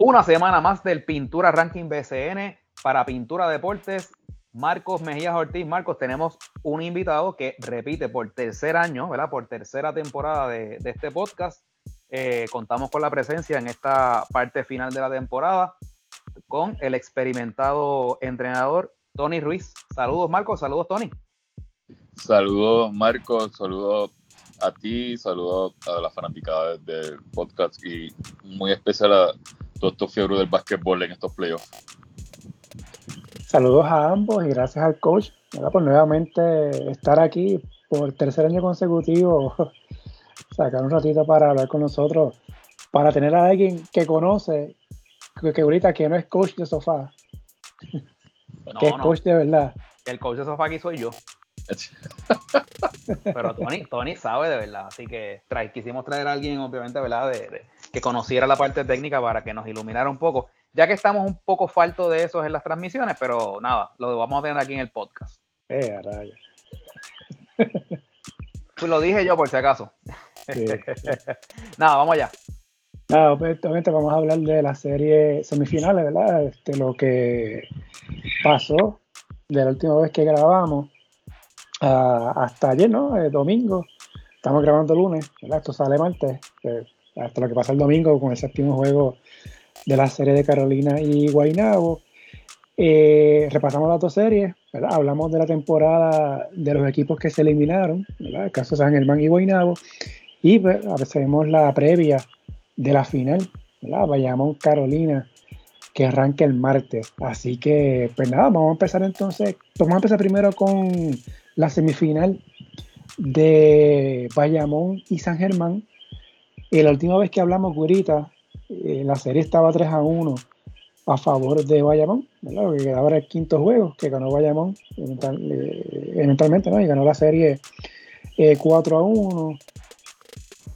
Una semana más del Pintura Ranking BCN para Pintura Deportes. Marcos Mejías Ortiz. Marcos, tenemos un invitado que repite por tercer año, ¿verdad? Por tercera temporada de, este podcast. Eh, contamos con la presencia en esta parte final de la temporada con el experimentado entrenador Tony Ruiz. Saludos, Marcos. Saludos, Tony. Saludos, Marcos. Saludos a ti. Saludos a la fanaticada del podcast y muy especial a todos estos fiebres del básquetbol en estos playoffs. Saludos a ambos y gracias al coach por nuevamente estar aquí por tercer año consecutivo, sacar un ratito para hablar con nosotros, para tener a alguien que conoce, que, ahorita que no es coach de sofá, que es coach de verdad. El coach de sofá aquí soy yo. Pero Tony, Tony sabe de verdad, así que quisimos traer a alguien, obviamente, ¿verdad? de, que conociera la parte técnica para que nos iluminara un poco, ya que estamos un poco falto de eso en las transmisiones, pero nada, lo vamos a tener aquí en el podcast. Eh, pues lo dije yo por si acaso. nada, vamos allá. Nada, obviamente vamos a hablar de la serie semifinales, ¿verdad? Este, lo que pasó de la última vez que grabamos hasta ayer, ¿no? El domingo. Estamos grabando lunes, ¿verdad? Esto sale martes hasta lo que pasa el domingo con el séptimo juego de la serie de Carolina y Guaynabo. Eh, repasamos las dos series, hablamos de la temporada de los equipos que se eliminaron, el caso de San Germán y Guaynabo, y pues, vemos la previa de la final, ¿verdad? Bayamón Carolina, que arranca el martes. Así que, pues nada, vamos a empezar entonces, vamos a empezar primero con la semifinal de Bayamón y San Germán, y la última vez que hablamos, Gurita, eh, la serie estaba 3 a 1 a favor de Bayamón, ¿verdad? Que quedaba el quinto juego que ganó Bayamón eh, eventualmente, ¿no? Y ganó la serie 4 eh, a 1.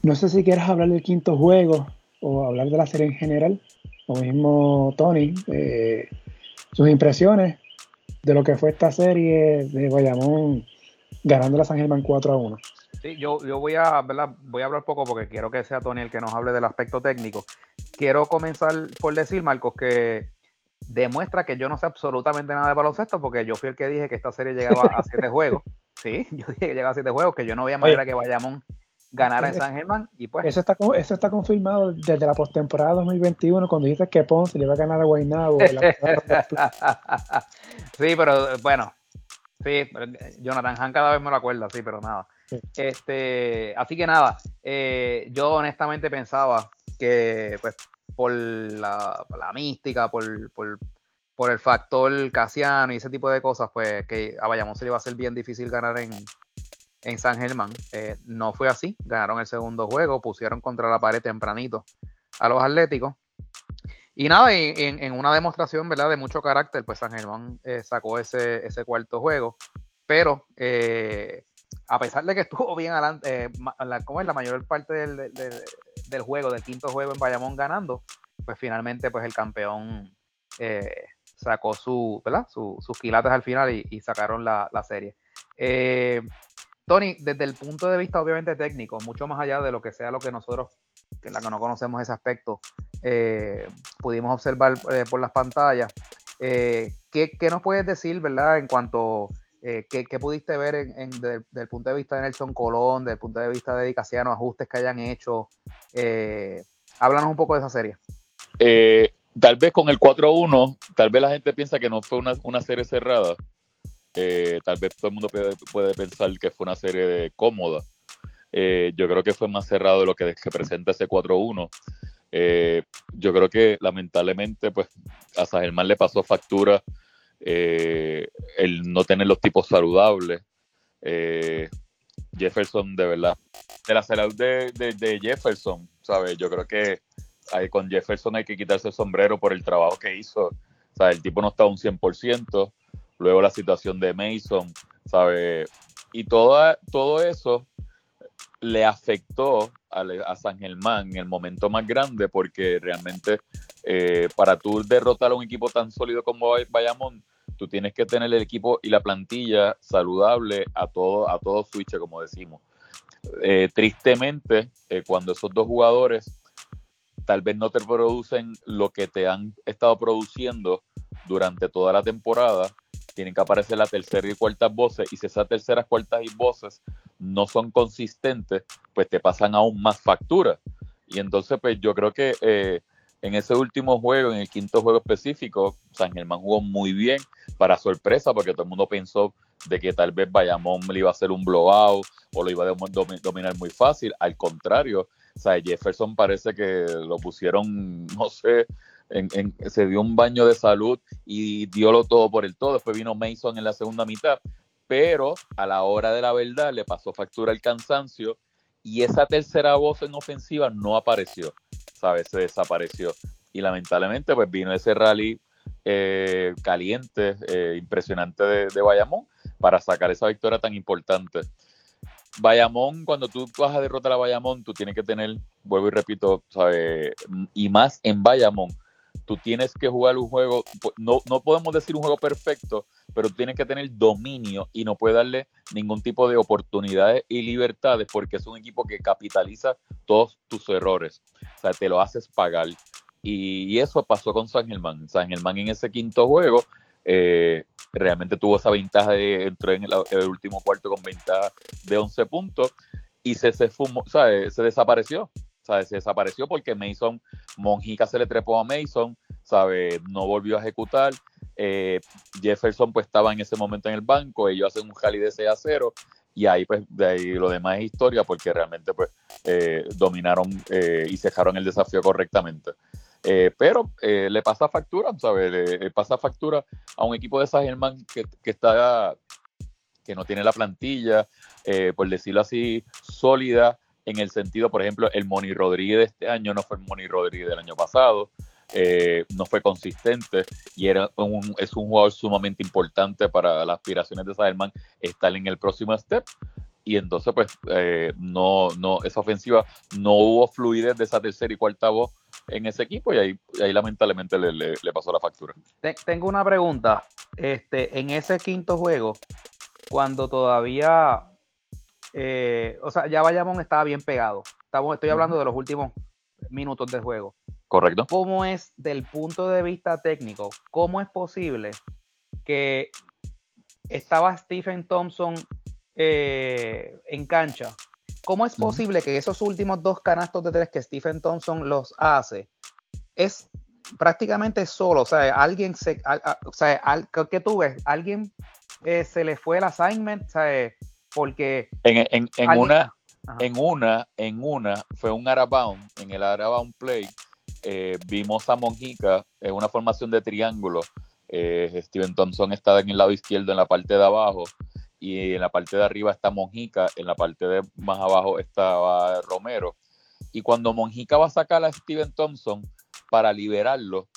No sé si quieres hablar del quinto juego o hablar de la serie en general, o mismo Tony, sus impresiones de lo que fue esta serie de Bayamón ganando la San Germán 4 a 1. Sí, yo, yo voy, a, voy a hablar poco porque quiero que sea Tony el que nos hable del aspecto técnico. Quiero comenzar por decir, Marcos, que demuestra que yo no sé absolutamente nada de baloncesto porque yo fui el que dije que esta serie llegaba a siete juegos. Sí, yo dije que llegaba a siete juegos, que yo no veía manera que Bayamón ganara en San Germán y pues... Eso está, eso está confirmado desde la postemporada 2021 cuando dices que Ponce le iba a ganar a Guaynabo. sí, pero bueno, sí, Jonathan Han cada vez me lo acuerda, sí, pero nada. Este, así que nada, eh, yo honestamente pensaba que pues por la, mística, por, el factor casiano y ese tipo de cosas, pues que a Bayamón se le iba a ser bien difícil ganar en, San Germán. Eh, no fue así, ganaron el segundo juego, pusieron contra la pared tempranito a los Atléticos. Y nada, en, una demostración, ¿verdad? De mucho carácter, pues San Germán eh, sacó ese, ese cuarto juego. Pero a pesar de que estuvo bien adelante, eh, como es la mayor parte del, juego, del quinto juego en Bayamón ganando, pues finalmente pues el campeón eh, sacó su, ¿verdad? sus quilates al final y, sacaron la, serie. Eh, Tony, desde el punto de vista obviamente técnico, mucho más allá de lo que sea lo que nosotros, que la que no conocemos ese aspecto, pudimos observar por las pantallas, ¿qué, ¿qué, nos puedes decir, verdad, en cuanto eh, ¿qué, pudiste ver en, desde, el punto de vista de Nelson Colón, desde el punto de vista de Dicasiano, ajustes que hayan hecho? Eh, háblanos un poco de esa serie. Eh, tal vez con el 4-1, tal vez la gente piensa que no fue una, serie cerrada. Eh, tal vez todo el mundo puede, pensar que fue una serie cómoda. yo creo que fue más cerrado de lo que, que presenta ese 4-1. yo creo que lamentablemente pues a San Germán le pasó factura eh, el no tener los tipos saludables. Eh, Jefferson, de verdad, de la salud de, Jefferson, ¿sabes? Yo creo que con Jefferson hay que quitarse el sombrero por el trabajo que hizo. O sea, el tipo no está un 100%. Luego la situación de Mason, ¿sabes? Y todo, todo eso le afectó a, San Germán en el momento más grande porque realmente eh, para tú derrotar a un equipo tan sólido como Bayamón, tú tienes que tener el equipo y la plantilla saludable a todo, a todo switch, como decimos. Eh, tristemente, eh, cuando esos dos jugadores tal vez no te producen lo que te han estado produciendo durante toda la temporada. Tienen que aparecer la tercera y cuartas voces, y si esas terceras, cuartas y voces no son consistentes, pues te pasan aún más factura. Y entonces, pues yo creo que eh, en ese último juego, en el quinto juego específico, San Germán jugó muy bien, para sorpresa, porque todo el mundo pensó de que tal vez Bayamón le iba a hacer un blowout o lo iba a dominar muy fácil. Al contrario, Jefferson parece que lo pusieron, no sé, se dio un baño de salud y diólo todo por el todo. Después vino Mason en la segunda mitad, pero a la hora de la verdad le pasó factura el cansancio y esa tercera voz en ofensiva no apareció, ¿sabes? Se desapareció. Y lamentablemente, pues vino ese rally eh, caliente, eh, impresionante de, de Bayamón para sacar esa victoria tan importante. Bayamón, cuando tú vas a derrotar a Bayamón, tú tienes que tener, vuelvo y repito, y más en Bayamón, tú tienes que jugar un juego, no, no podemos decir un juego perfecto, pero tú tienes que tener dominio y no puedes darle ningún tipo de oportunidades y libertades porque es un equipo que capitaliza todos tus errores. O sea, te lo haces pagar. Y, eso pasó con San Germán. San Germán en ese quinto juego eh, realmente tuvo esa ventaja de entró en el, último cuarto con ventaja de 11 puntos y se, se, fumó, se desapareció. ¿Sabes? Se desapareció porque Mason, Monjica se le trepó a Mason, no volvió a ejecutar. Eh, Jefferson pues estaba en ese momento en el banco, ellos hacen un jali de 6 a 0 y ahí pues de ahí lo demás es historia porque realmente pues eh, dominaron y cejaron el desafío correctamente. Eh, pero eh, le pasa factura, ¿sabes? Le, pasa factura a un equipo de San Germán que, está que no tiene la plantilla, eh, por decirlo así, sólida en el sentido, por ejemplo, el Moni Rodríguez de este año no fue el Moni Rodríguez del año pasado, no fue consistente y era un, es un jugador sumamente importante para las aspiraciones de San Germán estar en el próximo step y entonces pues no, no, esa ofensiva no hubo fluidez de esa tercera y cuarta voz en ese equipo y ahí, ahí lamentablemente le, pasó la factura. Tengo una pregunta. Este, en ese quinto juego, cuando todavía, eh, o sea, ya Bayamón estaba bien pegado. Estamos, estoy hablando de los últimos minutos del juego. Correcto. ¿Cómo es, del punto de vista técnico, cómo es posible que estaba Stephen Thompson eh, en cancha ¿Cómo es posible que esos últimos dos canastos de tres que Stephen Thompson los hace es prácticamente solo? O sea, alguien se. o sea, ¿qué tú ves? ¿Alguien eh, se le fue el assignment? O sea, porque. En, una. En una, en una, fue un Arabound, en el Arabound Play, eh, vimos a Monjica en una formación de triángulo. Eh, Steven Thompson estaba en el lado izquierdo, en la parte de abajo, y en la parte de arriba está Monjica, en la parte de más abajo estaba Romero. Y cuando Monjica va a sacar a Steven Thompson para liberarlo,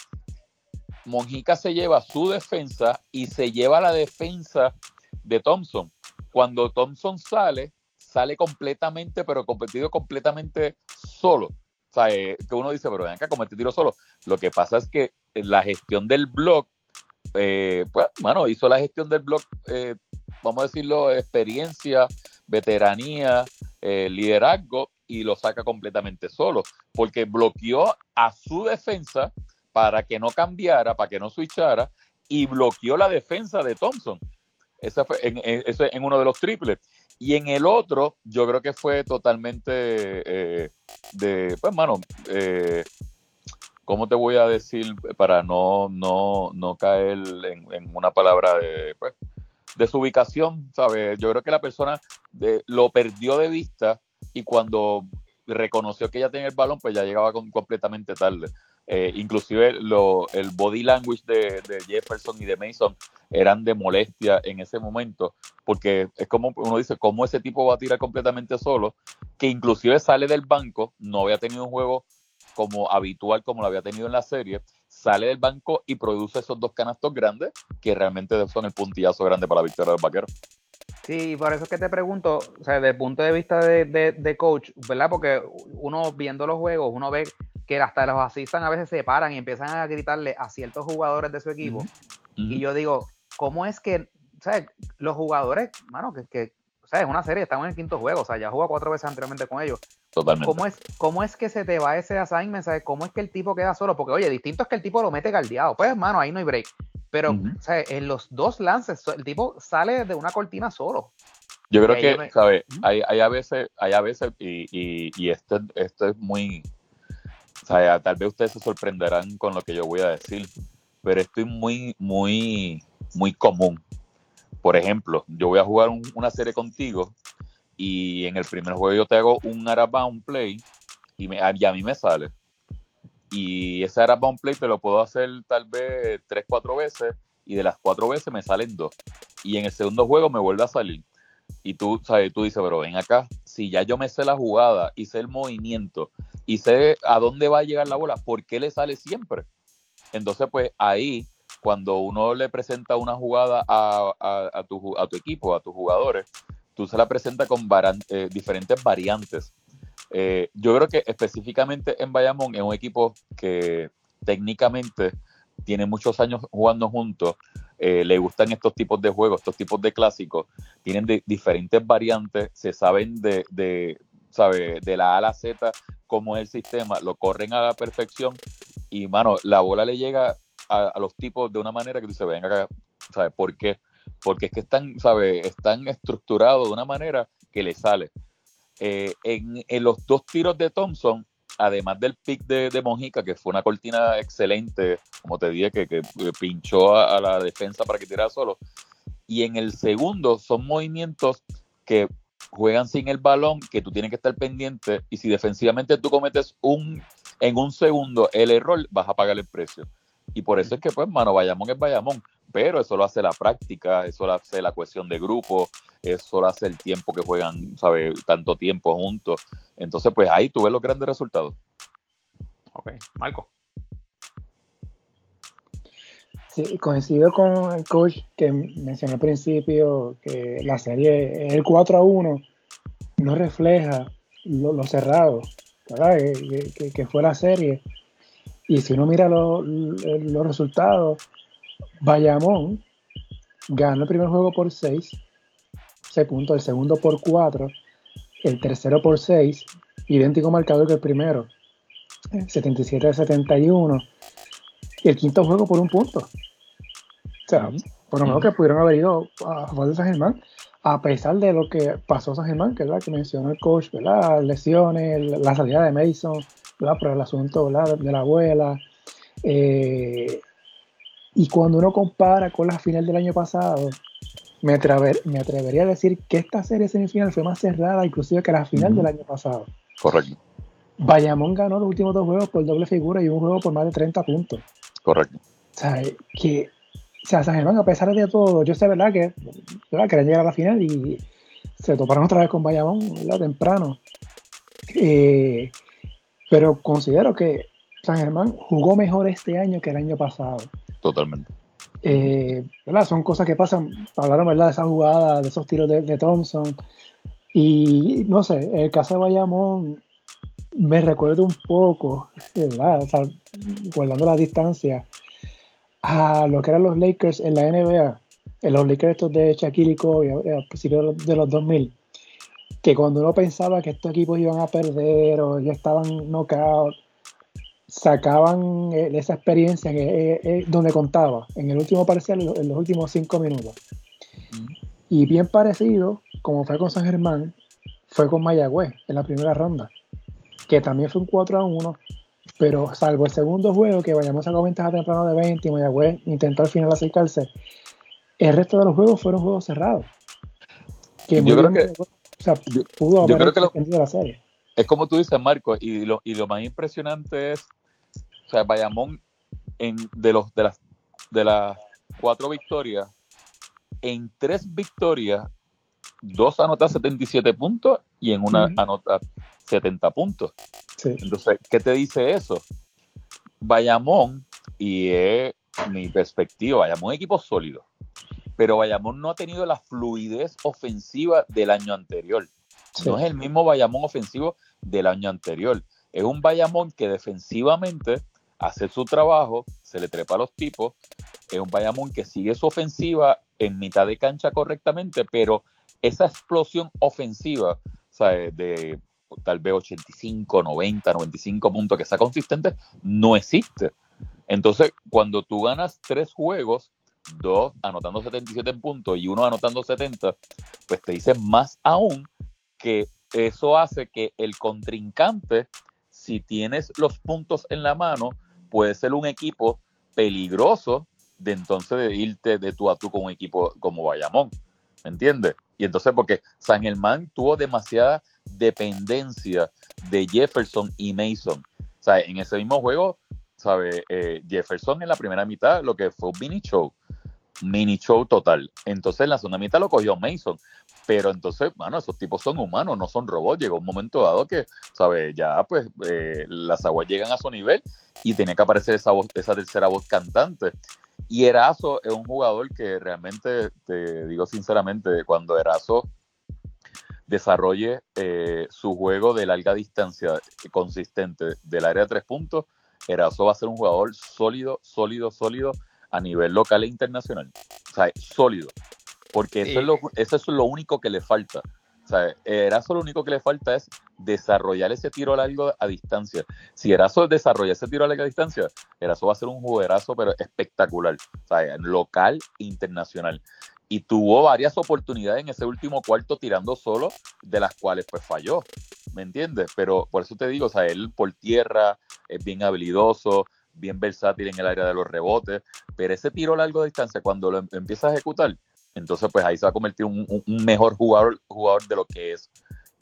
Monjica se lleva su defensa y se lleva la defensa de Thompson. Cuando Thompson sale, sale completamente, pero competido completamente solo. O sea, eh, que uno dice, pero ven acá, cometido tiro solo. Lo que pasa es que la gestión del blog, eh, pues, bueno, hizo la gestión del blog eh, vamos a decirlo, experiencia, veteranía, eh, liderazgo y lo saca completamente solo, porque bloqueó a su defensa para que no cambiara, para que no switchara y bloqueó la defensa de Thompson. Esa fue en, en, uno de los triples. Y en el otro, yo creo que fue totalmente eh, de, pues, mano, eh, ¿cómo te voy a decir para no, no, no caer en, en una palabra de, pues, de su ubicación, ¿sabes? Yo creo que la persona de, lo perdió de vista y cuando reconoció que ya tenía el balón, pues ya llegaba completamente tarde. Eh, inclusive el body language de, Jefferson y de Mason eran de molestia en ese momento, porque es como uno dice, ¿cómo ese tipo va a tirar completamente solo? Que inclusive sale del banco, no había tenido un juego como habitual como lo había tenido en la serie, sale del banco y produce esos dos canastos grandes que realmente son el puntillazo grande para la victoria del vaquero. Sí, por eso es que te pregunto, o sea, desde el punto de vista de, coach, ¿verdad? Porque uno viendo los juegos, uno ve que hasta los asistan a veces se paran y empiezan a gritarle a ciertos jugadores de su equipo. Y yo digo, ¿cómo es que, o sea, los jugadores, mano, que, que o sea, es una serie, estamos en el quinto juego, o sea, ya jugó cuatro veces anteriormente con ellos. Totalmente. ¿Cómo es, cómo es que se te va ese assignment? ¿sabes? ¿Cómo es que el tipo queda solo? Porque, oye, distinto es que el tipo lo mete caldeado. Pues, hermano, ahí no hay break. Pero, o sea, en los dos lances, el tipo sale de una cortina solo. Yo creo que, ¿sabes? Hay, hay, a veces, hay a veces, y, y, y esto, esto es muy, o sea, tal vez ustedes se sorprenderán con lo que yo voy a decir, pero esto es muy, muy, muy común. Por ejemplo, yo voy a jugar una serie contigo y en el primer juego yo te hago un Arabound play y, me, y a mí me sale. Y ese Arabound play te lo puedo hacer tal vez tres, cuatro veces y de las cuatro veces me salen dos. Y en el segundo juego me vuelve a salir. Y tú, sabes, tú dices, pero ven acá, si ya yo me sé la jugada y sé el movimiento y sé a dónde va a llegar la bola, ¿por qué le sale siempre? Entonces, pues ahí, cuando uno le presenta una jugada a, tu, a tu, equipo, a tus jugadores, tú se la presentas con eh, diferentes variantes. Eh, yo creo que específicamente en Bayamón es un equipo que técnicamente tiene muchos años jugando juntos, eh, le gustan estos tipos de juegos, estos tipos de clásicos, tienen diferentes variantes, se saben de, de la A a la Z cómo es el sistema, lo corren a la perfección y, mano, la bola le llega a, los tipos de una manera que tú se ven acá, ¿sabes? ¿Por qué? Porque es que están, ¿sabes? Están estructurados de una manera que le sale. Eh, en, los dos tiros de Thompson, además del pick de, de, Mojica, que fue una cortina excelente, como te dije, que, que pinchó a, a, la defensa para que tirara solo. Y en el segundo son movimientos que juegan sin el balón, que tú tienes que estar pendiente. Y si defensivamente tú cometes un en un segundo el error, vas a pagar el precio. Y por eso es que, pues, mano, Bayamón es Bayamón. Pero eso lo hace la práctica, eso lo hace la cuestión de grupo, eso lo hace el tiempo que juegan, ¿sabes? Tanto tiempo juntos. Entonces, pues ahí tú ves los grandes resultados. Ok, Marco. Coincido con el coach que mencionó al principio que la serie, el 4 a 1, no refleja lo, cerrado que, fue la serie. Y si uno mira los resultados, Bayamón ganó el primer juego por 6, 6 puntos, el segundo por 4, el tercero por 6, idéntico marcador que el primero, 77 a 71, y el quinto juego por un punto. O sea, por lo menos que pudieron haber ido a favor de San Germán, a pesar de lo que pasó San Germán, que, que mencionó el coach, ¿verdad? lesiones, la salida de Mason, ¿verdad? por el asunto de la abuela. Eh, y cuando uno compara con la final del año pasado, me, atrevería a decir que esta serie semifinal fue más cerrada inclusive que la final del año pasado. Correcto. Bayamón ganó los últimos dos juegos por doble figura y un juego por más de 30 puntos. Correcto. O sea, que, o sea, San Germán, a pesar de todo, yo sé, ¿verdad? Que ¿verdad? querían llegar a la final y se toparon otra vez con Bayamón, ¿verdad? Temprano. Eh, pero considero que San Germán jugó mejor este año que el año pasado. Totalmente. Eh, ¿verdad? Son cosas que pasan, hablaron ¿verdad? de esa jugada, de esos tiros de, Thompson. Y no sé, el caso de Bayamón me recuerda un poco, ¿verdad? O sea, guardando la distancia, a lo que eran los Lakers en la NBA, en los Lakers estos de Shaquille y Kobe a principios de los 2000, que cuando uno pensaba que estos equipos iban a perder o ya estaban knockout, sacaban eh, esa experiencia que, eh, donde contaba en el último parcial, en los últimos cinco minutos. Y bien parecido, como fue con San Germán, fue con Mayagüez en la primera ronda, que también fue un 4 a 1, pero salvo el segundo juego, que vayamos a con ventaja temprano de 20 y Mayagüez intentó al final acercarse, el resto de los juegos fueron juegos cerrados. Que yo creo que, o sea, pudo haber yo la serie. Es como tú dices, Marco, y lo, y lo más impresionante es o sea, Bayamón, en, de, los, de, las, de las cuatro victorias, en tres victorias, dos anota 77 puntos y en una anota 70 puntos. Entonces, ¿qué te dice eso? Bayamón, y es mi perspectiva, Bayamón es un equipo sólido, pero Bayamón no ha tenido la fluidez ofensiva del año anterior. No es el mismo Bayamón ofensivo del año anterior. Es un Bayamón que defensivamente hace su trabajo, se le trepa a los tipos, es un Bayamón que sigue su ofensiva en mitad de cancha correctamente, pero esa explosión ofensiva, ¿sabes? De tal vez 85, 90, 95 puntos, que sea consistente, no existe. Entonces, cuando tú ganas tres juegos, dos anotando 77 puntos y uno anotando 70, pues te dice más aún que eso hace que el contrincante, si tienes los puntos en la mano, puede ser un equipo peligroso de entonces irte de tú a tú con un equipo como Bayamón. ¿Me entiendes? Y entonces porque San Germán tuvo demasiada dependencia de Jefferson y Mason. O en ese mismo juego, ¿sabe? Eh, Jefferson en la primera mitad lo que fue un mini show. Mini show total. Entonces en la segunda mitad lo cogió Mason. Pero entonces, bueno, esos tipos son humanos, no son robots. Llegó un momento dado que, ¿sabe? Ya pues eh, las aguas llegan a su nivel y tenía que aparecer esa, esa tercera voz cantante. Y Erazo es un jugador que realmente, te digo sinceramente, cuando Erazo desarrolle eh, su juego de larga distancia consistente del área de tres puntos, Erazo va a ser un jugador sólido, sólido, sólido a nivel local e internacional. O sea, sólido. Porque eso, es lo, eso es lo único que le falta. O sea, Erazo lo único que le falta es desarrollar ese tiro largo a distancia. Si Erazo desarrolla ese tiro a larga distancia, Erazo va a ser un jugaderazo, pero espectacular. Local e internacional. Y tuvo varias oportunidades en ese último cuarto tirando solo, de las cuales pues falló. ¿Me entiendes? Pero por eso te digo, o sea, él por tierra es bien habilidoso, bien versátil en el área de los rebotes, pero ese tiro largo a distancia, cuando lo em-, empieza a ejecutar, entonces pues ahí se va a convertir un, un mejor jugador, jugador de lo que es.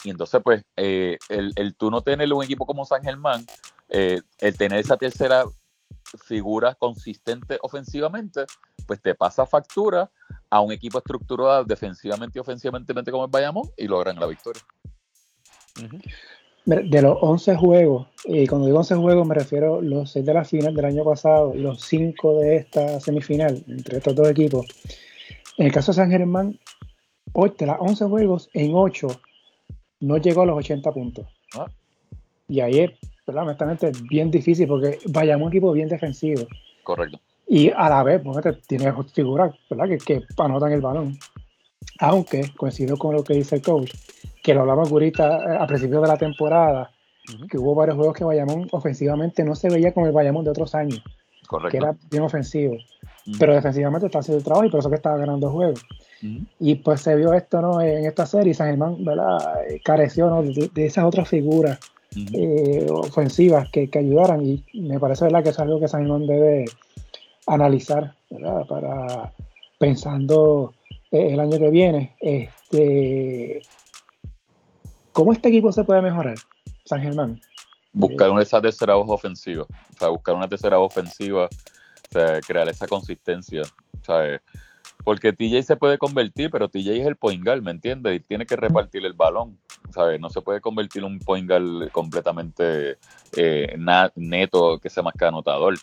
Y entonces pues eh, el, el, tú no tener un equipo como San Germán, eh, el tener esa tercera figura consistente ofensivamente, pues te pasa factura a un equipo estructurado defensivamente y ofensivamente como el Bayamón y logran la victoria. De los 11 juegos, y cuando digo 11 juegos me refiero a los 6 de la final del año pasado y los 5 de esta semifinal entre estos dos equipos, en el caso de San Germán, de las 11 juegos, en 8 no llegó a los 80 puntos. Ah. Y ahí es, ¿verdad? honestamente, bien difícil porque vayamos un equipo bien defensivo. Correcto. Y a la vez, pues, tiene figuras ¿verdad? Que, que anotan el balón. Aunque coincido con lo que dice el coach, que lo hablamos ahorita eh, a principio de la temporada, que hubo varios juegos que Bayamón ofensivamente no se veía como el Bayamón de otros años. Correcto. Que era bien ofensivo. Pero defensivamente está haciendo el trabajo y por eso que estaba ganando juegos. Y pues se vio esto ¿no? en esta serie. San Germán ¿verdad? careció ¿no? de, esas otras figuras eh, ofensivas que, que, ayudaran. Y me parece ¿verdad? que es algo que San Germán debe analizar ¿verdad? para pensando eh, el año que viene. Este, ¿Cómo este equipo se puede mejorar, San Germán? Buscar una, esa tercera voz ofensiva. O sea, buscar una tercera voz ofensiva crear esa consistencia, ¿sabes? Porque TJ se puede convertir, pero TJ es el point guard, ¿me entiendes? Y tiene que repartir el balón, ¿sabes? No se puede convertir en un point guard completamente eh, neto que sea más que anotador,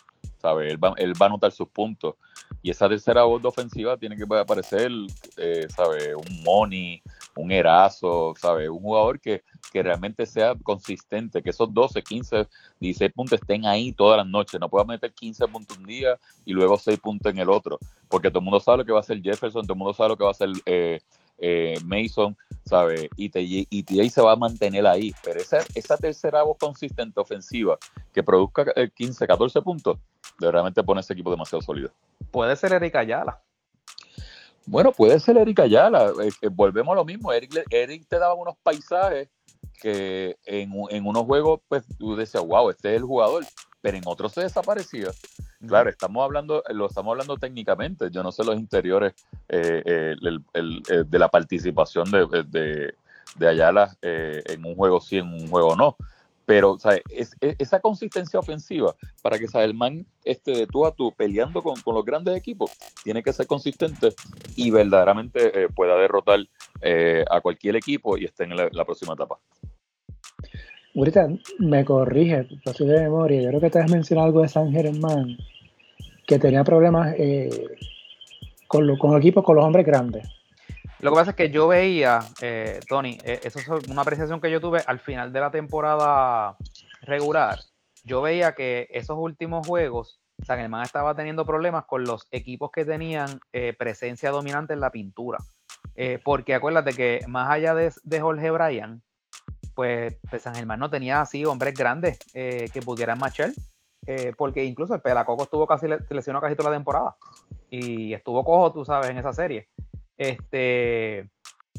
¿sabes? Él va, él va a anotar sus puntos. Y esa tercera voz de ofensiva tiene que aparecer, eh. Un Money, un Erazo, ¿sabes? Un jugador que, que realmente sea consistente, que esos 12, 15, 16 puntos estén ahí todas las noches. No puedas meter 15 puntos un día y luego 6 puntos en el otro, porque todo el mundo sabe lo que va a hacer Jefferson, todo el mundo sabe lo que va a hacer eh, eh, Mason, ¿sabes? Y, y se va a mantener ahí. Pero esa, esa tercera voz consistente ofensiva que produzca 15, eh, 14 puntos, de realmente pone ese equipo demasiado sólido. Puede ser Erika Ayala. Bueno, puede ser Eric Ayala. volvemos a lo mismo. Eric, Eric te daba unos paisajes que en, en, unos juegos, pues tú decías, wow, este es el jugador, pero en otros se desaparecía. Claro, estamos hablando, lo estamos hablando técnicamente. Yo no sé los interiores eh, eh, eh, de la participación de, de, Ayala en un juego sí, en un juego no. Pero, Es, esa consistencia ofensiva para que el man esté de tú a tú peleando con, los grandes equipos, tiene que ser consistente y verdaderamente eh, pueda derrotar eh, a cualquier equipo y esté en la, próxima etapa. Ahorita me corrige, así de memoria. Yo creo que te has mencionado algo de San Germán, que tenía problemas eh, con, con equipos con los hombres grandes. Lo que pasa es que yo veía, eh, Tony, eh, eso es una apreciación que yo tuve al final de la temporada regular. Yo veía que esos últimos juegos, San Germán estaba teniendo problemas con los equipos que tenían eh, presencia dominante en la pintura. Porque acuérdate que más allá de, Jorge Bryan, pues, pues, San Germán no tenía así hombres grandes que pudieran marchar. Porque incluso el Pelacoco estuvo casi lesionado casi toda la temporada y estuvo cojo, tú sabes, en esa serie. Este,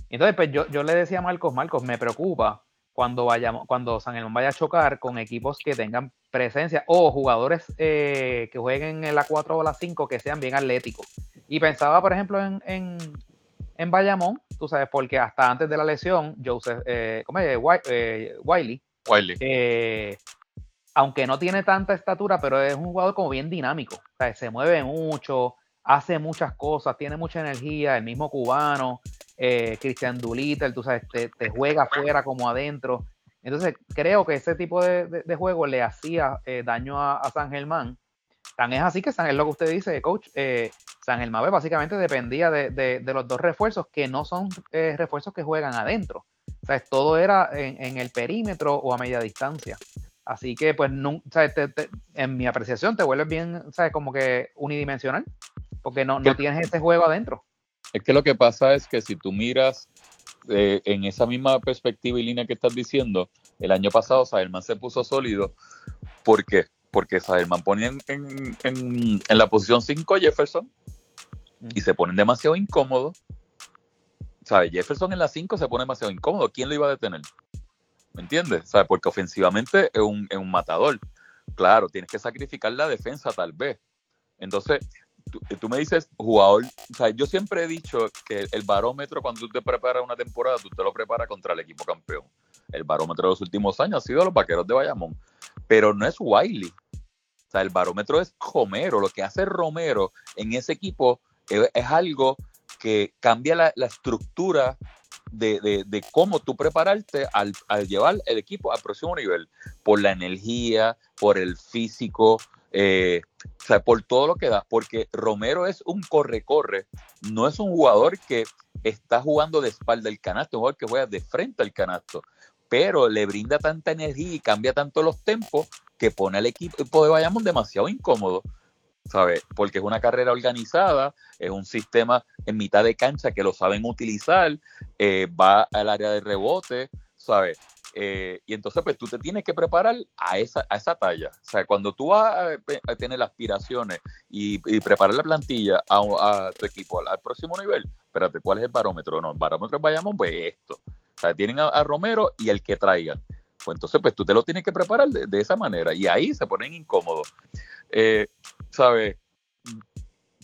entonces, pues yo, yo le decía a Marcos, Marcos, me preocupa cuando vayamos, cuando San Germán vaya a chocar con equipos que tengan presencia o jugadores eh, que jueguen en la 4 o la 5 que sean bien atléticos. Y pensaba, por ejemplo, en, en, en Bayamón, tú sabes, porque hasta antes de la lesión, Joseph, eh, ¿cómo es? Eh, Wiley, Wiley. Eh, aunque no tiene tanta estatura, pero es un jugador como bien dinámico. O sea, se mueve mucho, hace muchas cosas, tiene mucha energía, el mismo cubano, eh, Cristian Duliter, tú sabes, te, juega afuera como adentro. Entonces, creo que ese tipo de, juego le hacía eh, daño a, San Germán. Tan es así que San es lo que usted dice, coach. Eh, San Germán pues, básicamente dependía de, los dos refuerzos que no son refuerzos que juegan adentro. O sea, todo era en, el perímetro o a media distancia. Así que, pues, no, en mi apreciación te vuelves bien, ¿sabes? Como que unidimensional, porque no, no tienes ese juego adentro. Es que lo que pasa es que si tú miras eh, en esa misma perspectiva y línea que estás diciendo, el año pasado Saderman se puso sólido. ¿Por qué? Porque Saderman ponía en, en, la posición 5 Jefferson y se ponen demasiado incómodos. ¿Sabes? Jefferson en la 5 se pone demasiado incómodo. ¿Quién lo iba a detener? ¿Me entiendes? ¿Sabes? Porque ofensivamente es un, es un matador. Claro, tienes que sacrificar la defensa tal vez. Entonces, tú, me dices jugador, yo siempre he dicho que el barómetro cuando tú te preparas una temporada, tú te lo preparas contra el equipo campeón. El barómetro de los últimos años ha sido los vaqueros de Bayamón, pero no es Wiley. O sea, el barómetro es Romero. Lo que hace Romero en ese equipo es, algo que cambia la, estructura de, de, cómo tú prepararte al, al, llevar el equipo al próximo nivel, por la energía, por el físico, eh, o por todo lo que da, porque Romero es un corre-corre, no es un jugador que está jugando de espalda al canasto, es un jugador que juega de frente al canasto, pero le brinda tanta energía y cambia tanto los tempos que pone al equipo de Bayamón demasiado incómodo. ¿sabes? Porque es una carrera organizada, es un sistema en mitad de cancha que lo saben utilizar, eh, va al área de rebote, ¿sabes? Eh, y entonces, pues tú te tienes que preparar a esa, a esa talla. O sea, cuando tú vas a, tener aspiraciones y, preparar la plantilla a, tu equipo al, próximo nivel, espérate, ¿cuál es el barómetro? No, el barómetro vayamos, pues esto. O sea, tienen a, Romero y el que traigan. Pues entonces, pues tú te lo tienes que preparar de, esa manera. Y ahí se ponen incómodos. Eh, ¿Sabes?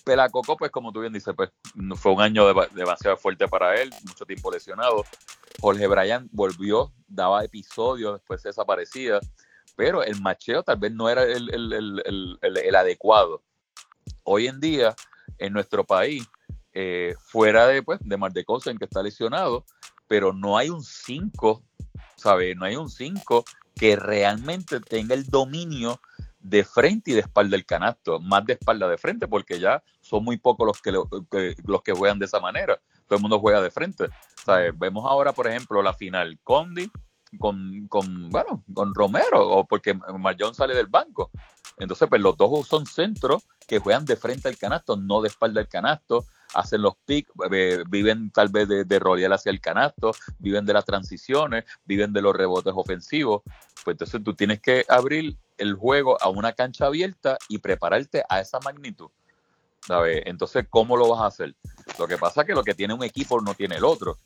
Pelacoco, pues como tú bien dices, pues fue un año demasiado fuerte para él, mucho tiempo lesionado. Jorge Bryan volvió, daba episodios, después desaparecía, pero el macheo tal vez no era el, adecuado. Hoy en día, en nuestro país, eh, fuera de, pues, de Mar de que está lesionado, pero no hay un 5, ¿sabes? No hay un 5 que realmente tenga el dominio de frente y de espalda del canasto, más de espalda de frente, porque ya son muy pocos los que, los que juegan de esa manera. Todo el mundo juega de frente. Vemos ahora, por ejemplo, la final Condi con, con, bueno, con Romero, o porque Marjón sale del banco. Entonces, pues los dos son centros que juegan de frente al canasto, no de espalda al canasto, hacen los picks, eh, viven tal vez de, de hacia el canasto, viven de las transiciones, viven de los rebotes ofensivos. Pues entonces tú tienes que abrir el juego a una cancha abierta y prepararte a esa magnitud. Entonces, ¿cómo lo vas a hacer? Lo que pasa es que lo que tiene un equipo no tiene el otro.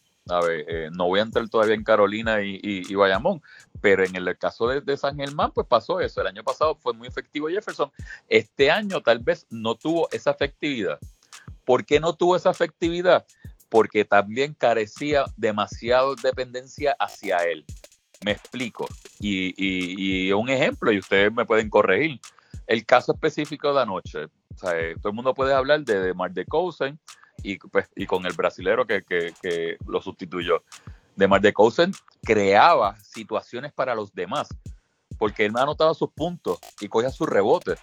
Eh, no voy a entrar todavía en Carolina y, y, Bayamón, pero en el caso de, San Germán, pues pasó eso. El año pasado fue muy efectivo Jefferson. Este año tal vez no tuvo esa efectividad. ¿Por qué no tuvo esa efectividad? Porque también carecía demasiado dependencia hacia él. Me explico. Y, un ejemplo, y ustedes me pueden corregir. El caso específico de anoche. Eh, todo el mundo puede hablar de, de Mark de Cousen y, pues, y con el brasilero que, que, lo sustituyó. De Mar de Cousen creaba situaciones para los demás, porque él anotaba sus puntos y cogía sus rebotes,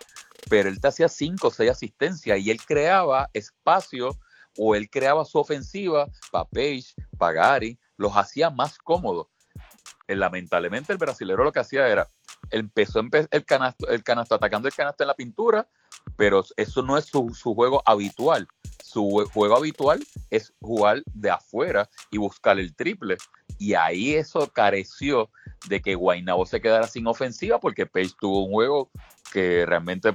pero él te hacía cinco o seis asistencias y él creaba espacio o él creaba su ofensiva para Page, para Gary, los hacía más cómodos. Eh, lamentablemente el brasilero lo que hacía era, empezó el canasto, el canasto atacando el canasto en la pintura, pero eso no es su, su juego habitual su juego habitual es jugar de afuera y buscar el triple. Y ahí eso careció de que Guaynabo se quedara sin ofensiva porque Page tuvo un juego que realmente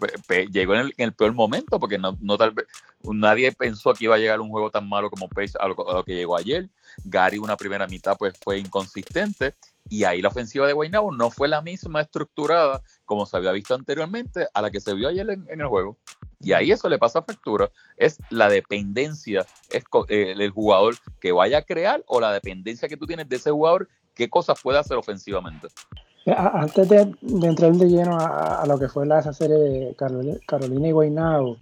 llegó en el, peor momento porque no, tal vez nadie pensó que iba a llegar un juego tan malo como Page a lo, que llegó ayer. Gary una primera mitad pues fue inconsistente y ahí la ofensiva de Guaynabo no fue la misma estructurada como se había visto anteriormente a la que se vio ayer en, el juego. Y ahí eso le pasa factura. Es la dependencia, es eh, jugador que vaya a crear o la dependencia que tú tienes de ese jugador, qué cosas puede hacer ofensivamente. Antes de, entrar de lleno a, lo que fue la, esa serie de Carolina, y Guaynabo,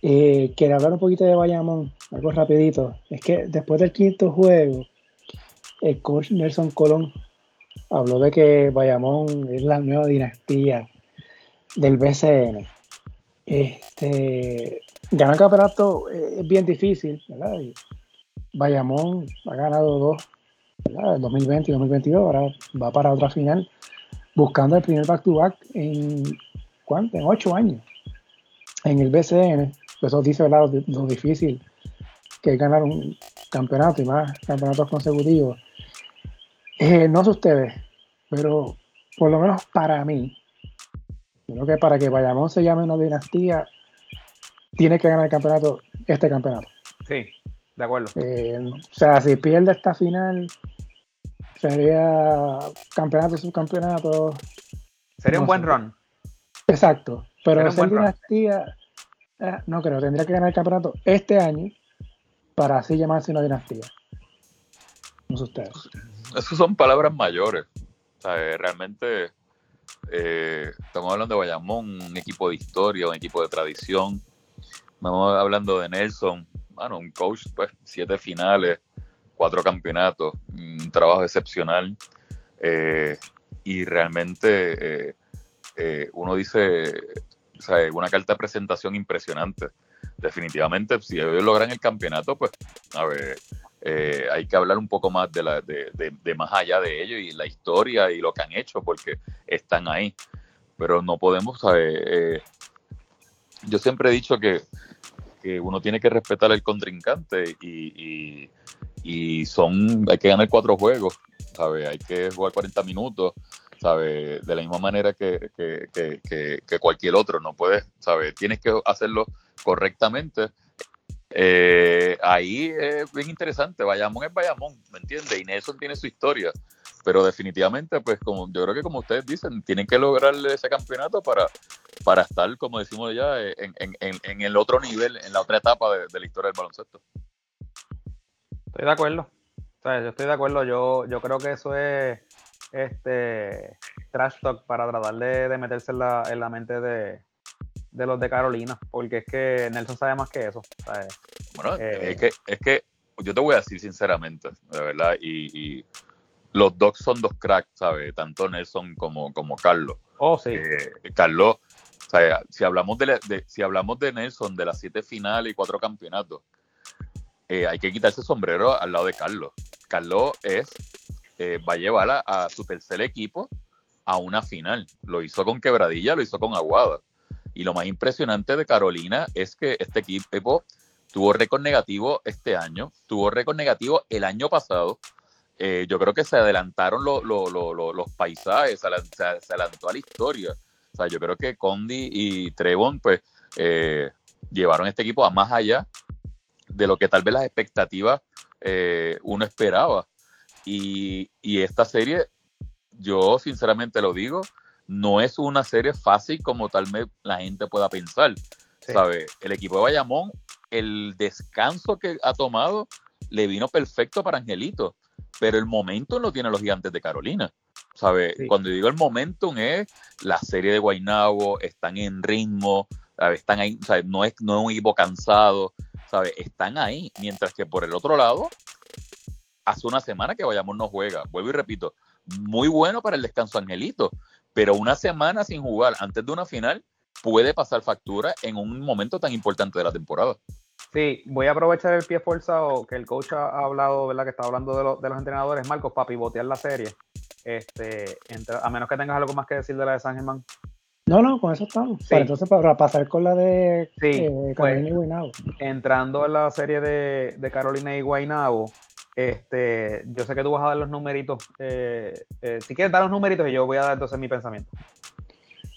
eh, quería hablar un poquito de Bayamón, algo rapidito. Es que después del quinto juego, el coach Nelson Colón habló de que Bayamón es la nueva dinastía del BCN. Este, ganar campeonato es bien difícil, ¿verdad? Bayamón ha ganado dos, ¿verdad? El 2020 y 2022, ahora va para otra final, buscando el primer back-to-back en, ¿cuánto? En ocho años. En el BCN, eso dice, ¿verdad? Lo, difícil que es ganar un campeonato y más campeonatos consecutivos. Eh, no sé ustedes, pero por lo menos para mí, creo que para que Bayamón se llame una dinastía, tiene que ganar el campeonato, este campeonato. Sí, de acuerdo. Eh, o sea, si pierde esta final, sería campeonato, subcampeonato. Sería un buen run. Exacto, pero esa dinastía, eh, no creo, tendría que ganar el campeonato este año para así llamarse una dinastía. Ustedes. Esas son palabras mayores. realmente eh, estamos hablando de Bayamón, un equipo de historia, un equipo de tradición. Estamos hablando de Nelson, bueno, un coach, pues, siete finales, cuatro campeonatos, un trabajo excepcional. Eh, y realmente eh, uno dice, o sea, una carta de presentación impresionante. Definitivamente, si ellos logran el campeonato, pues, a ver, eh, hay que hablar un poco más de, más allá de ello y la historia y lo que han hecho porque están ahí. Pero no podemos, eh, yo siempre he dicho que, uno tiene que respetar al contrincante y, son, hay que ganar cuatro juegos, ¿sabe? Hay que jugar 40 minutos, ¿sabe? De la misma manera que, que, cualquier otro, no puedes, ¿sabe? Tienes que hacerlo correctamente eh, ahí es bien interesante. Bayamón es Bayamón, ¿me entiendes? Y Nelson tiene su historia. Pero definitivamente, pues como yo creo que como ustedes dicen, tienen que lograr ese campeonato para, para estar, como decimos ya, en, en, el otro nivel, en la otra etapa de, la historia del baloncesto. Estoy de acuerdo. yo estoy de acuerdo. Yo, yo creo que eso es este trash talk para tratar de, meterse en la, en la mente de, de los de Carolina, porque es que Nelson sabe más que eso. Bueno, eh, es, que, es que yo te voy a decir sinceramente, de verdad, y, los dos son dos cracks, ¿sabes? Tanto Nelson como, como Carlos. Oh, sí. Eh, Carlos, o sea, si hablamos de, si hablamos de Nelson, de las siete finales y cuatro campeonatos, eh, hay que quitarse el sombrero al lado de Carlos. Carlos es, va a llevar a, a, su tercer equipo a una final. Lo hizo con Quebradilla, lo hizo con Aguada. Y lo más impresionante de Carolina es que este equipo tuvo récord negativo este año, tuvo récord negativo el año pasado. Eh, yo creo que se adelantaron los paisajes, se, adelantó a la historia. O sea, yo creo que Condi y Trevon, pues, eh, llevaron este equipo a más allá de lo que tal vez las expectativas eh, uno esperaba. Y, y esta serie, yo sinceramente lo digo, no es una serie fácil como tal vez la gente pueda pensar. ¿sabe? El equipo de Bayamón, el descanso que ha tomado le vino perfecto para Angelito, pero el momento lo tienen los gigantes de Carolina. ¿sabe? Cuando digo el momentum es la serie de Guaynabo, están en ritmo, están ahí, No, es, no es un equipo cansado, ¿sabe? están ahí, mientras que por el otro lado, hace una semana que Bayamón no juega, vuelvo y repito, muy bueno para el descanso Angelito, pero una semana sin jugar antes de una final puede pasar factura en un momento tan importante de la temporada. Sí, voy a aprovechar el pie forzado que el coach ha hablado, ¿verdad? Que está hablando de, los entrenadores, Marcos, para pivotear la serie. Este, a menos que tengas algo más que decir de la de San Germán. No, no, con eso estamos. entonces, para pasar con la de sí, eh, Carolina y Guaynabo. Entrando en la serie de, de Carolina y Guaynabo, este, yo sé que tú vas a dar los numeritos. Eh, eh, si quieres dar los numeritos, y yo voy a dar entonces mi pensamiento.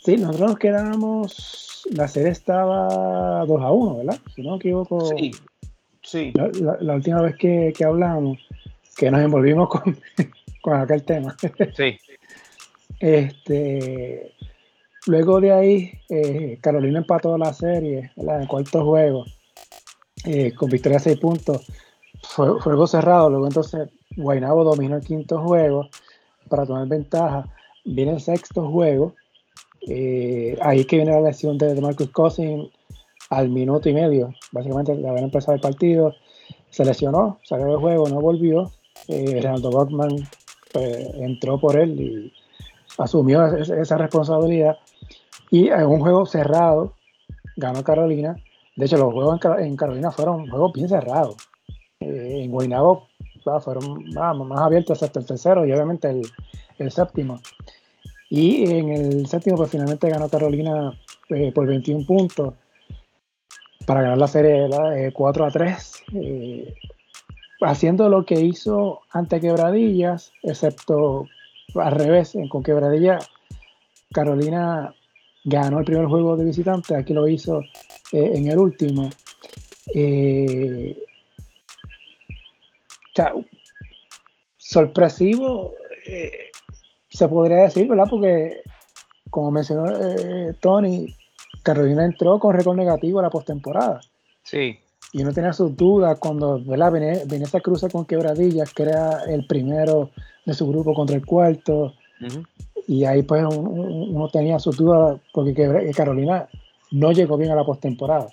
Sí, nosotros nos quedamos. La serie estaba 2 a 1, ¿verdad? Si no me equivoco. Sí. sí. La, última vez que, hablamos, que nos envolvimos con, con aquel tema. Sí. Este, luego de ahí, eh, Carolina empató la serie en el cuarto juego con victoria de 6 puntos fue juego cerrado, luego entonces Guaynabo dominó el quinto juego para tomar ventaja. Viene el sexto juego, eh, ahí que viene la lesión de, Marcus Cousins al minuto y medio, básicamente le habían empezado el partido, se lesionó, salió del juego, no volvió. Eh, Bachman pues, entró por él y asumió esa, responsabilidad. Y en un juego cerrado, ganó Carolina. De hecho, los juegos en Carolina fueron juegos bien cerrados. Eh, en Guaynabo fueron más abiertos hasta el tercero y obviamente el, séptimo. Y en el séptimo, pues finalmente ganó Carolina eh, por 21 puntos para ganar la serie 4 eh, a 3, haciendo lo que hizo ante Quebradillas, excepto al revés, con Quebradillas, Carolina ganó el primer juego de visitante, aquí lo hizo en el último. Eh, sorpresivo, eh, se podría decir, ¿verdad? Porque, como mencionó eh, Tony, Carolina entró con récord negativo a la postemporada. Sí. Y uno tenía sus dudas cuando ¿verdad? Venía, esa cruza con Quebradillas, que era el primero de su grupo contra el cuarto. Y ahí pues uno, tenía sus dudas porque Carolina no llegó bien a la postemporada.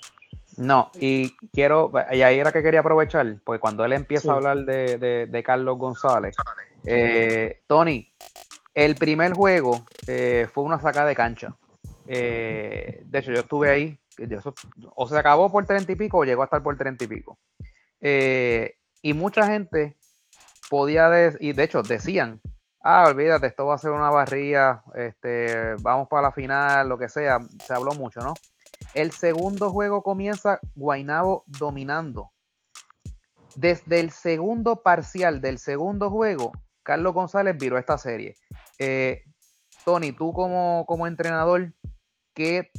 No, y quiero, y ahí era que quería aprovechar, porque cuando él empieza a hablar de, Carlos González, eh, Tony, el primer juego eh, fue una sacada de cancha. Eh, de hecho, yo estuve ahí, o se acabó por treinta y pico o llegó a estar por treinta y pico. y mucha gente podía, y de hecho decían, ah, olvídate, esto va a ser una barría, este, vamos para la final, lo que sea, se habló mucho, ¿no? El segundo juego comienza Guainabo dominando. Desde el segundo parcial del segundo juego, Carlos González viró esta serie. Eh, Tony, tú como, como entrenador, ¿qué,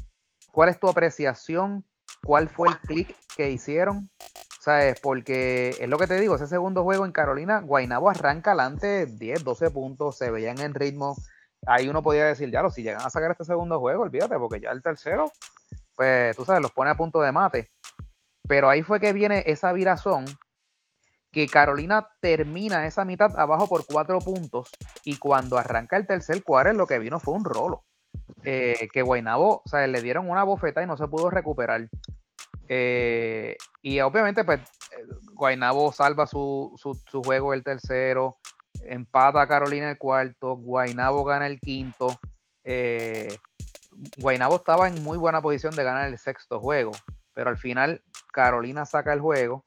¿cuál es tu apreciación? ¿Cuál fue el clic que hicieron? ¿Sabes? Porque es lo que te digo, ese segundo juego en Carolina, Guainabo arranca adelante 10, 12 puntos, se veían en ritmo. Ahí uno podía decir, ya, si llegan a sacar este segundo juego, olvídate, porque ya el tercero pues tú sabes, los pone a punto de mate. Pero ahí fue que viene esa virazón que Carolina termina esa mitad abajo por cuatro puntos y cuando arranca el tercer cuarto lo que vino fue un rolo. Eh, que Guaynabo, o le dieron una bofeta y no se pudo recuperar. Eh, y obviamente, pues, Guaynabo salva su, su, juego el tercero, empata a Carolina el cuarto, Guaynabo gana el quinto. Eh, Guaynabo estaba en muy buena posición de ganar el sexto juego, pero al final Carolina saca el juego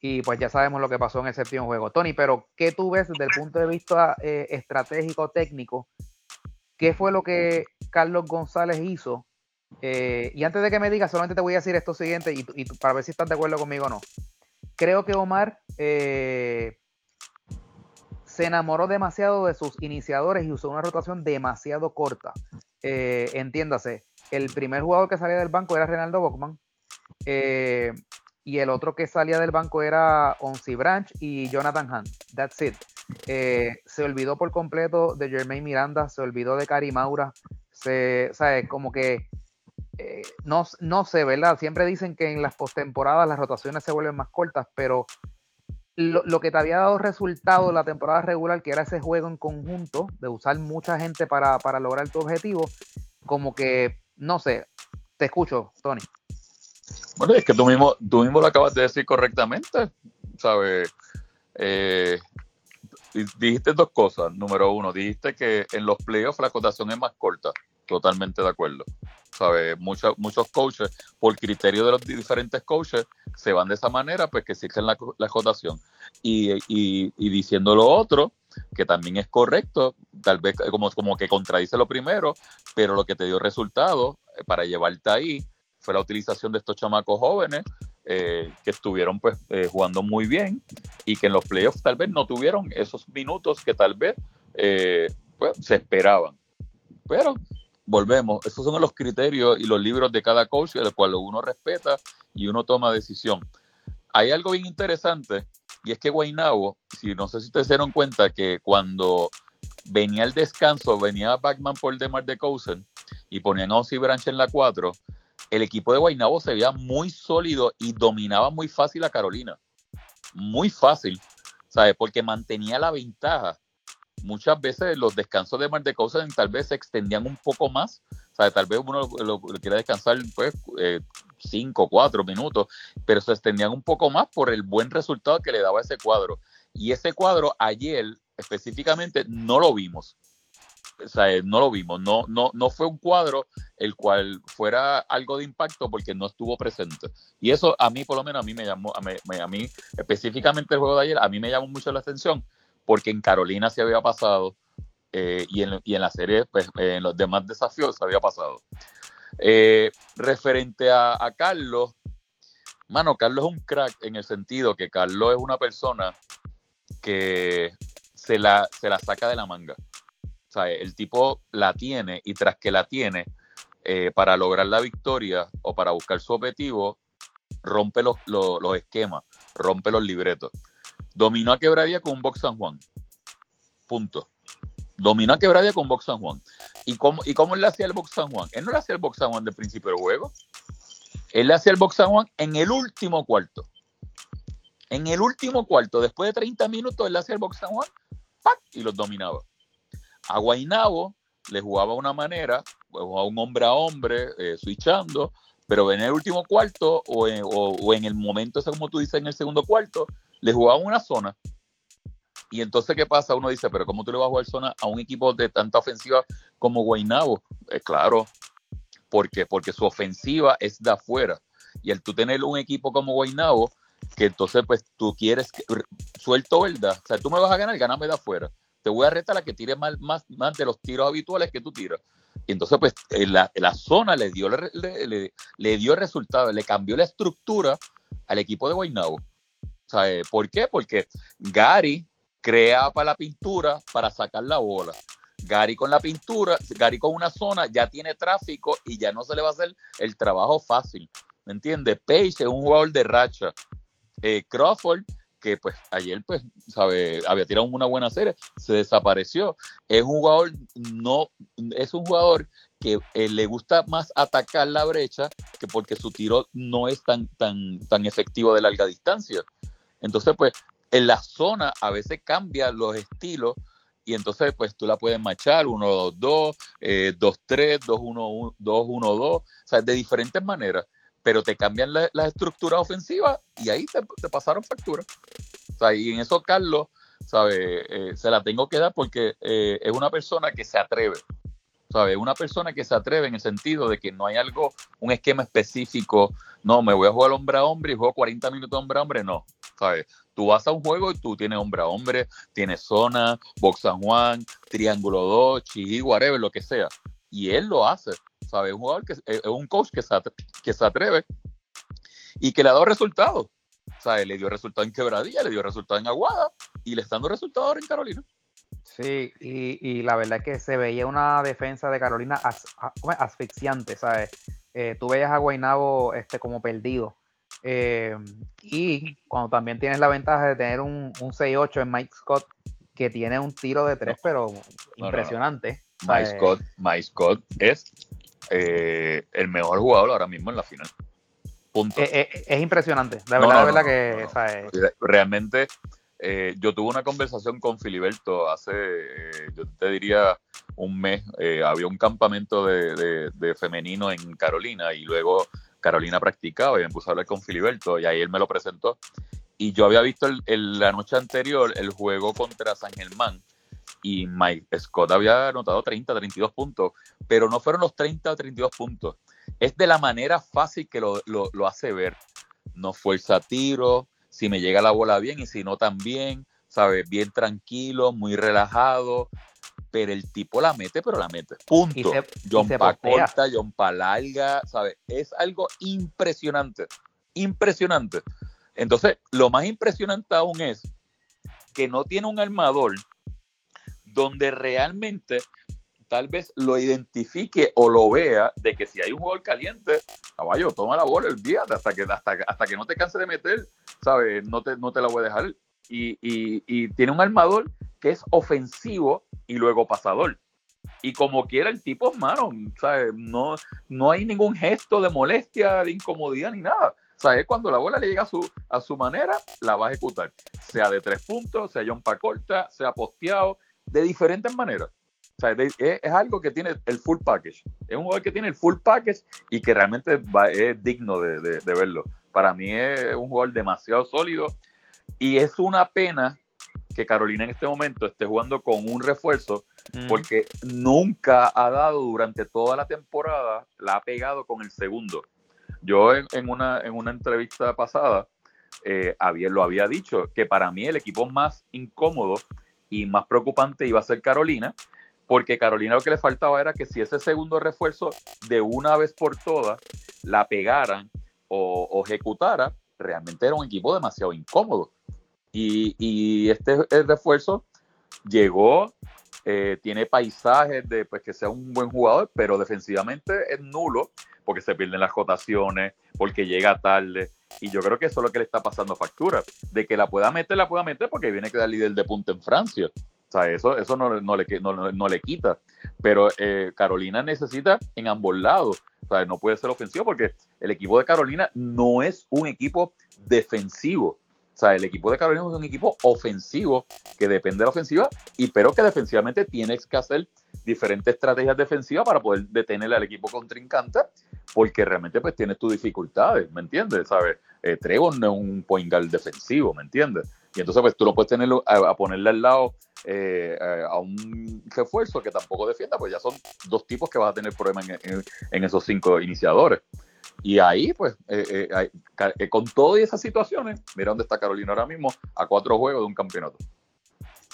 y pues ya sabemos lo que pasó en el séptimo juego. Tony, pero ¿qué tú ves desde el punto de vista eh, estratégico, técnico? ¿Qué fue lo que Carlos González hizo? Eh, y antes de que me digas, solamente te voy a decir esto siguiente y, para ver si estás de acuerdo conmigo o no. Creo que Omar eh, se enamoró demasiado de sus iniciadores y usó una rotación demasiado corta. Eh, entiéndase, el primer jugador que salía del banco era Renaldo Bockman. Eh, y el otro que salía del banco era Onsi Branch y Jonathan Hunt. That's it. Eh, se olvidó por completo de Jermaine Miranda, se olvidó de Cari Maura. Se, ¿sabes? Como que no, no sé, ¿verdad? Siempre dicen que en las postemporadas las rotaciones se vuelven más cortas, pero lo, que te había dado resultado la temporada regular, que era ese juego en conjunto, de usar mucha gente para, lograr tu objetivo, como que, no sé, te escucho, Tony. Bueno, es que tú mismo, tú mismo lo acabas de decir correctamente, ¿sabes? Eh, dijiste dos cosas. Número uno, dijiste que en los playoffs la cotación es más corta. Totalmente de acuerdo. ¿Sabes? Muchos, muchos coaches, por criterio de los diferentes coaches, se van de esa manera, pues que exigen la, la cotación. Y, y, diciendo lo otro, que también es correcto, tal vez como, como que contradice lo primero, pero lo que te dio resultado eh, para llevarte ahí fue la utilización de estos chamacos jóvenes eh, que estuvieron pues eh, jugando muy bien y que en los playoffs tal vez no tuvieron esos minutos que tal vez pues, se esperaban. Pero volvemos, esos son los criterios y los libros de cada coach, el cual uno respeta y uno toma decisión. Hay algo bien interesante y es que Guaynabo, si no sé si ustedes se dieron cuenta que cuando venía el descanso, venía Backman por Demar de Cousin y ponían a Ozzy Branch en la 4, el equipo de Guaynabo se veía muy sólido y dominaba muy fácil a Carolina. Muy fácil, ¿sabes? Porque mantenía la ventaja muchas veces los descansos de Mar de Cousin tal vez se extendían un poco más. O sea, tal vez uno lo, quiera descansar pues eh, cinco, cuatro minutos, pero se extendían un poco más por el buen resultado que le daba ese cuadro. Y ese cuadro ayer específicamente no lo vimos. O sea, eh, no lo vimos, no, no, no fue un cuadro el cual fuera algo de impacto porque no estuvo presente. Y eso a mí, por lo menos, a mí me llamó, a a mí específicamente el juego de ayer, a mí me llamó mucho la atención porque en Carolina se había pasado eh, y, en, y, en, la serie, pues, en los demás desafíos se había pasado. Eh, referente a, Carlos, mano, Carlos es un crack en el sentido que Carlos es una persona que se la, saca de la manga. O sea, el tipo la tiene y tras que la tiene, eh, para lograr la victoria o para buscar su objetivo, rompe los esquemas, rompe los libretos. Dominó a Quebradía con un Box San Juan. Punto. Dominó a Quebradía con Box San Juan. ¿Y cómo, ¿Y cómo él hacía el Box San Juan? Él no le hacía el Box San Juan del principio del juego. Él le hacía el Box San Juan en el último cuarto. En el último cuarto, después de 30 minutos, él le hacía el Box San Juan ¡pac! y los dominaba. A Guainabo le jugaba una manera, jugaba un hombre a hombre, eh, switchando, pero en el último cuarto o en, o en el momento, como tú dices, en el segundo cuarto, le jugaba una zona. Y entonces, ¿qué pasa? Uno dice, pero ¿cómo tú le vas a jugar zona a un equipo de tanta ofensiva como Guaynabo? Eh, claro, porque Porque su ofensiva es de afuera. Y el tú tener un equipo como Guaynabo, que entonces pues tú quieres que, suelto, ¿verdad? O sea, tú me vas a ganar, ganame de afuera. Te voy a retar a que tire más, más, más de los tiros habituales que tú tiras. Y entonces, pues, la, la zona le dio, le, le, le, dio resultado, le cambió la estructura al equipo de Guaynabo. ¿Por qué? Porque Gary crea para la pintura para sacar la bola. Gary con la pintura, Gary con una zona ya tiene tráfico y ya no se le va a hacer el trabajo fácil. ¿Me entiendes? Page es un jugador de racha. Eh, Crawford, que pues ayer pues, sabe, había tirado una buena serie, se desapareció. Es un jugador, no, es un jugador que eh, le gusta más atacar la brecha que porque su tiro no es tan, tan, tan efectivo de larga distancia. Entonces, pues, en la zona a veces cambia los estilos y entonces, pues, tú la puedes machar 1-2-2, 2-3, 2-1-2, 2-1-2, o sea, de diferentes maneras, pero te cambian las la estructuras ofensivas y ahí te, pasaron facturas. O sea, y en eso, Carlos, ¿sabe? Eh, se la tengo que dar porque eh, es una persona que se atreve. ¿Sabes? Una persona que se atreve en el sentido de que no hay algo, un esquema específico, no, me voy a jugar hombre a hombre y juego 40 minutos hombre a hombre, no, ¿sabes? Tú vas a un juego y tú tienes hombre a hombre, tienes zona, box Juan, triángulo 2, chi, whatever, lo que sea. Y él lo hace, ¿sabes? Un jugador que es un coach que se, atreve, que se atreve y que le ha dado resultados. ¿Sabes? Le dio resultado en Quebradilla, le dio resultado en Aguada y le está dando resultados ahora en Carolina. Sí, y, la verdad es que se veía una defensa de Carolina asfixiante, ¿sabes? Eh, tú veías a Guainabo este, como perdido. Eh, y cuando también tienes la ventaja de tener un, un 6-8 en Mike Scott, que tiene un tiro de tres, pero impresionante. Mike, Scott, Mike Scott es eh, el mejor jugador ahora mismo en la final. Punto. Es, impresionante, de verdad, de verdad que. Realmente eh, yo tuve una conversación con Filiberto hace, eh, yo te diría, un mes. Eh, había un campamento de, femenino en Carolina y luego Carolina practicaba y me puse a hablar con Filiberto y ahí él me lo presentó. Y yo había visto la noche anterior el juego contra San Germán y Mike Scott había anotado 30, 32 puntos, pero no fueron los 30 o 32 puntos. Es de la manera fácil que lo, lo, lo hace ver. No fuerza tiro, si me llega la bola bien y si no también, ¿sabes? Bien tranquilo, muy relajado, pero el tipo la mete, pero la mete. Punto. John Pa corta, John Pa larga, ¿sabes? Es algo impresionante. Impresionante. Entonces, lo más impresionante aún es que no tiene un armador donde realmente tal vez lo identifique o lo vea de que si hay un jugador caliente, caballo, toma la bola, olvídate, hasta que, hasta, hasta que no te canse de meter, ¿sabes? No te, no te la voy a dejar. Y, y, tiene un armador que es ofensivo y luego pasador. Y como quiera el tipo, mano, ¿sabes? No, no hay ningún gesto de molestia, de incomodidad ni nada. ¿Sabes? Cuando la bola le llega a su, a su manera, la va a ejecutar. Sea de tres puntos, sea John corta, sea posteado, de diferentes maneras. O sea, es, algo que tiene el full package. Es un jugador que tiene el full package y que realmente es digno de, verlo. Para mí es un jugador demasiado sólido y es una pena que Carolina en este momento esté jugando con un refuerzo porque nunca ha dado durante toda la temporada, la ha pegado con el segundo. Yo en, una, en una entrevista pasada eh, había, lo había dicho, que para mí el equipo más incómodo y más preocupante iba a ser Carolina, porque Carolina lo que le faltaba era que si ese segundo refuerzo de una vez por todas la pegaran o, ejecutara, realmente era un equipo demasiado incómodo. Y, este refuerzo llegó, eh, tiene paisajes de pues, que sea un buen jugador, pero defensivamente es nulo porque se pierden las rotaciones, porque llega tarde. Y yo creo que eso es lo que le está pasando a Factura. De que la pueda meter, la pueda meter porque viene que dar líder de punta en Francia. O sea, eso, eso no, le, no, le quita. Pero eh, Carolina necesita en ambos lados. O sea, no puede ser ofensivo porque el equipo de Carolina no es un equipo defensivo. O sea, el equipo de Carolina es un equipo ofensivo que depende de la ofensiva, y pero que defensivamente tienes que hacer diferentes estrategias defensivas para poder detener al equipo contrincante, porque realmente pues tienes tus dificultades, ¿me entiendes? ¿Sabes? Eh, Trevor no es un point guard defensivo, ¿me entiendes? Y entonces pues tú no puedes tenerlo a, ponerle al lado eh, a un refuerzo que tampoco defienda, pues ya son dos tipos que vas a tener problemas en esos cinco iniciadores. Y ahí, pues, eh, eh, eh, con todas esas situaciones, mira dónde está Carolina ahora mismo, a cuatro juegos de un campeonato.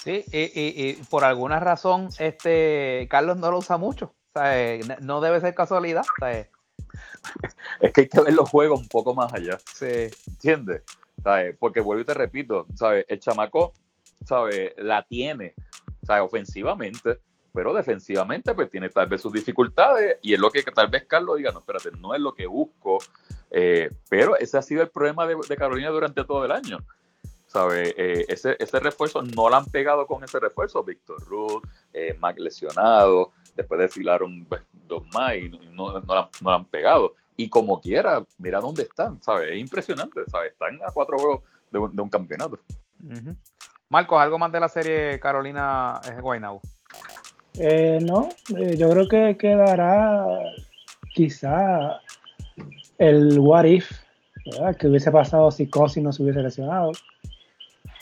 Sí, y, por alguna razón, este Carlos no lo usa mucho. no debe ser casualidad. Es que hay que ver los juegos un poco más allá. Sí. ¿Entiendes? Porque vuelvo y te repito, ¿sabes? El chamaco, ¿sabes? La tiene, ¿sabes? Ofensivamente pero defensivamente pues tiene tal vez sus dificultades y es lo que tal vez Carlos diga, no, espérate, no es lo que busco, eh, pero ese ha sido el problema de, Carolina durante todo el año. ¿Sabe? Eh, ese, ese refuerzo no lo han pegado con ese refuerzo, Víctor Ruth, eh, Mac lesionado, después desfilaron pues, dos más y no, no, lo han pegado. Y como quiera, mira dónde están, ¿sabes? Es impresionante, ¿sabes? Están a cuatro juegos de, un campeonato. Marcos, ¿algo más de la serie Carolina Guaynabo? Eh, no, eh, yo creo que quedará quizá el what if, que hubiese pasado si Cosi no se hubiese lesionado.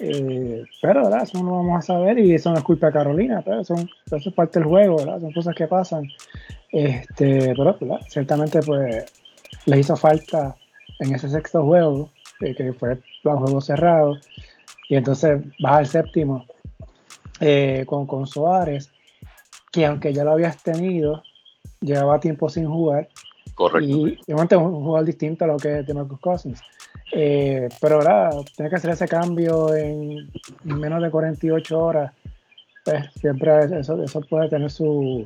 Eh, pero ¿verdad? eso no vamos a saber y eso no es culpa de Carolina, pero eso es parte del juego, ¿verdad? son cosas que pasan. Este, pero ciertamente pues le hizo falta en ese sexto juego, que fue el juego cerrado, y entonces baja el séptimo con, con Suárez que aunque ya lo habías tenido, llevaba tiempo sin jugar. Correcto. Y obviamente un jugador distinto a lo que es de Marcus Cousins. Eh, pero ahora, tener que hacer ese cambio en menos de 48 horas, pues siempre eso, eso puede tener su,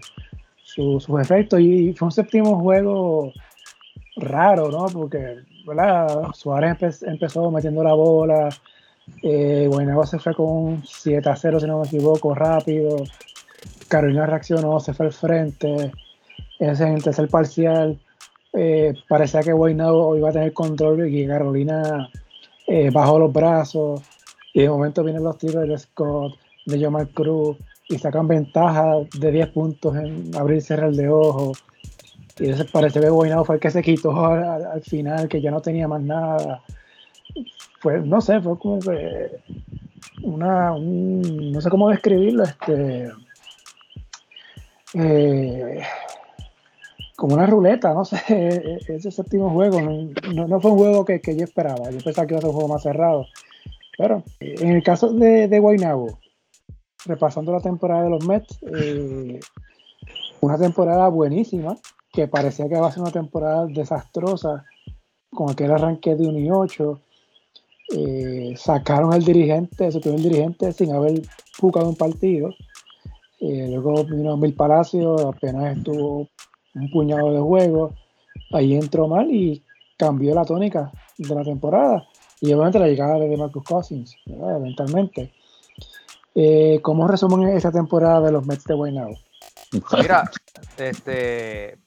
su, sus efectos. Y fue un séptimo juego raro, ¿no? Porque, ¿verdad? Suárez empezó metiendo la bola. Eh, se fue con un 7 a 0, si no me equivoco, rápido. Carolina reaccionó, se fue al frente. Ese en el tercer parcial eh, parecía que Guaynabo iba a tener control y Carolina eh, bajó los brazos. Y de momento vienen los tiros de Scott, de Jamal Cruz y sacan ventaja de 10 puntos en abrir y cerrar de ojo. Y entonces parece que Guaynabo fue el que se quitó al, final, que ya no tenía más nada. Fue, no sé, fue como que una, no sé cómo describirlo, este, eh, como una ruleta, no sé, ese séptimo juego no, fue un juego que, yo esperaba, yo pensaba que iba a ser un juego más cerrado. Pero en el caso de, de Guaynabo, repasando la temporada de los Mets, eh, una temporada buenísima, que parecía que va a ser una temporada desastrosa, con aquel arranque de 1 y 8. Eh, sacaron al dirigente, se el dirigente sin haber jugado un partido. Eh, luego vino Mil Palacio, apenas estuvo un puñado de juegos. Ahí entró mal y cambió la tónica de la temporada. Y obviamente la llegada de Marcus Cousins, eventualmente. Eh, ¿Cómo resumen esta temporada de los Mets de Guaynabo? Mira, este,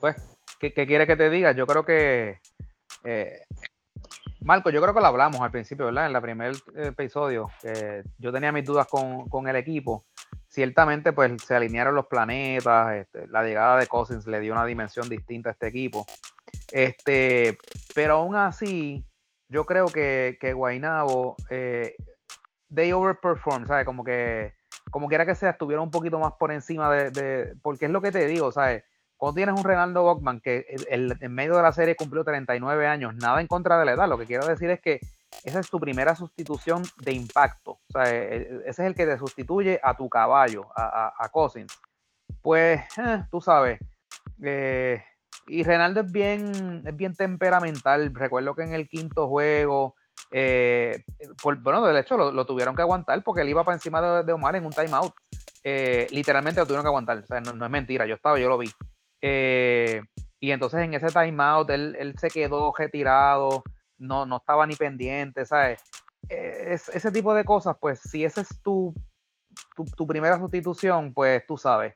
pues, ¿qué, quiere que te diga? Yo creo que, eh, Marco, yo creo que lo hablamos al principio, ¿verdad? En el primer episodio, yo tenía mis dudas con, el equipo. Ciertamente, pues, se alinearon los planetas, este, la llegada de Cousins le dio una dimensión distinta a este equipo. Este, pero aún así, yo creo que, que Guaynabo eh, they overperform, ¿sabes? Como que, como quiera que sea, estuvieron un poquito más por encima de, porque es lo que te digo, ¿sabes? Cuando tienes un Renaldo Bockman que en medio de la serie cumplió 39 años, nada en contra de la edad, lo que quiero decir es que esa es tu primera sustitución de impacto, o sea, e, e, ese es el que te sustituye a tu caballo, a, a, Cousins. Pues, eh, tú sabes, eh, y Renaldo es bien, es bien temperamental, recuerdo que en el quinto juego, eh, bueno, de hecho lo, tuvieron que aguantar porque él iba para encima de, Omar en un timeout. Literalmente lo tuvieron que aguantar. O sea, no, es mentira, yo estaba, yo lo vi. Eh, y entonces en ese timeout él, él se quedó retirado, no, no estaba ni pendiente, ¿sabes? ese tipo de cosas, pues si esa es tu, tu, primera sustitución, pues tú sabes.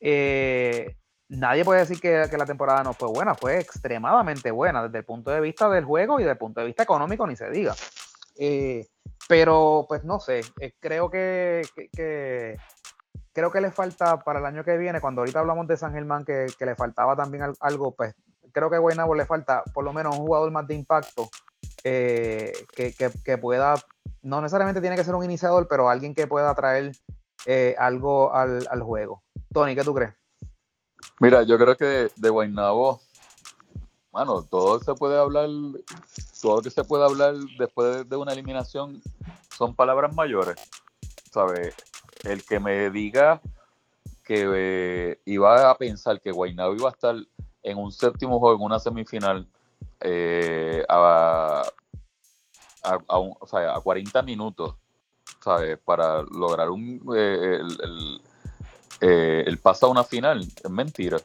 Eh, nadie puede decir que, la temporada no fue buena, fue extremadamente buena desde el punto de vista del juego y desde el punto de vista económico, ni se diga. Eh, pero, pues no sé, eh, creo que, creo que le falta para el año que viene, cuando ahorita hablamos de San Germán, que, le faltaba también algo, pues creo que a Guaynabo le falta por lo menos un jugador más de impacto eh, que, pueda, no necesariamente tiene que ser un iniciador, pero alguien que pueda traer algo al, al juego. Tony, ¿qué tú crees? Mira, yo creo que de, de Guaynabo, bueno, todo se puede hablar, todo lo que se puede hablar después de, una eliminación son palabras mayores. ¿Sabes? El que me diga que eh, iba a pensar que Guaynabo iba a estar en un séptimo juego, en una semifinal, eh, a, a, 40 minutos, ¿sabes? Para lograr un, eh, el, eh, el paso a una final es mentira.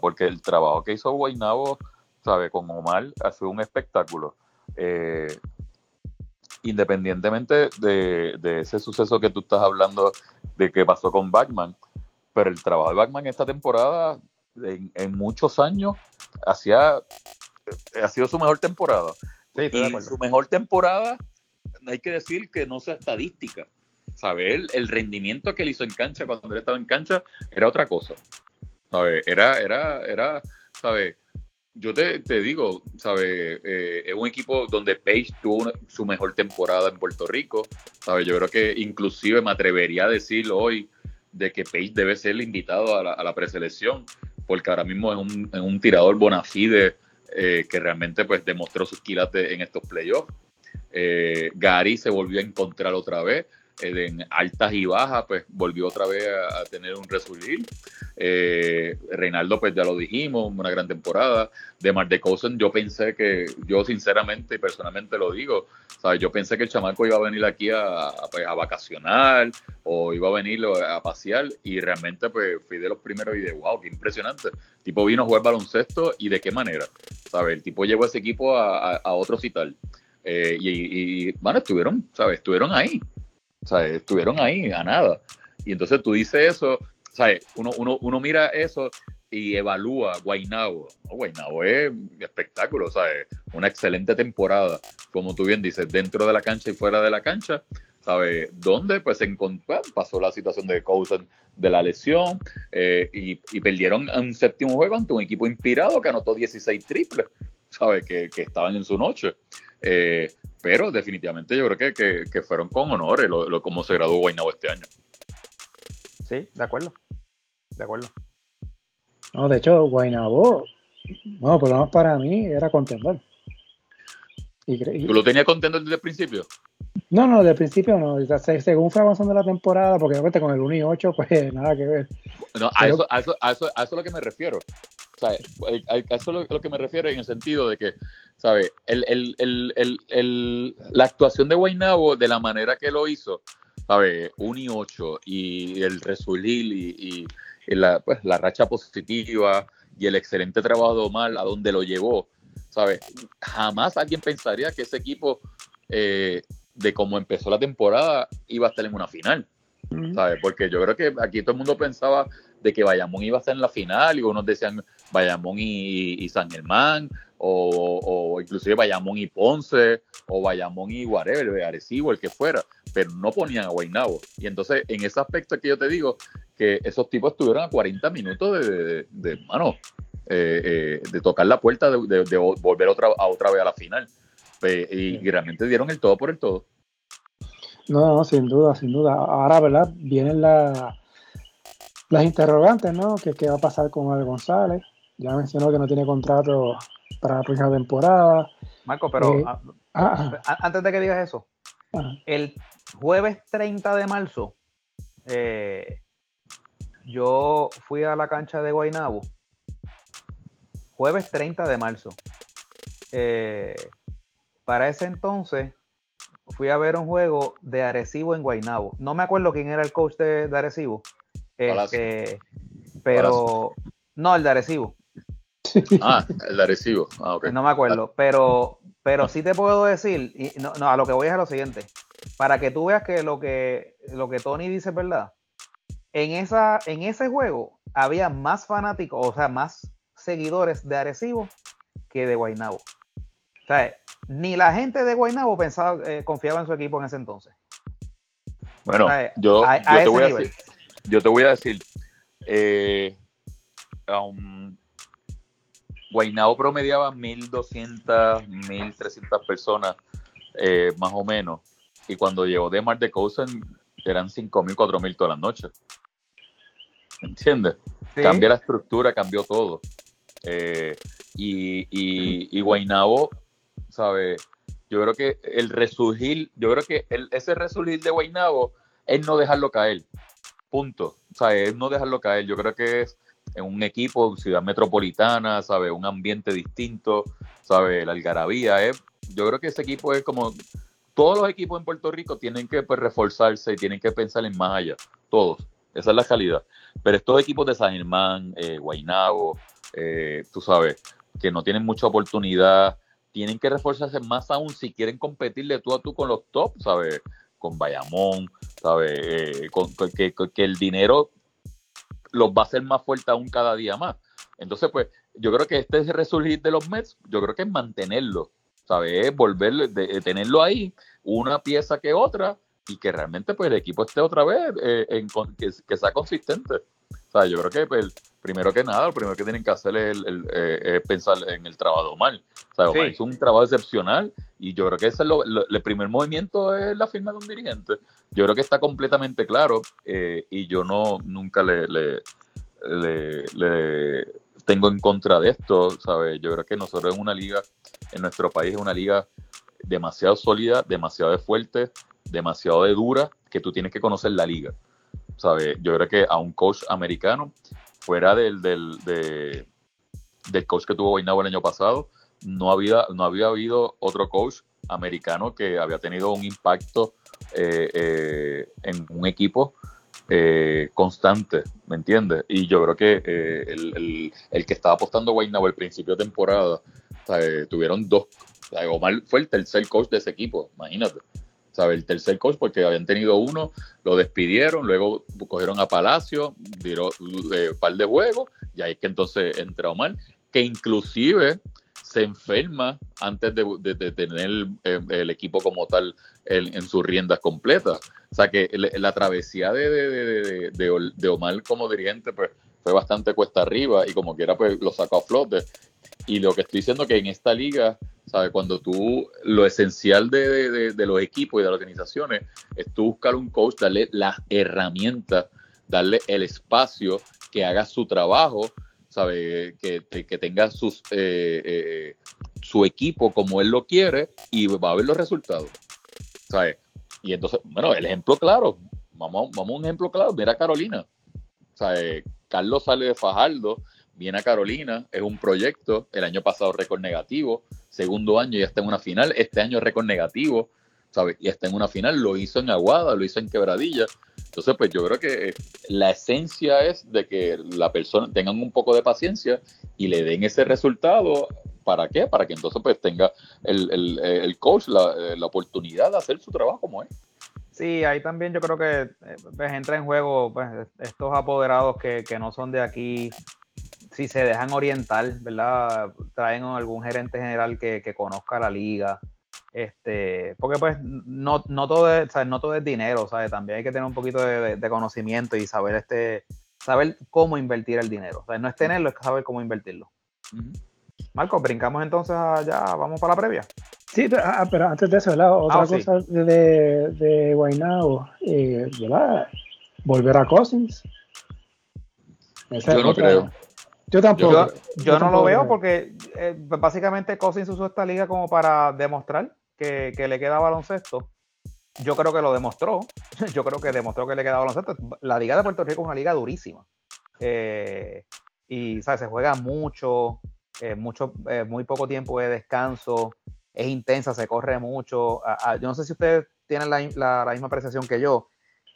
Porque el trabajo que hizo Guaynabo, ¿sabe? Con Omar ha sido un espectáculo. Eh, independientemente de, ese suceso que tú estás hablando de que pasó con Batman, pero el trabajo de Batman esta temporada, en, muchos años, hacía, ha sido su mejor temporada. Sí, su mejor temporada, hay que decir que no sea estadística, ¿sabes? El, rendimiento que él hizo en cancha cuando él estaba en cancha era otra cosa, ¿sabes? Era, era, era, ¿sabes? Yo te, digo, ¿sabes? Eh, es un equipo donde Page tuvo su mejor temporada en Puerto Rico, ¿sabes? Yo creo que inclusive me atrevería a decir hoy de que Page debe ser invitado a la, preselección, porque ahora mismo es un, tirador bona fide eh, que realmente pues demostró sus quilates en estos playoffs. Eh, Gary se volvió a encontrar otra vez en altas y bajas, pues volvió otra vez a, tener un resurgir. Eh, Reinaldo, pues ya lo dijimos, una gran temporada. De Mar de Cousin, yo pensé que, yo sinceramente y personalmente lo digo, ¿sabes? yo pensé que el chamaco iba a venir aquí a, pues, a, vacacionar o iba a venir a pasear y realmente pues fui de los primeros y de wow, qué impresionante. Tipo vino a jugar baloncesto y de qué manera, ¿sabes? El tipo llevó ese equipo a, a, otros y. Eh, y, y, bueno, estuvieron, ¿sabes? Estuvieron ahí. Sea, estuvieron ahí a nada. Y entonces tú dices eso, ¿sabes? Uno, uno, uno mira eso y evalúa Guaynabo. Guaynabo es espectáculo, ¿sabes? Una excelente temporada, como tú bien dices, dentro de la cancha y fuera de la cancha. ¿Sabes? ¿Dónde? Pues pasó la situación de Cousin de la lesión eh, y, perdieron un séptimo juego ante un equipo inspirado que anotó 16 triples, ¿sabes? Que, que estaban en su noche. Eh, pero definitivamente yo creo que, que, fueron con honores lo, como se graduó Guaynabo este año. Sí, de acuerdo. De acuerdo. No, de hecho, Guaynabo, bueno, por lo menos para mí era contender. ¿Tú lo tenías contento desde el principio? No, no, desde el principio no. según fue avanzando la temporada, porque obviamente con el 1 y 8, pues nada que ver. No, a, eso, a, eso, a, eso, a eso es lo que me refiero. Sea, eso es lo que me refiero en el sentido de que, ¿sabes? El, el, el, el, la actuación de Guaynabo, de la manera que lo hizo, ¿sabes? 1 y 8 y el resurgir y, y, la, pues, la racha positiva y el excelente trabajo de Omar a donde lo llevó, ¿sabes? Jamás alguien pensaría que ese equipo, eh, de cómo empezó la temporada, iba a estar en una final, ¿sabes? Porque yo creo que aquí todo el mundo pensaba de que Bayamón iba a estar en la final y unos decían Bayamón y, San Germán o, o, inclusive Bayamón y Ponce o Bayamón y whatever, Arecibo, el que fuera, pero no ponían a Guaynabo. Y entonces en ese aspecto que yo te digo que esos tipos estuvieron a 40 minutos de, de, mano, eh, eh, de tocar la puerta, de, volver otra, a otra vez a la final. y, realmente dieron el todo por el todo. No, no, sin duda, sin duda. Ahora, ¿verdad? Vienen la, las interrogantes, ¿no? ¿Qué, ¿Qué va a pasar con Al González? Ya mencionó que no tiene contrato para la próxima temporada. Marco, pero eh, ah, ah. antes de que digas eso, el jueves 30 de marzo, yo fui a la cancha de Guaynabo jueves 30 de marzo. Eh, para ese entonces fui a ver un juego de Arecibo en Guaynabo. No me acuerdo quién era el coach de, Arecibo. Este, pero no, el de Arecibo. Ah, el de Arecibo. Ah, no me acuerdo, pero, pero sí te puedo decir, y no, a lo que voy es a lo siguiente, para que tú veas que lo que, lo que Tony dice es verdad. En, esa, en ese juego había más fanáticos, o sea, más seguidores de Arecibo que de Guaynabo. O sea, ni la gente de Guaynabo pensaba, eh, confiaba en su equipo en ese entonces. Bueno, yo, te voy a decir, yo, te voy a decir, Guaynabo promediaba 1.200, 1.300 personas, eh, más o menos, y cuando llegó de Mar de Cousen eran 5.000, 4.000 todas las noches. ¿Entiendes? Cambia la estructura, cambió todo. Eh, y, y, y Guaynabo, ¿sabe? Yo creo que el resurgir, yo creo que el, ese resurgir de Guaynabo es no dejarlo caer. Punto. O sea, es no dejarlo caer. Yo creo que es en un equipo, ciudad metropolitana, ¿sabe? Un ambiente distinto, ¿sabe? La algarabía. ¿eh? Yo creo que ese equipo es como. Todos los equipos en Puerto Rico tienen que pues, reforzarse y tienen que pensar en más allá. Todos. Esa es la calidad. Pero estos equipos de San Germán, eh, Guaynabo, eh, tú sabes, que no tienen mucha oportunidad, tienen que reforzarse más aún si quieren competirle tú a tú con los top, ¿sabes? Con Bayamón, ¿sabes? Eh, con, que, el dinero los va a hacer más fuerte aún cada día más. Entonces, pues, yo creo que este resurgir de los Mets, yo creo que es mantenerlo, ¿sabes? Es de, tenerlo ahí, una pieza que otra, y que realmente pues el equipo esté otra vez, eh, en, que, que, sea consistente. Yo creo que pues, primero que nada, lo primero que tienen que hacer es, el, eh, pensar en el trabajo mal. O sea, Omar hizo un trabajo excepcional y yo creo que ese es lo, el primer movimiento es la firma de un dirigente. Yo creo que está completamente claro eh, y yo no nunca le, le, le, tengo en contra de esto, ¿sabes? Yo creo que nosotros en una liga, en nuestro país es una liga demasiado sólida, demasiado fuerte, demasiado de dura, que tú tienes que conocer la liga. ¿sabes? Yo creo que a un coach americano, fuera del, del, del coach que tuvo Guaynabo el año pasado, no había, no había habido otro coach americano que había tenido un impacto eh, eh, en un equipo eh, constante, ¿me entiendes? Y yo creo que el, el, que estaba apostando Guaynabo al principio de temporada, tuvieron dos, Omar fue el tercer coach de ese equipo, imagínate. ¿Sabe? El tercer coach, porque habían tenido uno, lo despidieron, luego cogieron a Palacio, dieron eh, par de juegos, y ahí es que entonces entra Omar, que inclusive se enferma antes de, tener el, equipo como tal en, sus riendas completas. O sea que la travesía de, de, Omar como dirigente pues, fue bastante cuesta arriba y como quiera pues lo sacó a flote. Y lo que estoy diciendo que en esta liga ¿Sabes? Cuando tú, lo esencial de, los equipos y de las organizaciones es tú buscar un coach, darle las herramientas, darle el espacio, que haga su trabajo, ¿sabes? Que, que tenga sus, eh, eh, su equipo como él lo quiere y va a ver los resultados. ¿Sabes? Y entonces, bueno, el ejemplo claro, vamos, vamos a un ejemplo claro, mira Carolina. ¿Sabes? Carlos sale de Fajardo, viene a Carolina, es un proyecto, el año pasado récord negativo, segundo año ya está en una final, este año récord negativo, ¿sabes? Y está en una final, lo hizo en Aguada, lo hizo en Quebradilla. Entonces, pues yo creo que la esencia es de que la persona tengan un poco de paciencia y le den ese resultado. ¿Para qué? Para que entonces pues tenga el, el, el coach la, la, oportunidad de hacer su trabajo como es. Sí, ahí también yo creo que eh, pues, entra en juego pues, estos apoderados que, que no son de aquí, si se dejan orientar, ¿verdad? Traen algún gerente general que, que conozca la liga, este, porque pues no, no, todo es, no todo es dinero, ¿sabes? También hay que tener un poquito de, de, conocimiento y saber este, saber cómo invertir el dinero. O sea, no es tenerlo, es saber cómo invertirlo. Uh -huh. Marco, brincamos entonces allá, vamos para la previa. Sí, pero, ah, pero antes de eso, ¿verdad? Otra Ah, sí. cosa de, de Guaynabo, eh, ¿verdad? Volver a Cousins. Esa Yo no otra- creo. Yo tampoco. Yo, yo no tampoco lo veo creo. porque eh, básicamente Cousins usó esta liga como para demostrar que, que le queda baloncesto. Yo creo que lo demostró. Yo creo que demostró que le queda baloncesto. La liga de Puerto Rico es una liga durísima. Eh, y ¿sabes? se juega mucho, eh, mucho eh, muy poco tiempo de descanso. Es intensa, se corre mucho. A- a- yo no sé si ustedes tienen la, la- la misma apreciación que yo,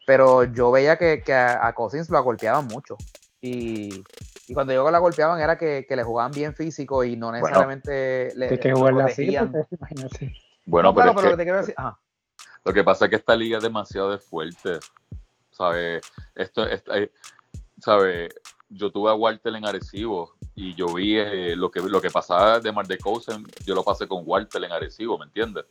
pero yo veía que, que a, a Cousins lo golpeaban mucho. Y, y cuando digo que la golpeaban era que, que le jugaban bien físico y no necesariamente le, Hay que jugarla así, porque, imagínate. Bueno, No, pero, claro, es pero lo que que te quiero decir, ajá. lo que pasa es que esta liga es demasiado de fuerte. ¿Sabes? Esto, esto, eh, ¿sabes? Yo tuve a Walter en Arecibo y yo vi eh, lo, que, lo que pasaba de Mar de Cousen, yo lo pasé con Walter en Arecibo, ¿me entiendes?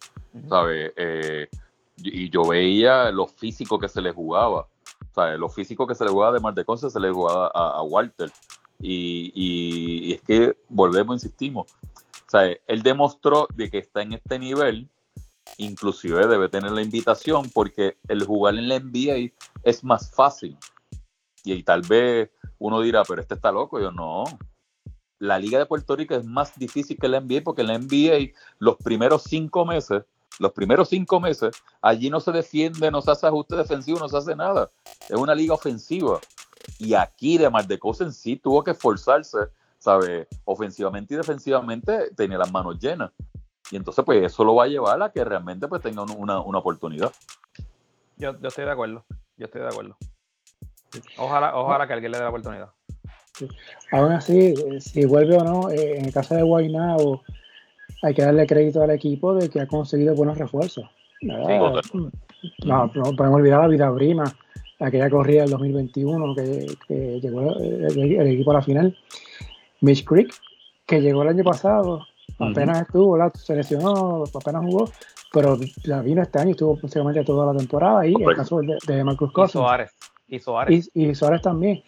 ¿sabes? Eh, y yo veía lo físico que se le jugaba, ¿sabes? Lo físico que se le jugaba de Mar de Conce se le jugaba a, a Walter. Y, es que volvemos, insistimos, ¿sabes? Él demostró de que está en este nivel, inclusive debe tener la invitación porque el jugar en la NBA es más fácil. Y, tal vez uno dirá, pero este está loco. Yo no. La Liga de Puerto Rico es más difícil que la NBA porque en la NBA los primeros cinco meses, los primeros cinco meses, allí no se defiende, no se hace ajuste defensivo, no se hace nada. Es una liga ofensiva. Y aquí de Mar de Cosa en sí tuvo que esforzarse, ¿sabes? Ofensivamente y defensivamente tenía las manos llenas. Y entonces, pues eso lo va a llevar a que realmente pues tenga un- una, una oportunidad. Yo, yo estoy de acuerdo. Yo estoy de acuerdo. Ojalá, ojalá que alguien le dé la oportunidad. Aún así, eh, si vuelve o no, eh, en el caso de Guaynabo, hay que darle crédito al equipo de que ha conseguido buenos refuerzos. ¿verdad? no, no podemos olvidar a Vida Brima, aquella corrida del 2021 que, que llegó el, el- el equipo a la final. Mitch Creek, que llegó el año pasado, apenas estuvo, ¿verdad? se lesionó, apenas jugó, pero la vino este año y estuvo prácticamente toda la temporada. Y el Correcto. caso de, de Marcus Y Cousins. Suárez. Y Suárez. Y, y Suárez también.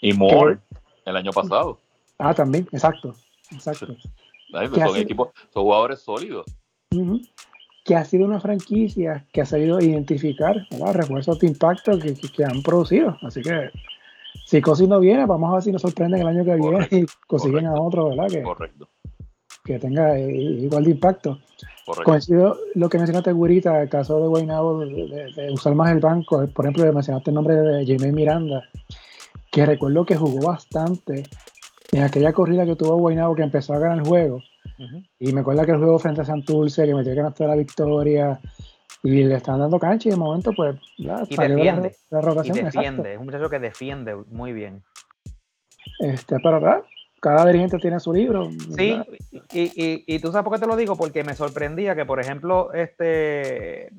Y Moore, el año pasado. Ah, también, exacto. Exacto. Ay, ¿Qué Son equipos, son jugadores sólidos. Ujú. Que ha sido una franquicia que ha sabido identificar ¿verdad? refuerzos de impacto que, que- que han producido. Así que si Cosi no viene, vamos a ver si nos sorprenden el año que viene y consiguen correcto. a otro ¿verdad? Que, Correcto, que tenga eh, igual de impacto. correcto. Coincido lo que mencionaste, Gurita, el caso de Guaynabo, de, de- de usar más el banco. Por ejemplo, mencionaste el nombre de Jaime Miranda, que recuerdo que jugó bastante en aquella corrida que tuvo Guaynabo que empezó a ganar el juego. Y me acuerdo que el juego frente a Santurce, que metió que no la victoria, y le están dando cancha y de momento, pues, ya Y la, defiende. la Y rotación. exacto. defiende. Es un muchacho que defiende muy bien. Este, pero ¿verdad? cada dirigente tiene su libro. Sí, y, y, y tú sabes por qué te lo digo, porque me sorprendía que, por ejemplo, este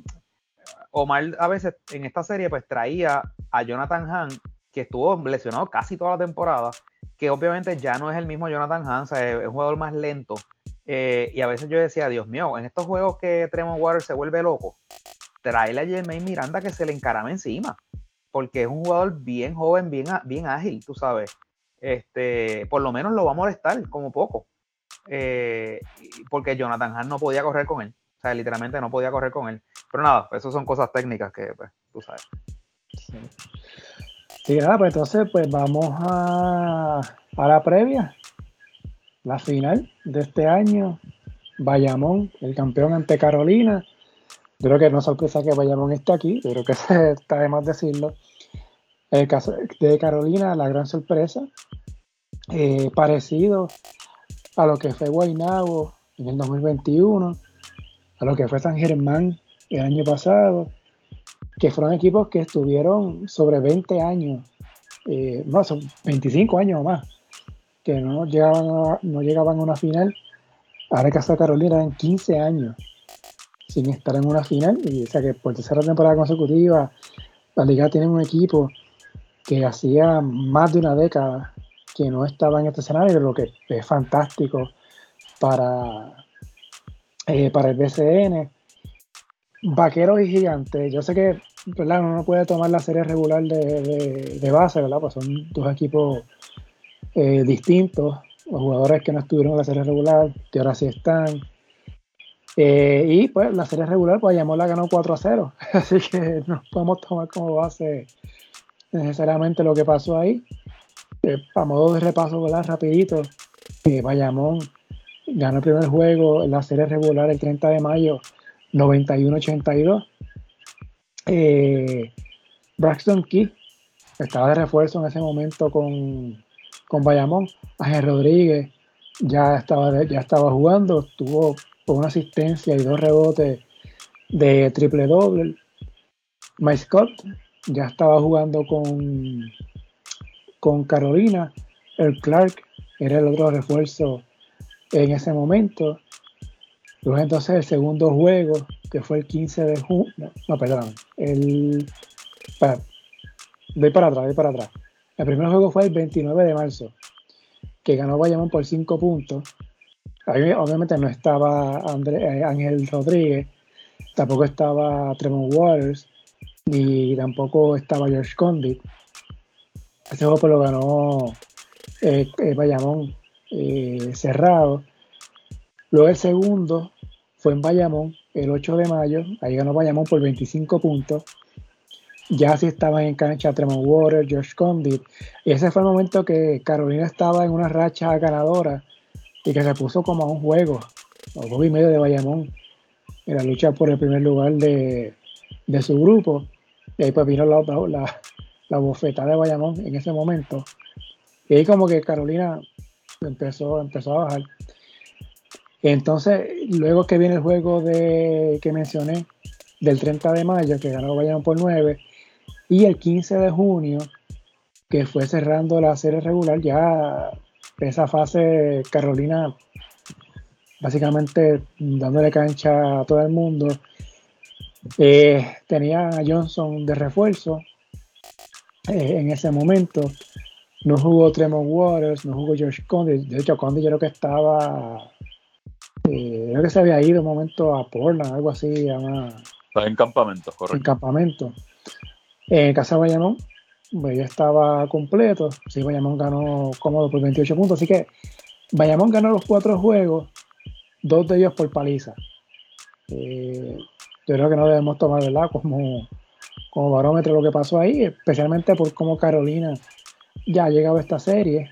Omar a veces en esta serie pues traía a Jonathan Hahn, que estuvo lesionado casi toda la temporada, que obviamente ya no es el mismo Jonathan sea, es un jugador más lento. Eh, y a veces yo decía, Dios mío, en estos juegos que Tremont Water se vuelve loco, tráele a Jermaine Miranda que se le encarame encima, porque es un jugador bien joven, bien, bien ágil, tú sabes. Este, por lo menos lo va a molestar como poco. Eh, porque Jonathan Hahn no podía correr con él. O sea, literalmente no podía correr con él. Pero nada, eso son cosas técnicas que, pues, tú sabes. Sí, nada, pues entonces pues vamos a, a la previa, la final de este año, Bayamón, el campeón ante Carolina. Yo creo que no es sorpresa que Bayamón esté aquí, pero que está de más decirlo. El caso de Carolina, la gran sorpresa, eh, parecido a lo que fue Guaynabo en el 2021, a lo que fue San Germán el año pasado, que fueron equipos que estuvieron sobre 20 años, eh, no, son 25 años o más, que no llegaban a, no llegaban a una final. Ahora que hasta Carolina en 15 años sin estar en una final, y o sea que por tercera temporada consecutiva, la liga tiene un equipo que hacía más de una década que no estaba en este escenario, lo que es fantástico para, eh, para el BCN. Vaqueros y Gigantes, yo sé que uno no puede tomar la serie regular de, base, ¿verdad? Pues son dos equipos eh, distintos, los jugadores que no estuvieron en la serie regular, que ahora sí están. Eh, y pues la serie regular, pues la ganó 4 a 0, así que no podemos tomar como base necesariamente lo que pasó ahí. Eh, a modo de repaso, ¿verdad? Rapidito, eh, Bayamón ganó el primer juego en la serie regular el 30 de mayo 91-82. Eh, Braxton Key estaba de refuerzo en ese momento con, con Bayamón. Ángel Rodríguez ya estaba, ya estaba jugando, tuvo una asistencia y dos rebotes de triple doble. Mike Scott ya estaba jugando con, con Carolina. El Clark era el otro refuerzo en ese momento. Luego entonces el segundo juego, que fue el 15 de junio, no, perdón, el... voy para atrás, voy para atrás. El primer juego fue el 29 de marzo, que ganó Bayamón por 5 puntos. Ahí obviamente no estaba eh, Ángel Rodríguez, tampoco estaba Tremont Waters, ni tampoco estaba George Condit. Ese juego pues lo ganó eh, eh, Bayamón cerrado. Luego el segundo fue en Bayamón el 8 de mayo. Ahí ganó Bayamón por 25 puntos. Ya sí estaban en cancha Tremont Water, George Condit. Y ese fue el momento que Carolina estaba en una racha ganadora y que se puso como a un juego, un juego y medio de Bayamón, en la lucha por el primer lugar de, de su grupo. Y ahí pues vino la, la, la bofetada de Bayamón en ese momento. Y ahí como que Carolina empezó, empezó a bajar. Entonces, luego que viene el juego de que mencioné, del 30 de mayo, que ganó Bayamón por 9, y el 15 de junio, que fue cerrando la serie regular, ya esa fase Carolina básicamente dándole cancha a todo el mundo eh, tenía a Johnson de refuerzo eh, en ese momento. No jugó Tremont Waters, no jugó George Condit. De hecho, Condit yo creo que estaba. Eh, creo que se había ido un momento a Portland, algo así. Estaba en campamento, correcto. En campamento. En casa de Bayamón, pues ya estaba completo. Sí, Bayamón ganó cómodo por 28 puntos. Así que Bayamón ganó los cuatro juegos, dos de ellos por paliza. Eh, yo creo que no debemos tomar ¿verdad? Como, como barómetro lo que pasó ahí, especialmente por cómo Carolina ya ha llegado a esta serie.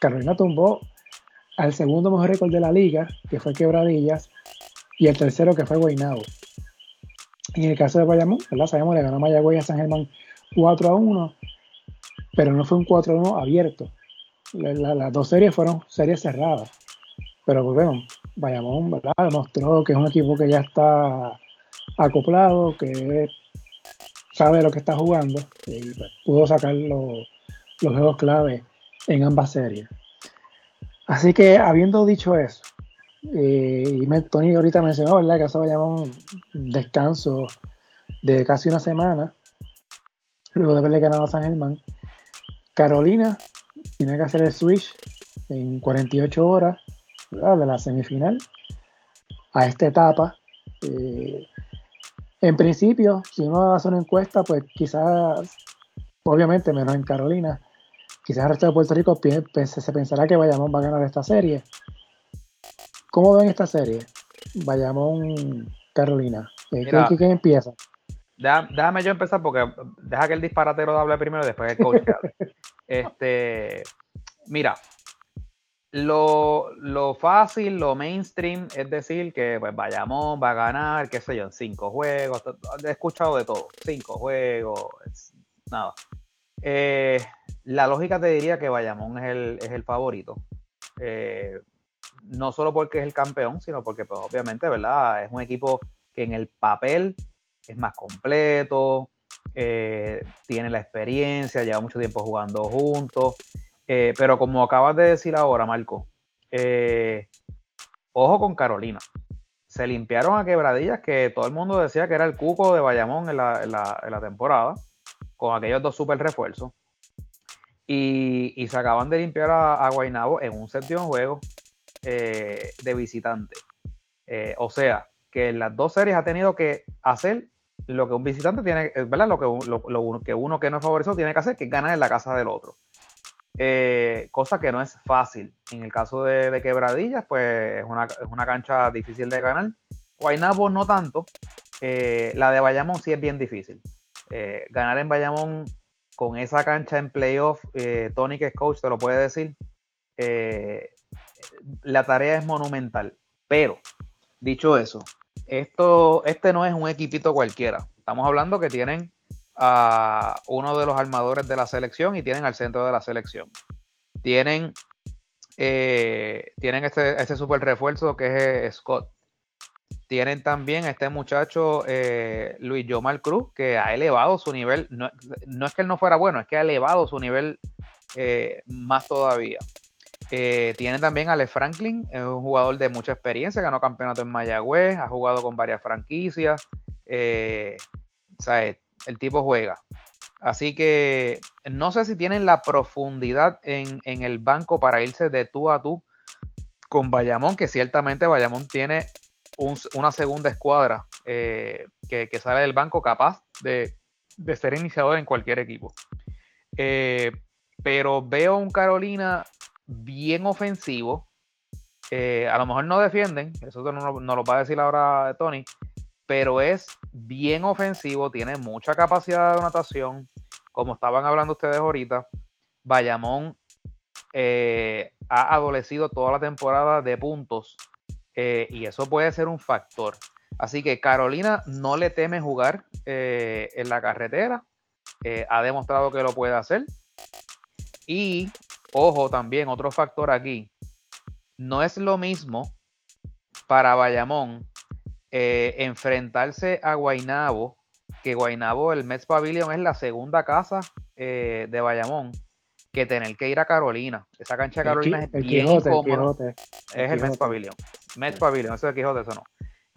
Carolina tumbó al segundo mejor récord de la liga, que fue Quebradillas, y el tercero que fue Guaynabo. En el caso de Bayamón, ¿verdad? Sabemos que ganó Mayagüez a San Germán 4 a 1, pero no fue un 4 a 1 abierto. las dos series fueron series cerradas. Pero pues bueno, Bayamón, ¿verdad? Demostró que es un equipo que ya está acoplado, que sabe lo que está jugando y pues, pudo sacar los, juegos clave en ambas series. Así que habiendo dicho eso, eh, y Tony ahorita mencionó, ¿verdad? Que eso va a llamar un descanso de casi una semana, luego de haberle ganado a San Germán. Carolina tiene que hacer el switch en 48 horas de la semifinal a esta etapa. Eh, en principio, si uno hace una encuesta, pues quizás, obviamente menos en Carolina, quizás el resto de Puerto Rico se pensará que Bayamón va a ganar esta serie. ¿Cómo ven esta serie? Bayamón, Carolina. Eh, ¿Quién empieza? Déjame yo empezar porque deja que el disparatero hable primero y después el coach este, mira, lo, fácil, lo mainstream es decir que pues Bayamón va a ganar, qué sé yo, en cinco juegos. He escuchado de todo, cinco juegos, nada. Eh, la lógica te diría que Bayamón es el, es el favorito. Eh, no solo porque es el campeón, sino porque pues, obviamente, ¿verdad? Es un equipo que en el papel es más completo, eh, tiene la experiencia, lleva mucho tiempo jugando juntos. Pero como acabas de decir ahora, Marco, ojo con Carolina. Se limpiaron a quebradillas que todo el mundo decía que era el cuco de Bayamón en la, temporada, con aquellos dos super refuerzos. Y, se acaban de limpiar a, Guainabo en un séptimo juego eh, de visitante. o sea, que en las dos series ha tenido que hacer lo que un visitante tiene, ¿verdad? Lo que, lo, que uno que no es favorecido tiene que hacer, que es ganar en la casa del otro. Eh, cosa que no es fácil. En el caso de, Quebradillas, pues es una, es una, cancha difícil de ganar. Guaynabo no tanto. Eh, la de Bayamón sí es bien difícil. Eh, ganar en Bayamón con esa cancha en playoff, Tony que es coach te lo puede decir, la tarea es monumental. Pero, dicho eso, esto, este no es un equipito cualquiera. Estamos hablando que tienen a uno de los armadores de la selección y tienen al centro de la selección. Tienen, eh, tienen este, este super refuerzo que es Scott. Tienen también este muchacho eh, Luis Yomar Cruz, que ha elevado su nivel. No, es que él no fuera bueno, es que ha elevado su nivel eh, más todavía. tienen también a Ale Franklin, es un jugador de mucha experiencia, ganó campeonato en Mayagüez, ha jugado con varias franquicias. O sea, el tipo juega. Así que no sé si tienen la profundidad en, el banco para irse de tú a tú con Bayamón, que ciertamente Bayamón tiene una segunda escuadra eh, que, sale del banco capaz de, ser iniciador en cualquier equipo. Eh, pero veo un Carolina bien ofensivo. Eh, a lo mejor no defienden, eso no, no lo va a decir ahora Tony, pero es bien ofensivo, tiene mucha capacidad de anotación. Como estaban hablando ustedes ahorita, Bayamón ha adolecido toda la temporada de puntos eh, y eso puede ser un factor. Así que Carolina no le teme jugar eh, en la carretera, ha demostrado que lo puede hacer. Y, ojo, también otro factor aquí, no es lo mismo para Bayamón eh, enfrentarse a Guainabo, que Guainabo, el Mets Pavilion es la segunda casa eh, de Bayamón, que tener que ir a Carolina. Esa cancha de Carolina es bien Quijote, Es el, Mets Pavilion. Mets Pavilion, eso de Quijote, eso no.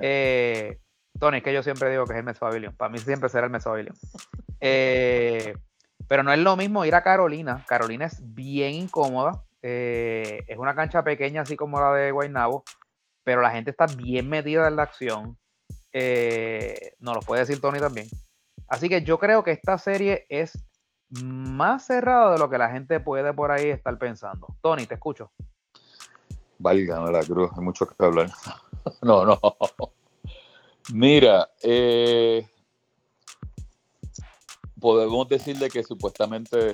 Eh, Tony, que yo siempre digo que es el Mets Pavilion. Para mí siempre será el Mets Pavilion. pero no es lo mismo ir a Carolina. Carolina es bien incómoda. es una cancha pequeña, así como la de Guaynabo pero la gente está bien metida en la acción. Eh, nos lo puede decir Tony también. Así que yo creo que esta serie es más cerrada de lo que la gente puede por ahí estar pensando. Tony, te escucho. Válgame la cruz, hay mucho que hablar. no, no. Mira, eh, podemos decirle que supuestamente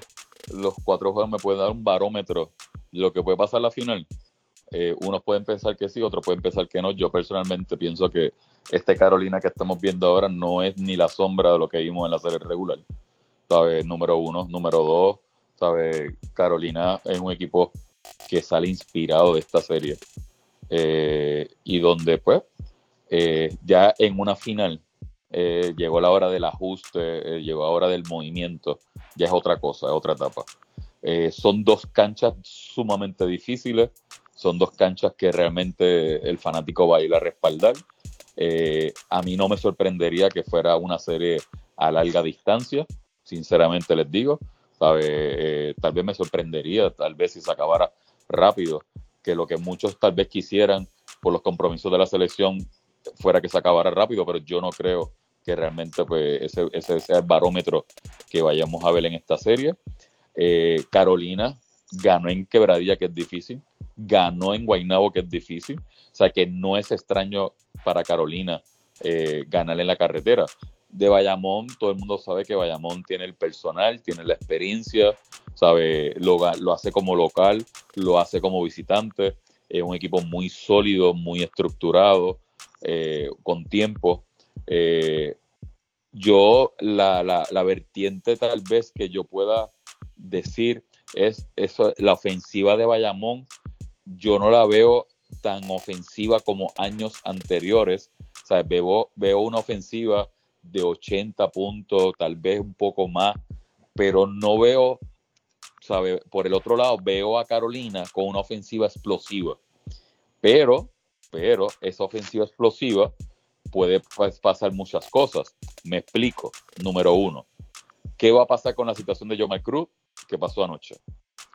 los cuatro juegos me pueden dar un barómetro de lo que puede pasar en la final. Eh, unos pueden pensar que sí, otros pueden pensar que no. Yo personalmente pienso que este Carolina que estamos viendo ahora no es ni la sombra de lo que vimos en la serie regular. ¿Sabes? Número uno. Número dos, ¿sabes? Carolina es un equipo que sale inspirado de esta serie. Eh, y donde, pues, eh, ya en una final llegó la hora del ajuste, llegó la hora del movimiento. Ya es otra cosa, es otra etapa. son dos canchas sumamente difíciles son dos canchas que realmente el fanático va a ir a respaldar. Eh, a mí no me sorprendería que fuera una serie a larga distancia, sinceramente les digo. Eh, tal vez me sorprendería, tal vez si se acabara rápido, que lo que muchos tal vez quisieran por los compromisos de la selección fuera que se acabara rápido, pero yo no creo que realmente pues, ese, sea el barómetro que vayamos a ver en esta serie. Eh, Carolina ganó en quebradilla, que es difícil ganó en Guaynabo, que es difícil. O sea que no es extraño para Carolina eh, ganar en la carretera. De Bayamón, todo el mundo sabe que Bayamón tiene el personal, tiene la experiencia, sabe, lo, lo hace como local, lo hace como visitante, es un equipo muy sólido, muy estructurado, eh, con tiempo. Eh, yo, la, la, la, vertiente tal vez que yo pueda decir es eso, la ofensiva de Bayamón, yo no la veo tan ofensiva como años anteriores. Veo, veo una ofensiva de 80 puntos, tal vez un poco más, pero no veo, sabe, por el otro lado, veo a Carolina con una ofensiva explosiva. Pero, pero esa ofensiva explosiva puede pues, pasar muchas cosas. Me explico. Número uno, ¿qué va a pasar con la situación de Jomar Cruz? ¿Qué pasó anoche?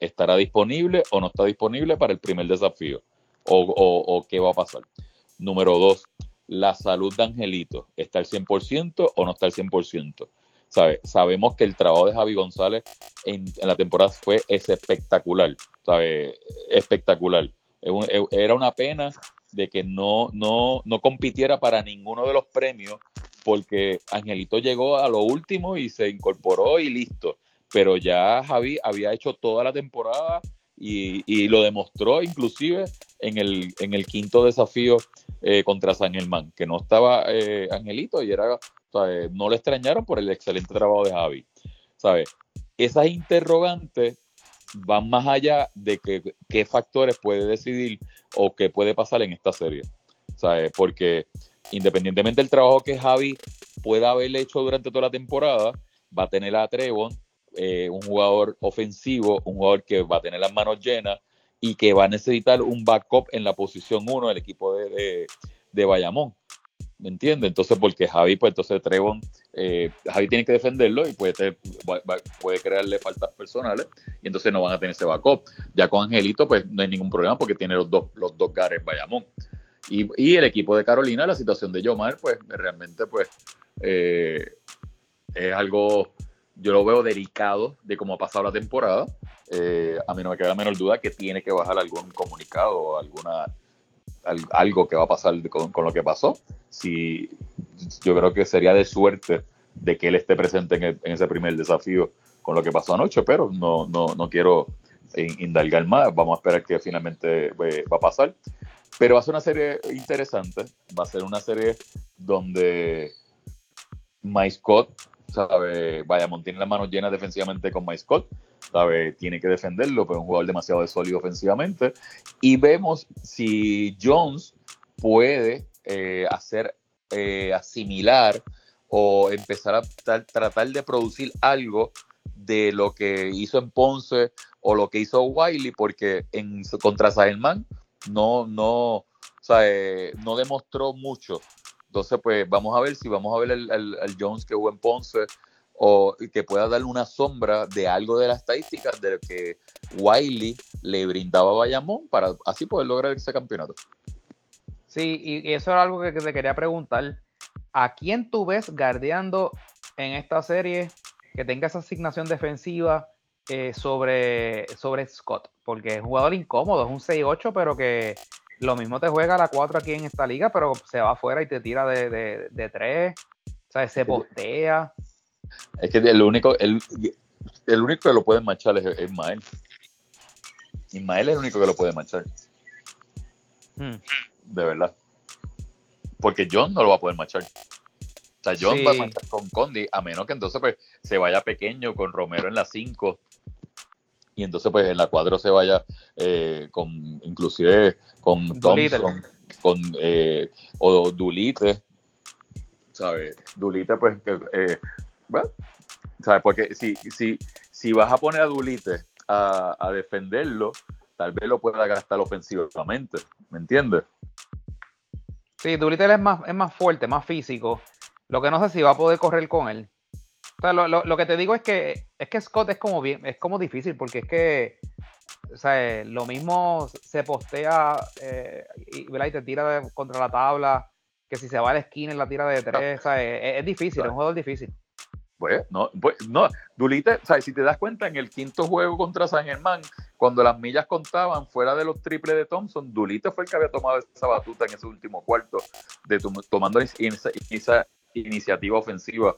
¿Estará disponible o no está disponible para el primer desafío? ¿O, o qué va a pasar? Número dos, la salud de Angelito está al 100% o no está al 100%. ¿Sabe? Sabemos que el trabajo de Javi González en, la temporada fue espectacular, espectacular. Era una pena de que no, no, no compitiera para ninguno de los premios porque Angelito llegó a lo último y se incorporó y listo. Pero ya Javi había hecho toda la temporada y, lo demostró inclusive en el, en el quinto desafío eh, contra San Germán, que no estaba eh, Angelito y era, no le extrañaron por el excelente trabajo de Javi. ¿sabes? Esas interrogantes van más allá de que, qué factores puede decidir o qué puede pasar en esta serie. ¿sabes? Porque independientemente del trabajo que Javi pueda haber hecho durante toda la temporada, va a tener a Trevon, eh, un jugador ofensivo, un jugador que va a tener las manos llenas, y que va a necesitar un backup en la posición 1 del equipo de, de, Bayamón. ¿Me entiendes? Entonces, porque Javi, pues entonces Trevon, eh, Javi tiene que defenderlo y puede, puede crearle faltas personales y entonces no van a tener ese backup. Ya con Angelito, pues no hay ningún problema porque tiene los dos, los dos gares Bayamón. Y, y, el equipo de Carolina, la situación de Yomar, pues realmente, pues eh, es algo yo lo veo delicado de cómo ha pasado la temporada. Eh, a mí no me queda la menor duda que tiene que bajar algún comunicado alguna, algo que va a pasar con, lo que pasó. Si, yo creo que sería de suerte de que él esté presente en, ese primer desafío con lo que pasó anoche, pero no, no, no quiero indalgar más. Vamos a esperar que finalmente eh, va a pasar. Pero va a ser una serie interesante. Va a ser una serie donde Mike Scott ¿sabe? Bayamón tiene las manos llenas defensivamente con Mike Scott, ¿sabe? Tiene que defenderlo, pero es un jugador demasiado sólido ofensivamente. Y vemos si Jones puede eh, hacer eh, asimilar o empezar a tratar de producir algo de lo que hizo en Ponce o lo que hizo Wiley, porque en contra Sahelman no, no, no demostró mucho entonces, pues vamos a ver si vamos a ver al, Jones que hubo en Ponce o que pueda darle una sombra de algo de las estadísticas de lo que Wiley le brindaba a Bayamón para así poder lograr ese campeonato. Sí, y eso era algo que, te quería preguntar. ¿A quién tú ves guardeando en esta serie que tenga esa asignación defensiva eh, sobre, sobre Scott? Porque es un jugador incómodo, es un 6-8, pero que lo mismo te juega la 4 aquí en esta liga, pero se va afuera y te tira de, de, de 3. O sea, se postea. Es que el único, el, el único que lo puede marchar es Ismael. Ismael es el único que lo puede marchar. Hmm. De verdad. Porque John no lo va a poder marchar. O sea, John va a marchar con Condi, a menos que entonces pues, se vaya pequeño con Romero en la 5 y entonces pues en la cuadro se vaya eh, con inclusive con Thompson, con eh, o Dulite, ¿sabes? Dulite pues, eh, bueno, ¿sabes? Porque si, si, si vas a poner a Dulite a, a defenderlo, tal vez lo pueda gastar ofensivamente, ¿me entiendes? Sí, Dulite es más, es más fuerte, más físico. Lo que no sé si va a poder correr con él. O sea, lo, lo, que te digo es que es que Scott es como bien, es como difícil porque es que o sea, lo mismo se postea eh, y, te tira contra la tabla, que si se va a la esquina en la tira de tres, o es, difícil, es un juego difícil. Pues no, pues no, Dulite, o sea, si te das cuenta en el quinto juego contra San Germán, cuando las millas contaban fuera de los triples de Thompson, Dulite fue el que había tomado esa batuta en ese último cuarto, de tomando esa, iniciativa ofensiva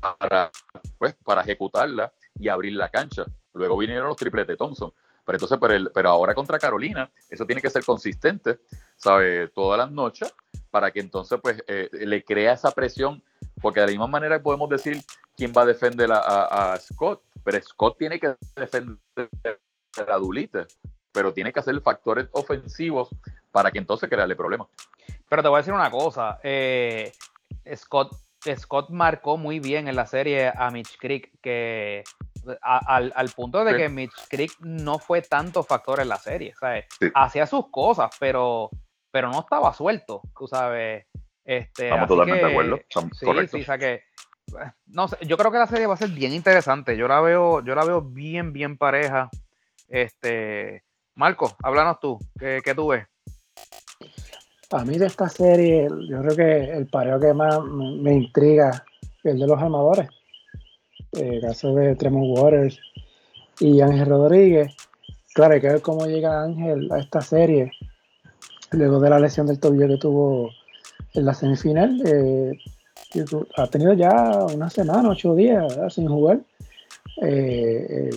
para, pues, para ejecutarla y abrir la cancha. Luego vinieron los triples de Thompson. Pero entonces, pero, pero ahora contra Carolina, eso tiene que ser consistente, ¿sabe? Todas las noches, para que entonces, pues, eh, le crea esa presión, porque de la misma manera podemos decir quién va a defender a, Scott, pero Scott tiene que defender a Dulite, pero tiene que hacer factores ofensivos para que entonces crearle problemas. Pero te voy a decir una cosa, eh, Scott, Scott marcó muy bien en la serie a Mitch Creek, que al, punto de que Mitch Creek no fue tanto factor en la serie, ¿sabes? Hacía sus cosas, pero, pero no estaba suelto, tú sabes. Este, Estamos totalmente de acuerdo. sí, sí, o sea que, no sé, yo creo que la serie va a ser bien interesante. Yo la veo, yo la veo bien, bien pareja. Este, Marco, háblanos tú, ¿qué, qué tú ves? A mí de esta serie, yo creo que el pareo que más me intriga es el de los armadores. El caso de Tremont Waters y Ángel Rodríguez. Claro, hay que ver cómo llega Ángel a esta serie luego de la lesión del tobillo que tuvo en la semifinal. Eh, ha tenido ya una semana, ocho días sin jugar. Eh, eh,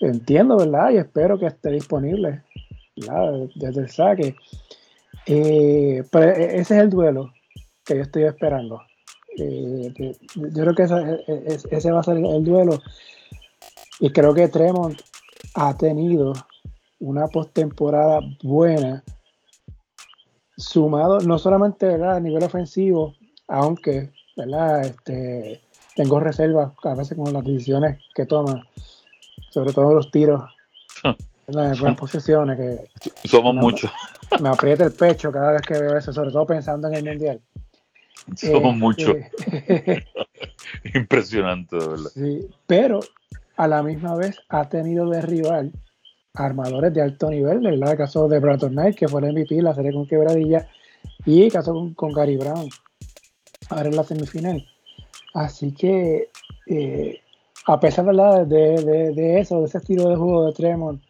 entiendo, ¿verdad? Y espero que esté disponible desde el saque. Eh, pero e, ese es el duelo que yo estoy esperando. Eh, yo creo que e, e, ese, va a ser el duelo. Y creo que Tremont ha tenido una postemporada buena, sumado no solamente a nivel ofensivo, aunque ¿verdad? Este, tengo reservas a veces con las decisiones que toma, sobre todo los tiros en buenas posesiones. Que Somos muchos me aprieta el pecho cada vez que veo eso, sobre todo pensando en el mundial. Somos eh, muchos. Eh, Impresionante, de verdad. Sí, pero a la misma vez ha tenido de rival armadores de alto nivel, el caso de Brandon Knight, que fue el MVP, la serie con quebradilla, y el caso con, Gary Brown, ahora en la semifinal. Así que, eh, a pesar de, de, eso, de ese estilo de juego de Tremont,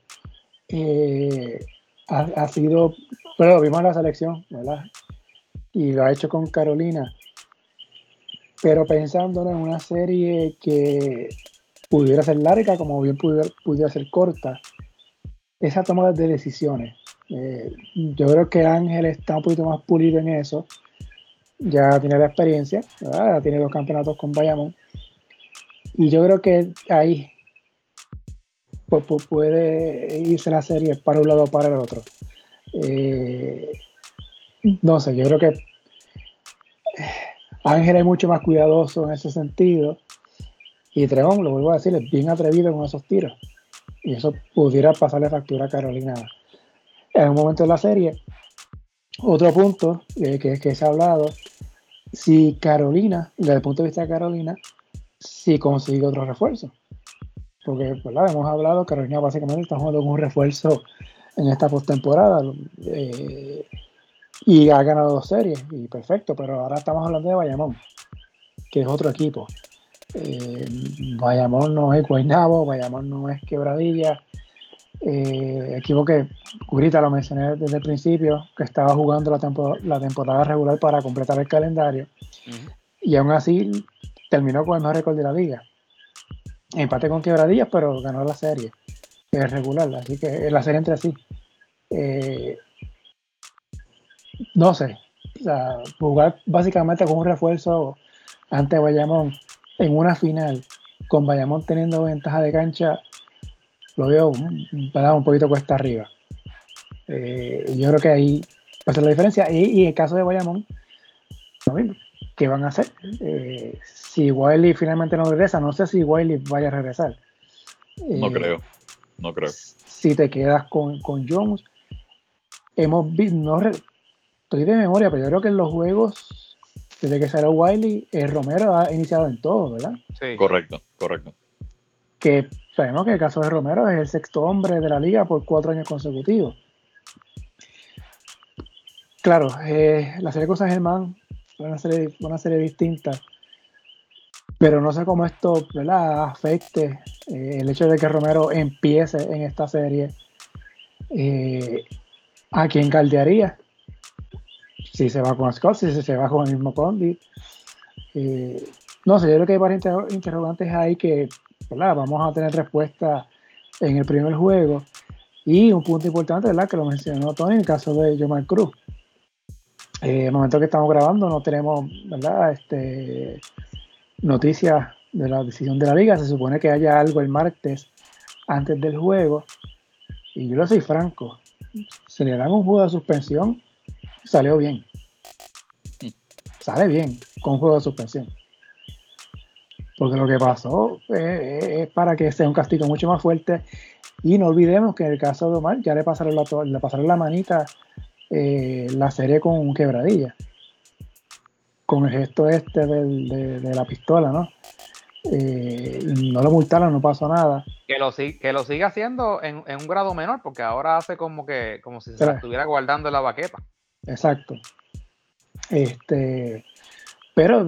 ha, sido, pero vimos la selección, ¿verdad? Y lo ha hecho con Carolina. Pero pensándolo en una serie que pudiera ser larga, como bien pudiera, pudiera ser corta, esa toma de decisiones. Eh, yo creo que Ángel está un poquito más pulido en eso. Ya tiene la experiencia, ya tiene dos campeonatos con Bayamón. Y yo creo que ahí puede irse la serie para un lado o para el otro. Eh, no sé, yo creo que Ángel es mucho más cuidadoso en ese sentido. Y Tremont, lo vuelvo a decir, es bien atrevido con esos tiros. Y eso pudiera pasarle factura a Carolina en un momento de la serie. Otro punto eh, que, que se ha hablado, si Carolina, desde el punto de vista de Carolina, si consigue otro refuerzo porque ¿verdad? hemos hablado, Carolina básicamente está jugando con un refuerzo en esta postemporada eh, y ha ganado dos series, y perfecto, pero ahora estamos hablando de Bayamón, que es otro equipo. Eh, Bayamón no es Guaynabo, Bayamón no es Quebradilla, eh, equipo que ahorita lo mencioné desde el principio, que estaba jugando la, la temporada regular para completar el calendario, y aún así terminó con el mejor récord de la liga empate con quebradillas, pero ganó la serie. Es regular, así que la serie entre sí. Eh, no sé. jugar básicamente con un refuerzo ante Bayamón en una final, con Bayamón teniendo ventaja de cancha, lo veo un, un poquito cuesta arriba. Eh, yo creo que ahí va a ser la diferencia. Y, y en el caso de Bayamón, lo mismo. ¿Qué van a hacer? Eh, si Wiley finalmente no regresa, no sé si Wiley vaya a regresar. no eh, creo, no creo. Si te quedas con, Jones, hemos visto, no estoy de memoria, pero yo creo que en los juegos, desde que salió Wiley, el Romero ha iniciado en todo, ¿verdad? Sí. Correcto, correcto. Que sabemos que el caso de Romero es el sexto hombre de la liga por cuatro años consecutivos. Claro, eh, la serie con San Germán fue una serie, una serie distinta pero no sé cómo esto ¿verdad? afecte eh, el hecho de que Romero empiece en esta serie. Eh, ¿A quién caldearía? Si se va con Scott, si se va con el mismo Condi. Eh, no sé, yo creo que hay varios interrogantes ahí que vamos a tener respuesta en el primer juego. Y un punto importante. Que lo mencionó Tony en el caso de Jomar Cruz. en el momento que estamos grabando no tenemos, ¿verdad? Este, noticias de la decisión de la liga. Se supone que haya algo el martes antes del juego. Y yo lo soy franco. Se le dan un juego de suspensión. Salió bien. Sale bien con un juego de suspensión. Porque lo que pasó es para que sea un castigo mucho más fuerte. Y no olvidemos que en el caso de Omar ya le pasaron la, le pasaron la manita eh, la serie con quebradilla. Con el gesto este de, la pistola, ¿no? Eh, no lo multaron, no pasó nada. Que lo, que lo siga haciendo en, un grado menor, porque ahora hace como que como si se estuviera guardando en la baqueta. Exacto. Este, pero,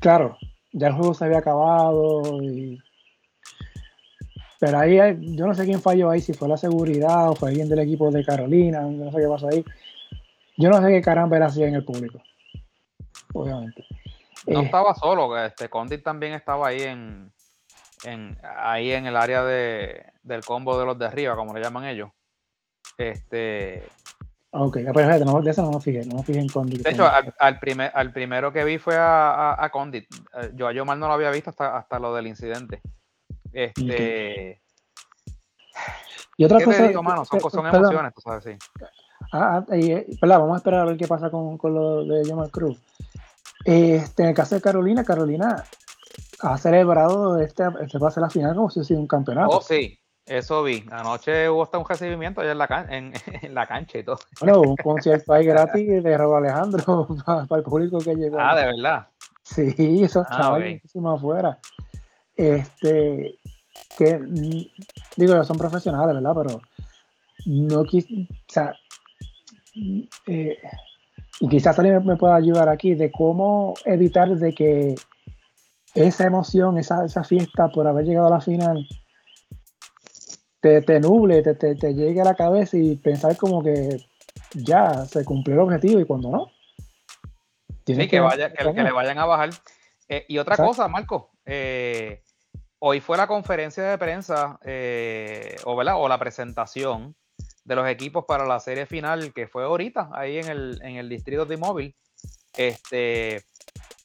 claro, ya el juego se había acabado y pero ahí yo no sé quién falló ahí, si fue la seguridad o fue alguien del equipo de Carolina, no sé qué pasó ahí. Yo no sé qué caramba era así en el público. Obviamente. No eh, estaba solo, este Condit también estaba ahí en, ahí en el área de, del combo de los de arriba, como le llaman ellos. Este Ok, pero no, de eso no me fijé, no me fijé en Condit. De hecho, al, primer, al primero que vi fue a, a, Condit. Eh, yo a Yomar no lo había visto hasta, hasta lo del incidente. Este. Y otra cosa. Son, emociones, tú sabes, sí. Ah, ah eh, vamos a esperar a ver qué pasa con, con lo de Yomar Cruz. Este, en el caso de Carolina, Carolina ha celebrado este, este pase a la final como si hubiese sido un campeonato. Oh, sí. Eso vi. Anoche hubo hasta un recibimiento allá en la, en, en la cancha y todo. Bueno, un concierto ahí gratis de Robo Alejandro para, el público que llegó. Ah, de verdad. Sí, eso estaba ah, muchísimo afuera. Este, que digo, son profesionales, ¿verdad? Pero no quis, o sea, eh, y quizás alguien me pueda ayudar aquí de cómo evitar de que esa emoción, esa, esa fiesta por haber llegado a la final, te, te nuble, te, te, llegue a la cabeza y pensar como que ya se cumplió el objetivo y cuando no. Sí, que, vaya, que, le vayan a bajar. Eh, y otra cosa, Marco, eh, hoy fue la conferencia de prensa eh, o, o la presentación de los equipos para la serie final que fue ahorita ahí en el, en el distrito de móvil. Este,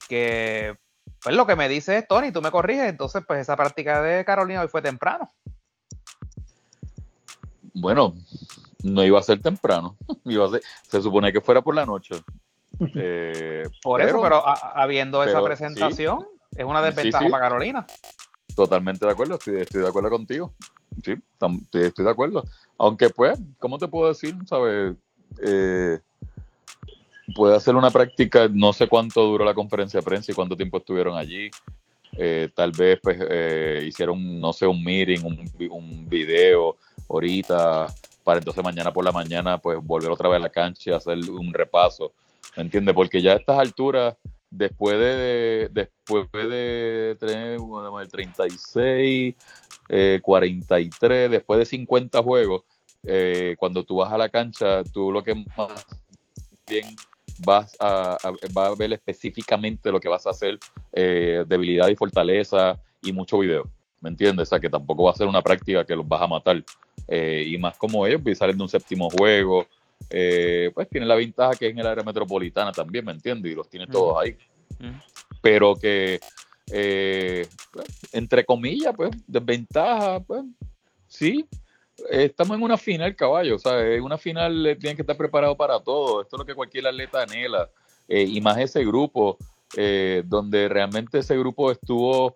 que pues lo que me dice es Tony, tú me corriges, entonces pues esa práctica de Carolina hoy fue temprano. Bueno, no iba a ser temprano, iba a ser, se supone que fuera por la noche. Eh, por eso, pero habiendo esa presentación, es una desventaja para Carolina. Totalmente de acuerdo, estoy, de acuerdo contigo. Sí, estoy de acuerdo. Aunque pues, ¿cómo te puedo decir? ¿Sabes? Eh, puede hacer una práctica, no sé cuánto duró la conferencia de prensa y cuánto tiempo estuvieron allí. Eh, tal vez pues eh, hicieron, no sé, un meeting, un, video ahorita, para entonces mañana por la mañana pues volver otra vez a la cancha y hacer un repaso. ¿Me entiendes? Porque ya a estas alturas después de, después de tener el 36, 43, después de 50 juegos, eh, cuando tú vas a la cancha, tú lo que más bien vas a, a, ver específicamente lo que vas a hacer, eh, debilidad y fortaleza y mucho video. ¿Me entiendes? O sea, que tampoco va a ser una práctica que los vas a matar. Eh, y más como ellos, pues, salen de un séptimo juego, eh, pues tiene la ventaja que es en el área metropolitana también, ¿me entiendes? Y los tiene todos ahí. Pero que, eh, entre comillas, pues, desventaja, pues, sí, estamos en una final, caballo, o en una final eh, tienen que estar preparados para todo, esto es lo que cualquier atleta anhela, y más ese grupo, donde realmente ese grupo estuvo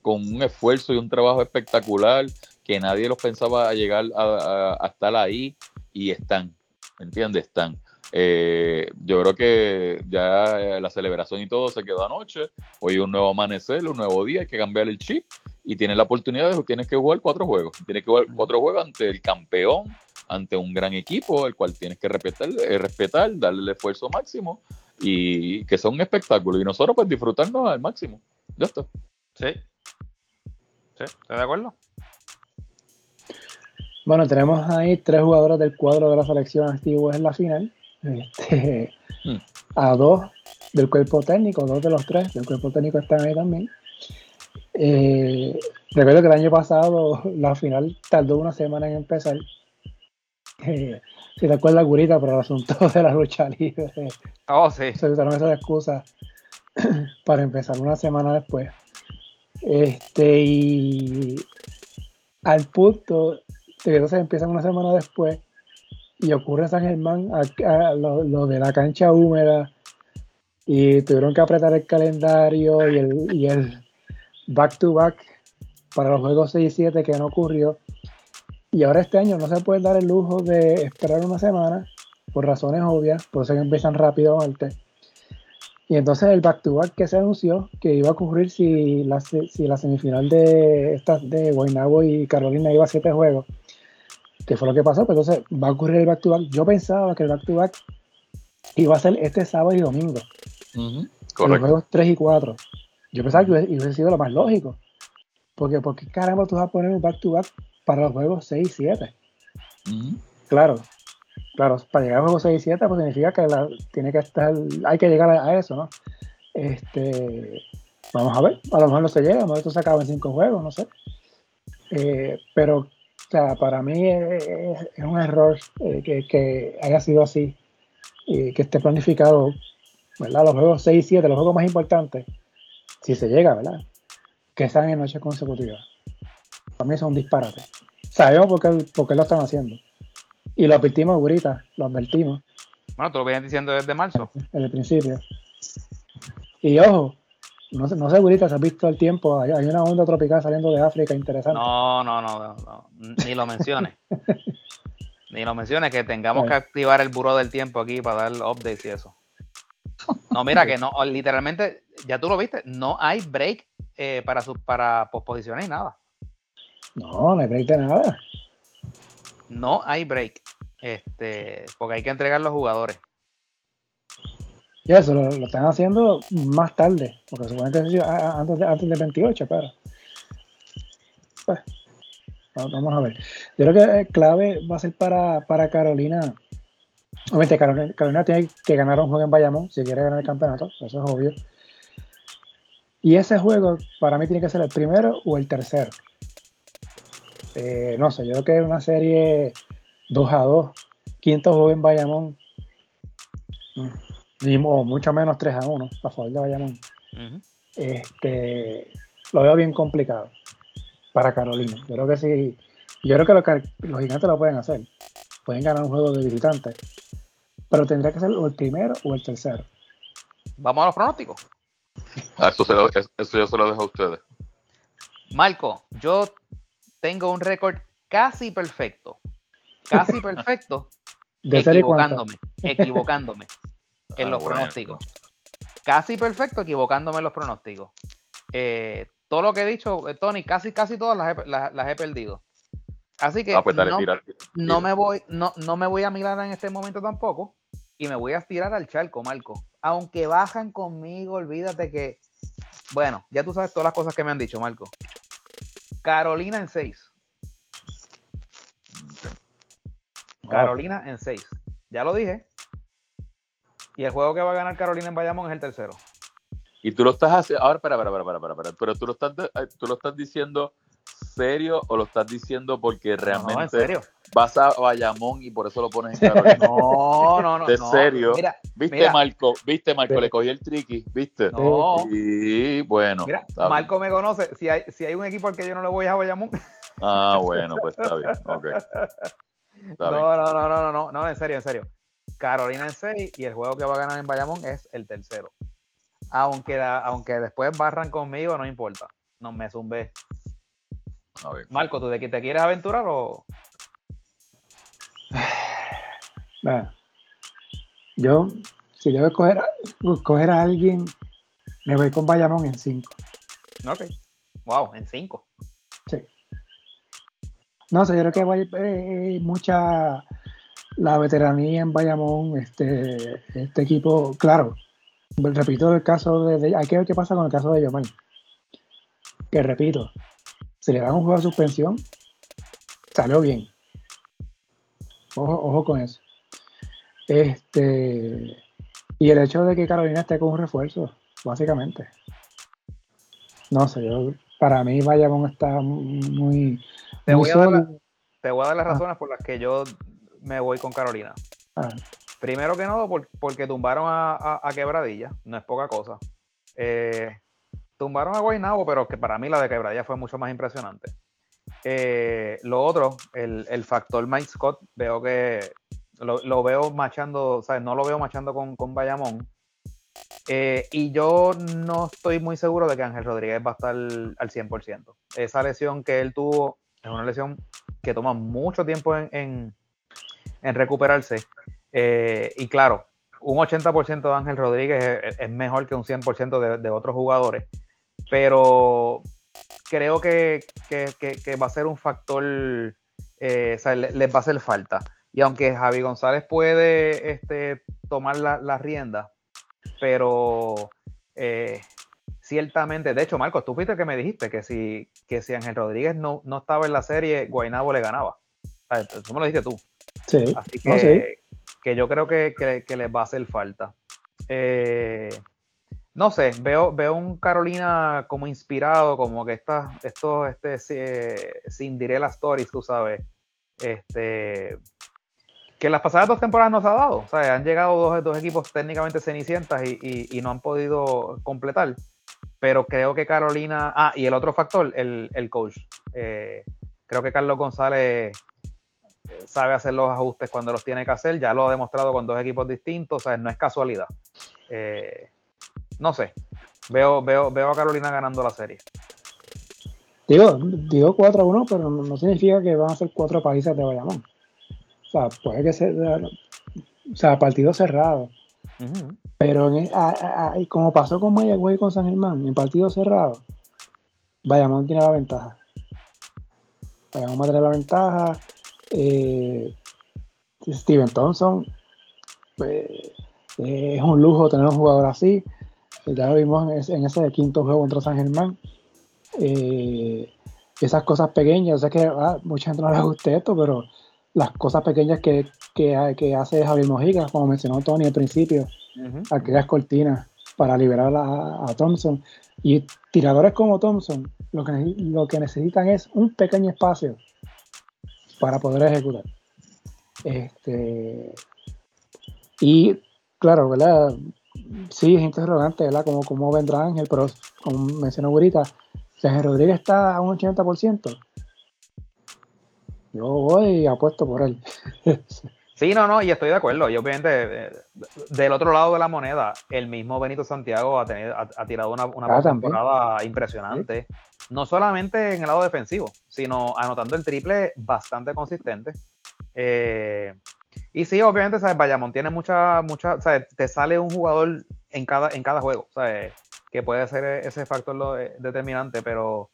con un esfuerzo y un trabajo espectacular, que nadie los pensaba llegar a, a estar ahí, y están, ¿me entiendes? Están. Eh, yo creo que ya eh, la celebración y todo se quedó anoche. Hoy un nuevo amanecer, un nuevo día, hay que cambiar el chip y tienes la oportunidad de tienes que jugar cuatro juegos. Tienes que jugar cuatro juegos ante el campeón, ante un gran equipo, el cual tienes que respetar, eh, respetar darle el esfuerzo máximo y que sea un espectáculo. Y nosotros, pues, disfrutarnos al máximo. Ya está. Sí. Sí, ¿estás de acuerdo? Bueno, tenemos ahí tres jugadores del cuadro de la selección activos en la final. Este, hmm. A dos del cuerpo técnico, dos de los tres del cuerpo técnico están ahí también. Eh, recuerdo que el año pasado la final tardó una semana en empezar. Eh, si te acuerdas, Gurita, por el asunto de la lucha libre. Oh, sí. Se usaron esas excusas para empezar una semana después. Este, y al punto de que entonces empiezan una semana después y ocurre en San Germán lo, de la cancha húmeda y tuvieron que apretar el calendario y el, y el back to back para los juegos 6 y 7 que no ocurrió. Y ahora este año no se puede dar el lujo de esperar una semana por razones obvias, por eso que empiezan rápido antes. Y entonces el back to back que se anunció que iba a ocurrir si la, si la semifinal de estas de y Carolina iba a siete juegos, que fue lo que pasó, pues entonces va a ocurrir el back to back. Yo pensaba que el back to back iba a ser este sábado y domingo. Los juegos 3 y 4. Yo pensaba que hubiese sido lo más lógico. Porque, porque caramba tú vas a poner un back to back para los juegos 6 y 7. Claro, claro, para llegar a juego 6 y 7, pues significa que tiene que estar, hay que llegar a, eso, ¿no? Este, vamos a ver, a lo mejor no se llega, a lo mejor esto se acaba en 5 juegos, no sé. Eh, pero, sea, para mí es, un error eh, que, que, haya sido así y que esté planificado, ¿verdad? Los juegos 6 y 7, los juegos más importantes, si se llega, ¿verdad? Que sean en noches consecutivas. Para mí es un disparate. Sabemos por qué, por qué lo están haciendo. Y lo advertimos ahorita, lo advertimos. Bueno, tú lo vienes diciendo desde marzo. En el principio. Y ojo, no sé, no sé, Gurita, si has visto el tiempo, hay, una onda tropical saliendo de África interesante. No, no, no, no, ni lo menciones. ni lo menciones, que tengamos que activar el buró del tiempo aquí para dar updates y eso. No, mira que no, literalmente, ya tú lo viste, no hay break eh, para, su, para posposiciones y nada. No, no hay break de nada no hay break. Este, porque hay que entregar los jugadores. Y eso lo, están haciendo más tarde, porque supuestamente antes, de, antes del 28, pero. Pues, vamos a ver. Yo creo que clave va a ser para, para Carolina. Obviamente, Carolina, Carolina, tiene que ganar un juego en Bayamón si quiere ganar el campeonato, eso es obvio. Y ese juego para mí tiene que ser el primero o el tercero. Eh, no sé, yo creo que es una serie 2 a 2, quinto juego en Bayamón, mm, o mucho menos 3 a 1 a favor de Bayamón. este, lo veo bien complicado para Carolina. Yo creo que sí, yo creo que, los gigantes lo pueden hacer. Pueden ganar un juego de visitantes, pero tendría que ser o el primero o el tercero. Vamos a los pronósticos. Ah, eso, se lo, eso yo se lo dejo a ustedes. Marco, yo tengo un récord casi perfecto. Casi perfecto. equivocándome, equivocándome en ah, los pronósticos. Casi perfecto, equivocándome en los pronósticos. Eh, todo lo que he dicho, eh, Tony, casi, casi todas las he, perdido. Así que ah, pues no, me voy, no, no me voy a mirar en este momento tampoco. Y me voy a tirar al charco, Marco. Aunque bajan conmigo, olvídate que. Bueno, ya tú sabes todas las cosas que me han dicho, Marco. Carolina en 6. Carolina en 6. Ya lo dije. Y el juego que va a ganar Carolina en Bayamón es el tercero. Y tú lo estás haciendo. Ahora, espera, espera, espera, espera, espera. Pero tú lo estás, tú lo estás diciendo serio o lo estás diciendo porque realmente vas a Bayamón y por eso lo pones en Carolina? No, no, no. De serio. ¿Viste, Marco? ¿Viste, Marco? Le cogí el tricky, ¿viste? No. Y bueno. Mira, Marco me conoce. Si hay, si hay un equipo al que yo no le voy a Bayamón. Ah, bueno, pues está bien. Okay. no, no, no, no, no, no, no, en serio, en serio. Carolina en 6 y el juego que va a ganar en Bayamón es el tercero. Aunque, aunque después barran conmigo, no importa. No me zumbe. Marco, ¿tú de qué te quieres aventurar o...? yo, si debo escoger, escoger a alguien, me voy con Bayamón en 5. Ok. Wow, en 5. Sí. No sé, yo creo que hay eh, mucha la veteranía en Bayamón, este, este equipo, claro, repito el caso de, hay que ver qué pasa con el caso de Yomar. Que repito, se le da un juego de suspensión, salió bien. Ojo, ojo con eso. Este, Y el hecho de que Carolina esté con un refuerzo, básicamente. No sé, yo, para mí Bayamón está muy... Te, voy, a dar te voy a dar las ah. razones por las que yo me voy con Carolina. Ah. Primero que nada, porque tumbaron a, Quebradilla, no es poca cosa. Eh, tumbaron a Guaynabo, pero que para mí la de Quebradilla fue mucho más impresionante. Eh, lo otro, el, factor Mike Scott, veo que lo, veo machando, sea, no lo veo machando con, con Bayamón. Eh, y yo no estoy muy seguro de que Ángel Rodríguez va a estar al 100%. Esa lesión que él tuvo es una lesión que toma mucho tiempo en, recuperarse. Eh, y claro, un 80% de Ángel Rodríguez es, mejor que un 100% de, de otros jugadores. Pero creo que, va a ser un factor, eh, o sea, les va a hacer falta. Y aunque Javi González puede este, tomar la, la rienda, pero eh, ciertamente, de hecho, Marcos, tú fuiste que me dijiste que si, que si Ángel Rodríguez no, no estaba en la serie, Guainabo le ganaba. Eso me lo dijiste tú. Sí. Así que, que yo creo que, que, les va a hacer falta. Eh, no sé, veo, veo un Carolina como inspirado, como que está, esto, este, Cinderella Stories, tú sabes, este, que las pasadas dos temporadas nos ha dado, o sea, han llegado dos, dos equipos técnicamente cenicientas y, no han podido completar, pero creo que Carolina, ah, y el otro factor, el, coach, eh, creo que Carlos González sabe hacer los ajustes cuando los tiene que hacer, ya lo ha demostrado con dos equipos distintos, o sea, no es casualidad. Eh, no sé. Veo, veo, veo a Carolina ganando la serie. Digo, digo 4 a 1, pero no, significa que van a ser cuatro países de Bayamón. O sea, puede que sea, o sea, partido cerrado. Pero como pasó con Mayagüey y con San Germán, en partido cerrado, Bayamón tiene la ventaja. Bayamón va a tener la ventaja. Eh, Steven Thompson, pues, es un lujo tener un jugador así ya lo vimos en ese, quinto juego contra San Germán. Eh, esas cosas pequeñas, sea que ah, mucha gente no le gusta esto, pero las cosas pequeñas que, que, hace Javier Mojica, como mencionó Tony al principio, aquellas cortinas para liberar a, Thompson. Y tiradores como Thompson, lo que, lo que necesitan es un pequeño espacio para poder ejecutar. Este, y claro, ¿verdad? sí es interrogante, ¿verdad? Como, como vendrá Ángel, pero como mencionó ahorita, Ángel Rodríguez está a un 80%, yo voy y apuesto por él. Sí, no, no, y estoy de acuerdo. Y obviamente, del otro lado de la moneda, el mismo Benito Santiago ha, tenido, ha, tirado una, una ah, temporada impresionante. No solamente en el lado defensivo, sino anotando el triple bastante consistente. Eh, y sí, obviamente, ¿sabes? Bayamón tiene mucha, mucha, ¿sabes? Te sale un jugador en cada, en cada juego, ¿sabes? Que puede ser ese factor lo, determinante, pero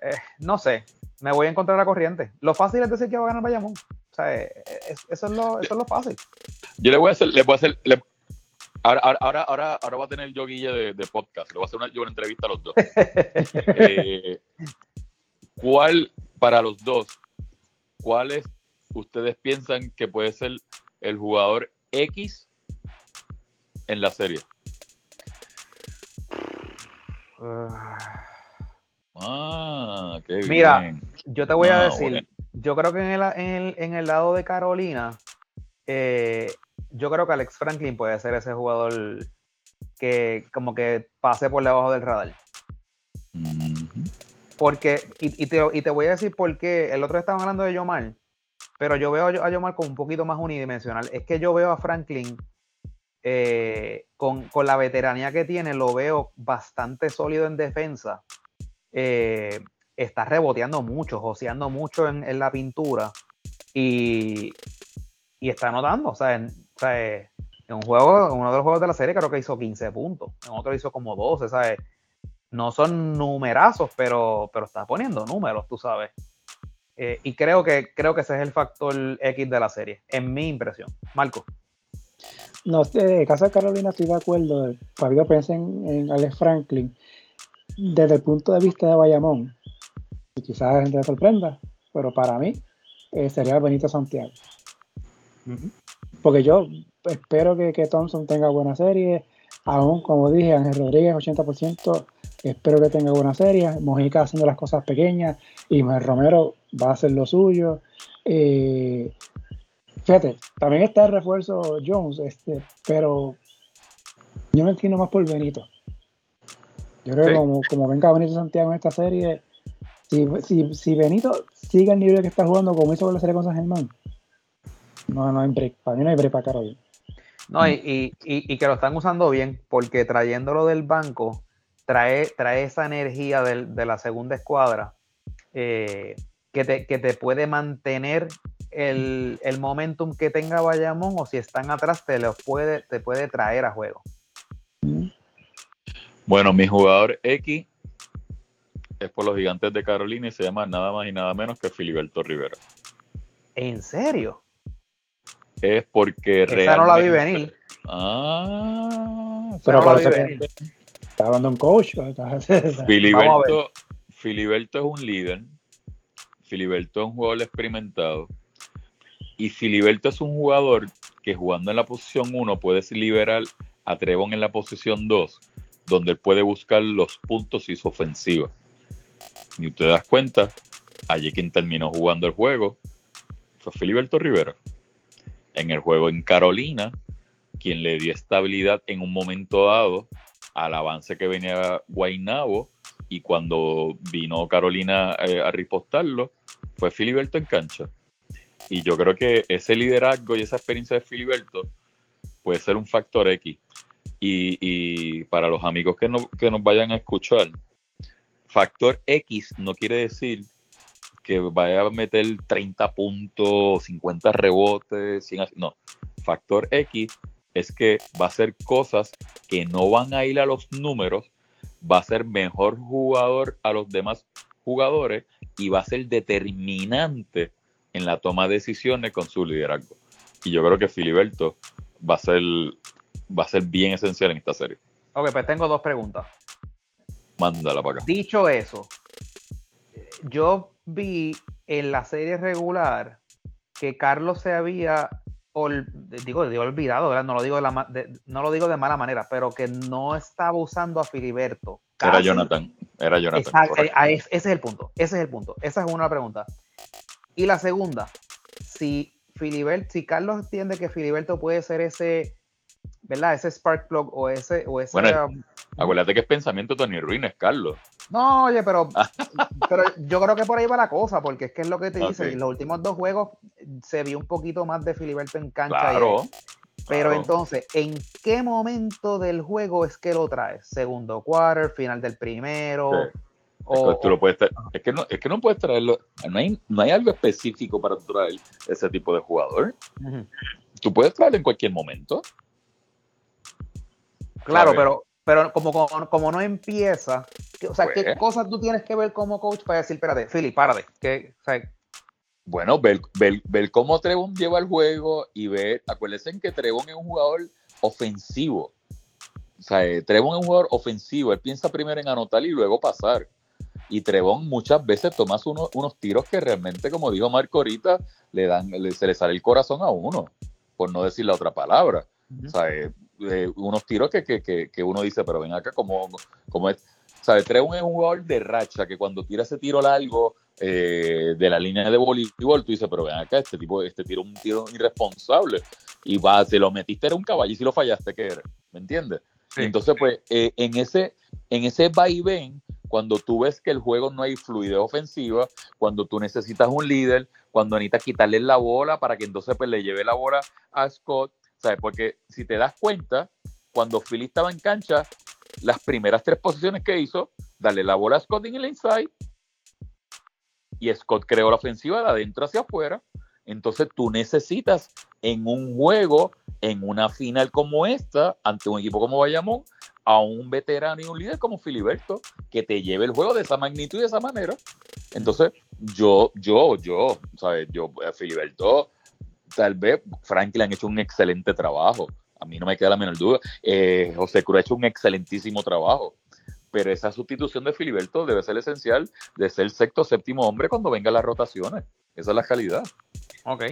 eh, no sé, me voy a encontrar la corriente. Lo fácil es decir que va a ganar Bayamón. O sea, eso, es lo, eso es lo fácil. Yo le voy a hacer, le voy a hacer, ahora, ahora, ahora, ahora va a tener yo guille de, podcast, le voy a hacer una, yo una entrevista a los dos. Eh, ¿Cuál, para los dos, cuál es ustedes piensan que puede ser el jugador X en la serie? ah, qué Mira, yo te voy a ah, decir, yo creo que en el, en el, lado de Carolina, eh, yo creo que Alex Franklin puede ser ese jugador que como que pase por debajo del radar. Porque, y, te, y, te, voy a decir por qué, el otro día estaban hablando de Yomar, pero yo veo a Yomar como un poquito más unidimensional. Es que yo veo a Franklin eh, con, la veteranía que tiene, lo veo bastante sólido en defensa. Eh, está reboteando mucho, joseando mucho en, la pintura y, está anotando. O sea, en, un juego, en uno de los juegos de la serie creo que hizo 15 puntos, en otro hizo como 12, ¿sabes? No son numerazos, pero, pero está poniendo números, tú sabes. Eh, y creo que, creo que ese es el factor X de la serie, en mi impresión. Marco. No, en caso de Carolina estoy de acuerdo. Fabio pensé en, Alex Franklin. Desde el punto de vista de Bayamón, y quizás la gente se sorprenda, pero para mí eh, sería Benito Santiago. Porque yo espero que, que Thompson tenga buena serie, aún como dije, Ángel Rodríguez 80%, espero que tenga buena serie, Mojica haciendo las cosas pequeñas, y Romero va a hacer lo suyo. Eh, fíjate, también está el refuerzo Jones, este, pero yo me entiendo más por Benito. Yo creo que como, como venga Benito Santiago en esta serie, si, si, si, Benito sigue el nivel que está jugando como hizo con la serie con San Germán, no, no hay break. Para mí no hay break para Carolina. No, y, y, y, que lo están usando bien, porque trayéndolo del banco, trae, trae esa energía de la segunda escuadra eh, que, te, que, te, puede mantener el, el, momentum que tenga Bayamón o si están atrás te los puede, te puede traer a juego. Bueno, mi jugador X es por los gigantes de Carolina y se llama nada más y nada menos que Filiberto Rivera. ¿En serio? Es porque Esa no la vi venir. Ah, pero venir. Está hablando un coach. Filiberto, Filiberto es un líder. Filiberto es un jugador experimentado. Y Filiberto es un jugador que jugando en la posición 1 puede liberar a Trevon en la posición 2, donde él puede buscar los puntos y su ofensiva. Y te das cuenta, allí quien terminó jugando el juego fue Filiberto Rivera. En el juego en Carolina, quien le dio estabilidad en un momento dado al avance que venía Guainabo y cuando vino Carolina eh, a ripostarlo, fue Filiberto en cancha. Y yo creo que ese liderazgo y esa experiencia de Filiberto puede ser un factor X. Y, para los amigos que, que nos vayan a escuchar, factor X no quiere decir que vaya a meter 30 puntos, 50 rebotes, 100, no. Factor X es que va a hacer cosas que no van a ir a los números, va a ser mejor jugador a los demás jugadores y va a ser determinante en la toma de decisiones con su liderazgo. Y yo creo que Filiberto va a ser va a ser bien esencial en esta serie. Ok, pues tengo dos preguntas. Mándala para acá. Dicho eso, yo vi en la serie regular que Carlos se había digo, olvidado, No lo digo de la, no lo digo de mala manera, pero que no estaba usando a Filiberto. Era Jonathan, era Jonathan. ese es el punto, ese es el punto. Esa es una pregunta. Y la segunda, si Filiberto, si Carlos entiende que Filiberto puede ser ese ¿verdad? Ese spark plug o ese... O ese bueno, um, acuérdate que es pensamiento Tony Ruines, Carlos. No, oye, pero, pero yo creo que por ahí va la cosa, porque es que es lo que te dice. En los últimos dos juegos se vio un poquito más de Filiberto en cancha. Claro. pero entonces, ¿en qué momento del juego es que lo traes? ¿Segundo quarter, final del primero? O, es, que lo puedes es, que no, es que no puedes traerlo. No hay, no hay algo específico para traer ese tipo de jugador. Tú puedes traerlo en cualquier momento. Claro, pero, pero como, como, no empieza, o sea, ¿qué pues. cosas tú tienes que ver como coach para decir, espérate, Philly, párate? Que, bueno, ver, ver, cómo Trevon lleva el juego y ver, acuérdense que Trevon es un jugador ofensivo. O sea, eh, Trevon es un jugador ofensivo. Él piensa primero en anotar y luego pasar. Y Trevon muchas veces toma unos tiros que realmente, como dijo Marco ahorita, le dan, se le sale el corazón a uno, por no decir la otra palabra. O sea, eh, unos tiros que, que, que, uno dice, pero ven acá, como, como es. ¿Sabes? Treun es un jugador de racha que cuando tira ese tiro largo eh, de la línea de voleibol, tú dices, pero ven acá, este tipo, este tiro es un tiro irresponsable. Y va, se lo metiste, era un caballo y si lo fallaste, ¿qué era? ¿Me entiendes? Entonces, pues, eh, en ese, en ese vaivén, cuando tú ves que el juego no hay fluidez ofensiva, cuando tú necesitas un líder, cuando necesitas quitarle la bola para que entonces pues, le lleve la bola a Scott, ¿sabes? Porque si te das cuenta, cuando Philly estaba en cancha, las primeras tres posiciones que hizo, darle la bola a Scott en el inside, y Scott creó la ofensiva de adentro hacia afuera. Entonces tú necesitas en un juego, en una final como esta, ante un equipo como Bayamón, a un veterano y un líder como Filiberto, que te lleve el juego de esa magnitud y de esa manera. Entonces, yo, yo, yo, ¿sabes? Yo, eh, Filiberto, tal vez Franklin han hecho un excelente trabajo. A mí no me queda la menor duda. Eh, José Cruz ha hecho un excelentísimo trabajo. Pero esa sustitución de Filiberto debe ser esencial de ser sexto o séptimo hombre cuando vengan las rotaciones. Esa es la calidad. Ok.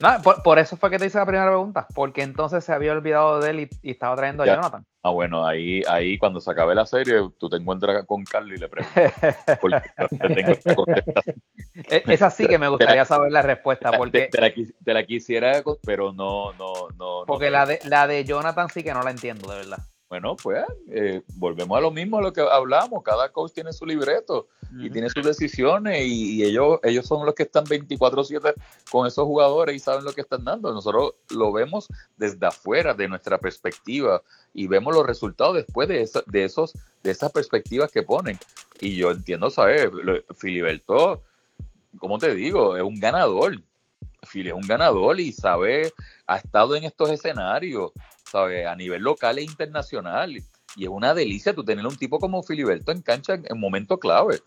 No, por, eso fue que te hice la primera pregunta, porque entonces se había olvidado de él y, estaba trayendo a Jonathan. Ah, bueno, ahí, ahí cuando se acabe la serie, tú te encuentras con Carly y le preguntas. E, Esa sí que me gustaría saber la respuesta, porque... Te, la, quisiera, pero no, no, no. Porque la, de, la de Jonathan sí que no la entiendo, de verdad. Bueno, pues eh, volvemos a lo mismo a lo que hablamos. Cada coach tiene su libreto y tiene sus decisiones y, ellos, ellos son los que están 24/7 con esos jugadores y saben lo que están dando. Nosotros lo vemos desde afuera, de nuestra perspectiva y vemos los resultados después de, de, esos, de esas perspectivas que ponen. Y yo entiendo, ¿sabes? Filiberto, como te digo, es un ganador. Fili es un ganador y sabe, ha estado en estos escenarios a nivel local e internacional. Y es una delicia tú tener un tipo como Filiberto en cancha en, momento clave.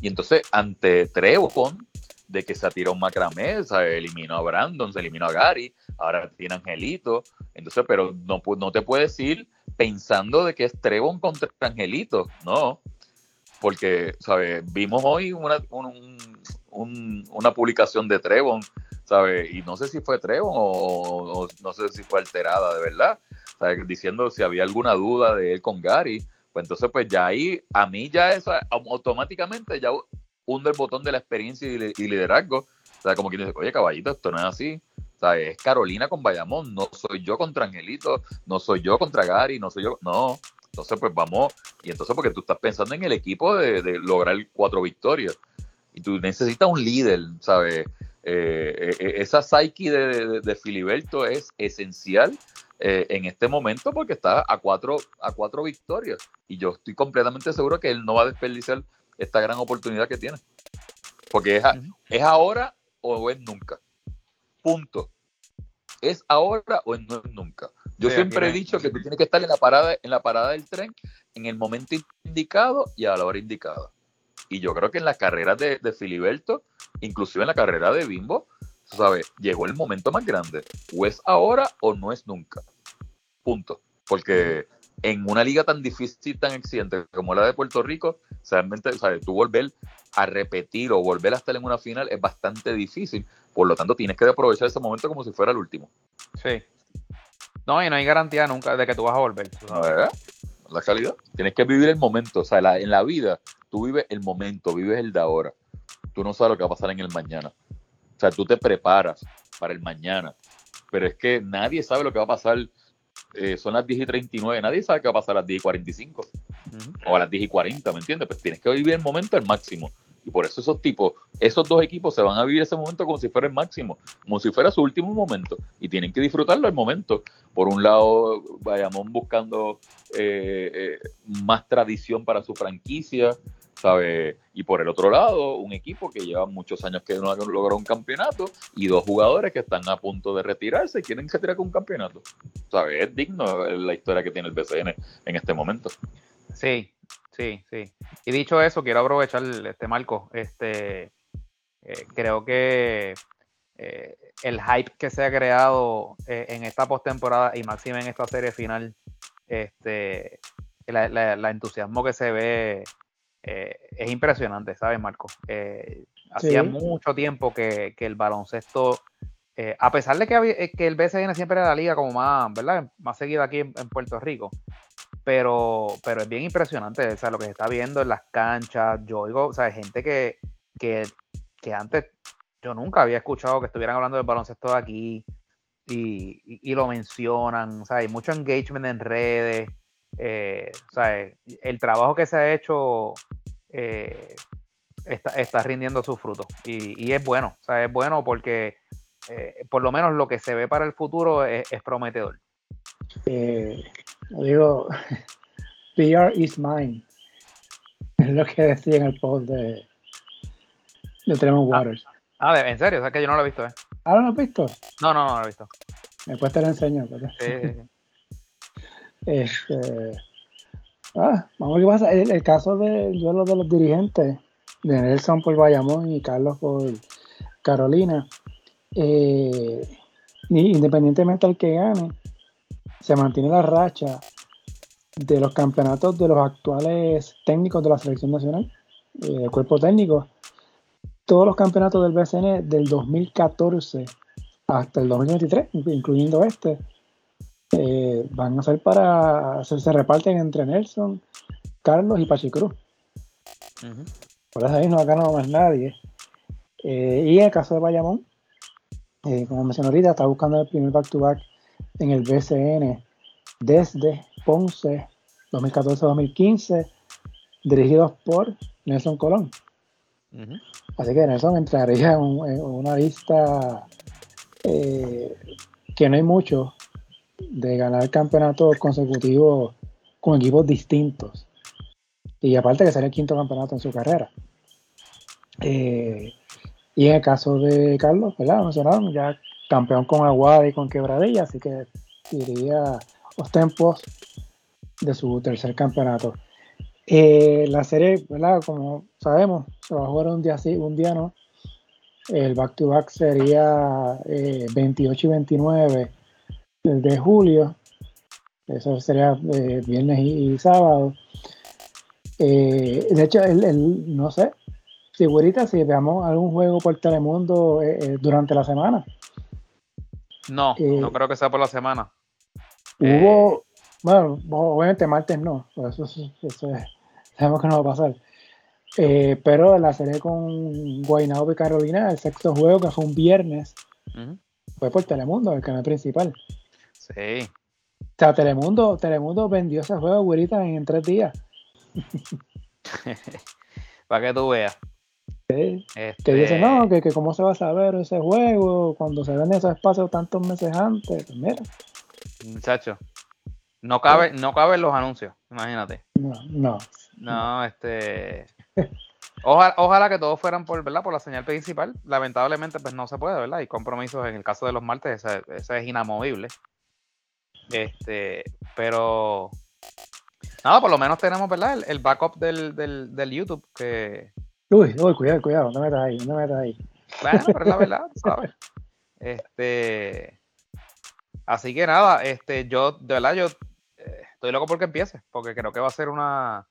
Y entonces, ante Trevon, de que se tiró un macramé, se eliminó a Brandon, se eliminó a Gary, ahora tiene Angelito. Entonces, pero no, no te puedes ir pensando de que es Trevon contra Angelito, no. Porque, ¿sabes? Vimos hoy una, una publicación de Trevon y no sé si fue Trevon o, no sé si fue alterada de verdad, Diciendo si había alguna duda de él con Gary, pues entonces pues ya ahí, a mí ya eso automáticamente ya hunde el botón de la experiencia y, liderazgo, o sea, como quien dice, oye caballito, esto no es así, o es Carolina con Bayamón, no soy yo contra Angelito, no soy yo contra Gary, no soy yo, no, entonces pues vamos, y entonces porque tú estás pensando en el equipo de, de lograr cuatro victorias, y tú necesitas un líder, ¿sabes? Eh, eh, esa psyche de, Filiberto es esencial eh, en este momento porque está a cuatro, a cuatro victorias y yo estoy completamente seguro que él no va a desperdiciar esta gran oportunidad que tiene. Porque es, es ahora o es nunca. Punto. Es ahora o no es nunca. Yo siempre he dicho que tú tienes que estar en la parada, en la parada del tren en el momento indicado y a la hora indicada. Y yo creo que en la carrera de, Filiberto, inclusive en la carrera de Bimbo, ¿sabes? Llegó el momento más grande. O es ahora o no es nunca. Punto. Porque en una liga tan difícil, tan exigente como la de Puerto Rico, realmente, ¿sabes? Tú volver a repetir o volver a estar en una final es bastante difícil. Por lo tanto, tienes que aprovechar ese momento como si fuera el último. Sí. No, y no hay garantía nunca de que tú vas a volver. La calidad. Tienes que vivir el momento. O sea, en la vida, tú vives el momento, vives el de ahora. Tú no sabes lo que va a pasar en el mañana. O sea, tú te preparas para el mañana. Pero es que nadie sabe lo que va a pasar. Eh, son las 10 y 39, nadie sabe qué va a pasar a las 10 y 45 o a las 10 y 40, ¿me entiendes? Pues tienes que vivir el momento al máximo. Y por eso esos tipos, esos dos equipos se van a vivir ese momento como si fuera el máximo, como si fuera su último momento. Y tienen que disfrutarlo al momento. Por un lado, vayamos buscando eh, eh, más tradición para su franquicia, y por el otro lado, un equipo que lleva muchos años que no logrado un campeonato y dos jugadores que están a punto de retirarse y quieren que tirar con un campeonato. ¿Sabes? Es digno la historia que tiene el BCN en este momento. Sí, sí, sí. Y dicho eso, quiero aprovechar este marco. Este, eh, creo que eh, el hype que se ha creado eh, en esta postemporada y máxima en esta serie final, este, la entusiasmo que se ve eh, es impresionante, ¿sabes, Marco? Eh, hacía mucho tiempo que, el baloncesto, eh, a pesar de que, que el BCN siempre era la liga como más, ¿verdad? Más seguida aquí en, Puerto Rico, pero, pero es bien impresionante, o sea, lo que se está viendo en las canchas, yo oigo, o sea, gente que, que, antes yo nunca había escuchado que estuvieran hablando del baloncesto de aquí y, lo mencionan, o sea, hay mucho engagement en redes, eh, el trabajo que se ha hecho eh, está, rindiendo sus frutos y, es bueno, o sea, es bueno porque eh, por lo menos lo que se ve para el futuro es, prometedor. digo, PR is mine, es lo que decía en el post de, de Tremont ah, Waters. Ah, en serio, o sea que yo no lo he visto, ¿eh? ¿Ah, no lo has visto? No, no, no lo he visto. Después te lo enseño. Sí, este, ah, vamos a pasa. El, caso del duelo de los dirigentes, de Nelson por Bayamón y Carlos por Carolina, eh, independientemente del que gane, se mantiene la racha de los campeonatos de los actuales técnicos de la selección nacional, eh, del cuerpo técnico. Todos los campeonatos del BCN del 2014 hasta el 2023, incluyendo este, eh, van a ser para. Se, se, reparten entre Nelson, Carlos y Pachicruz. Por eso ahí no ha ganado más nadie. Eh, y en el caso de Bayamón, eh, como mencioné ahorita, está buscando el primer back-to-back en el BCN desde Ponce 2014-2015, dirigidos por Nelson Colón. Así que Nelson entraría en, una lista eh, que no hay mucho de ganar campeonatos consecutivos con equipos distintos. Y aparte que sería el quinto campeonato en su carrera. Eh, y en el caso de Carlos, ¿verdad? Mencionaron ya campeón con Aguada y con Quebradilla, así que iría los tempos de su tercer campeonato. Eh, la serie, ¿verdad? Como sabemos, se va a jugar un día sí, un día no. El back-to-back sería 28 eh, y 29 de julio. Eso sería eh, viernes y, sábado. de hecho, el, no sé, si si veamos algún juego por Telemundo durante la semana. No, no creo que sea por la semana. Hubo, bueno, obviamente martes no, eso, sabemos que no va a pasar. Eh, pero la serie con Guaynabo y Carolina, el sexto juego que fue un viernes, fue por Telemundo, el canal principal. Sí. O sea, Telemundo, Telemundo vendió ese juego, güerita, en, tres días. Para que tú veas. Sí. Que dice, no, que, que, cómo se va a saber ese juego cuando se ven esos espacios tantos meses antes. Pues mira. Muchacho, no cabe, no caben los anuncios, imagínate. No, no. No, este. Ojalá, ojalá, que todos fueran por, ¿verdad? por la señal principal. Lamentablemente, pues no se puede, ¿verdad? Hay compromisos en el caso de los martes, ese, es inamovible. Este, pero nada, por lo menos tenemos, ¿verdad? El, backup del, del, del, YouTube que. Uy, uy, cuidado, cuidado, no me metas ahí, no me metas ahí. Bueno, pero es la verdad, ¿sabes? Este. Así que nada, este, yo, de verdad, yo eh, estoy loco porque empiece, porque creo que va a ser una,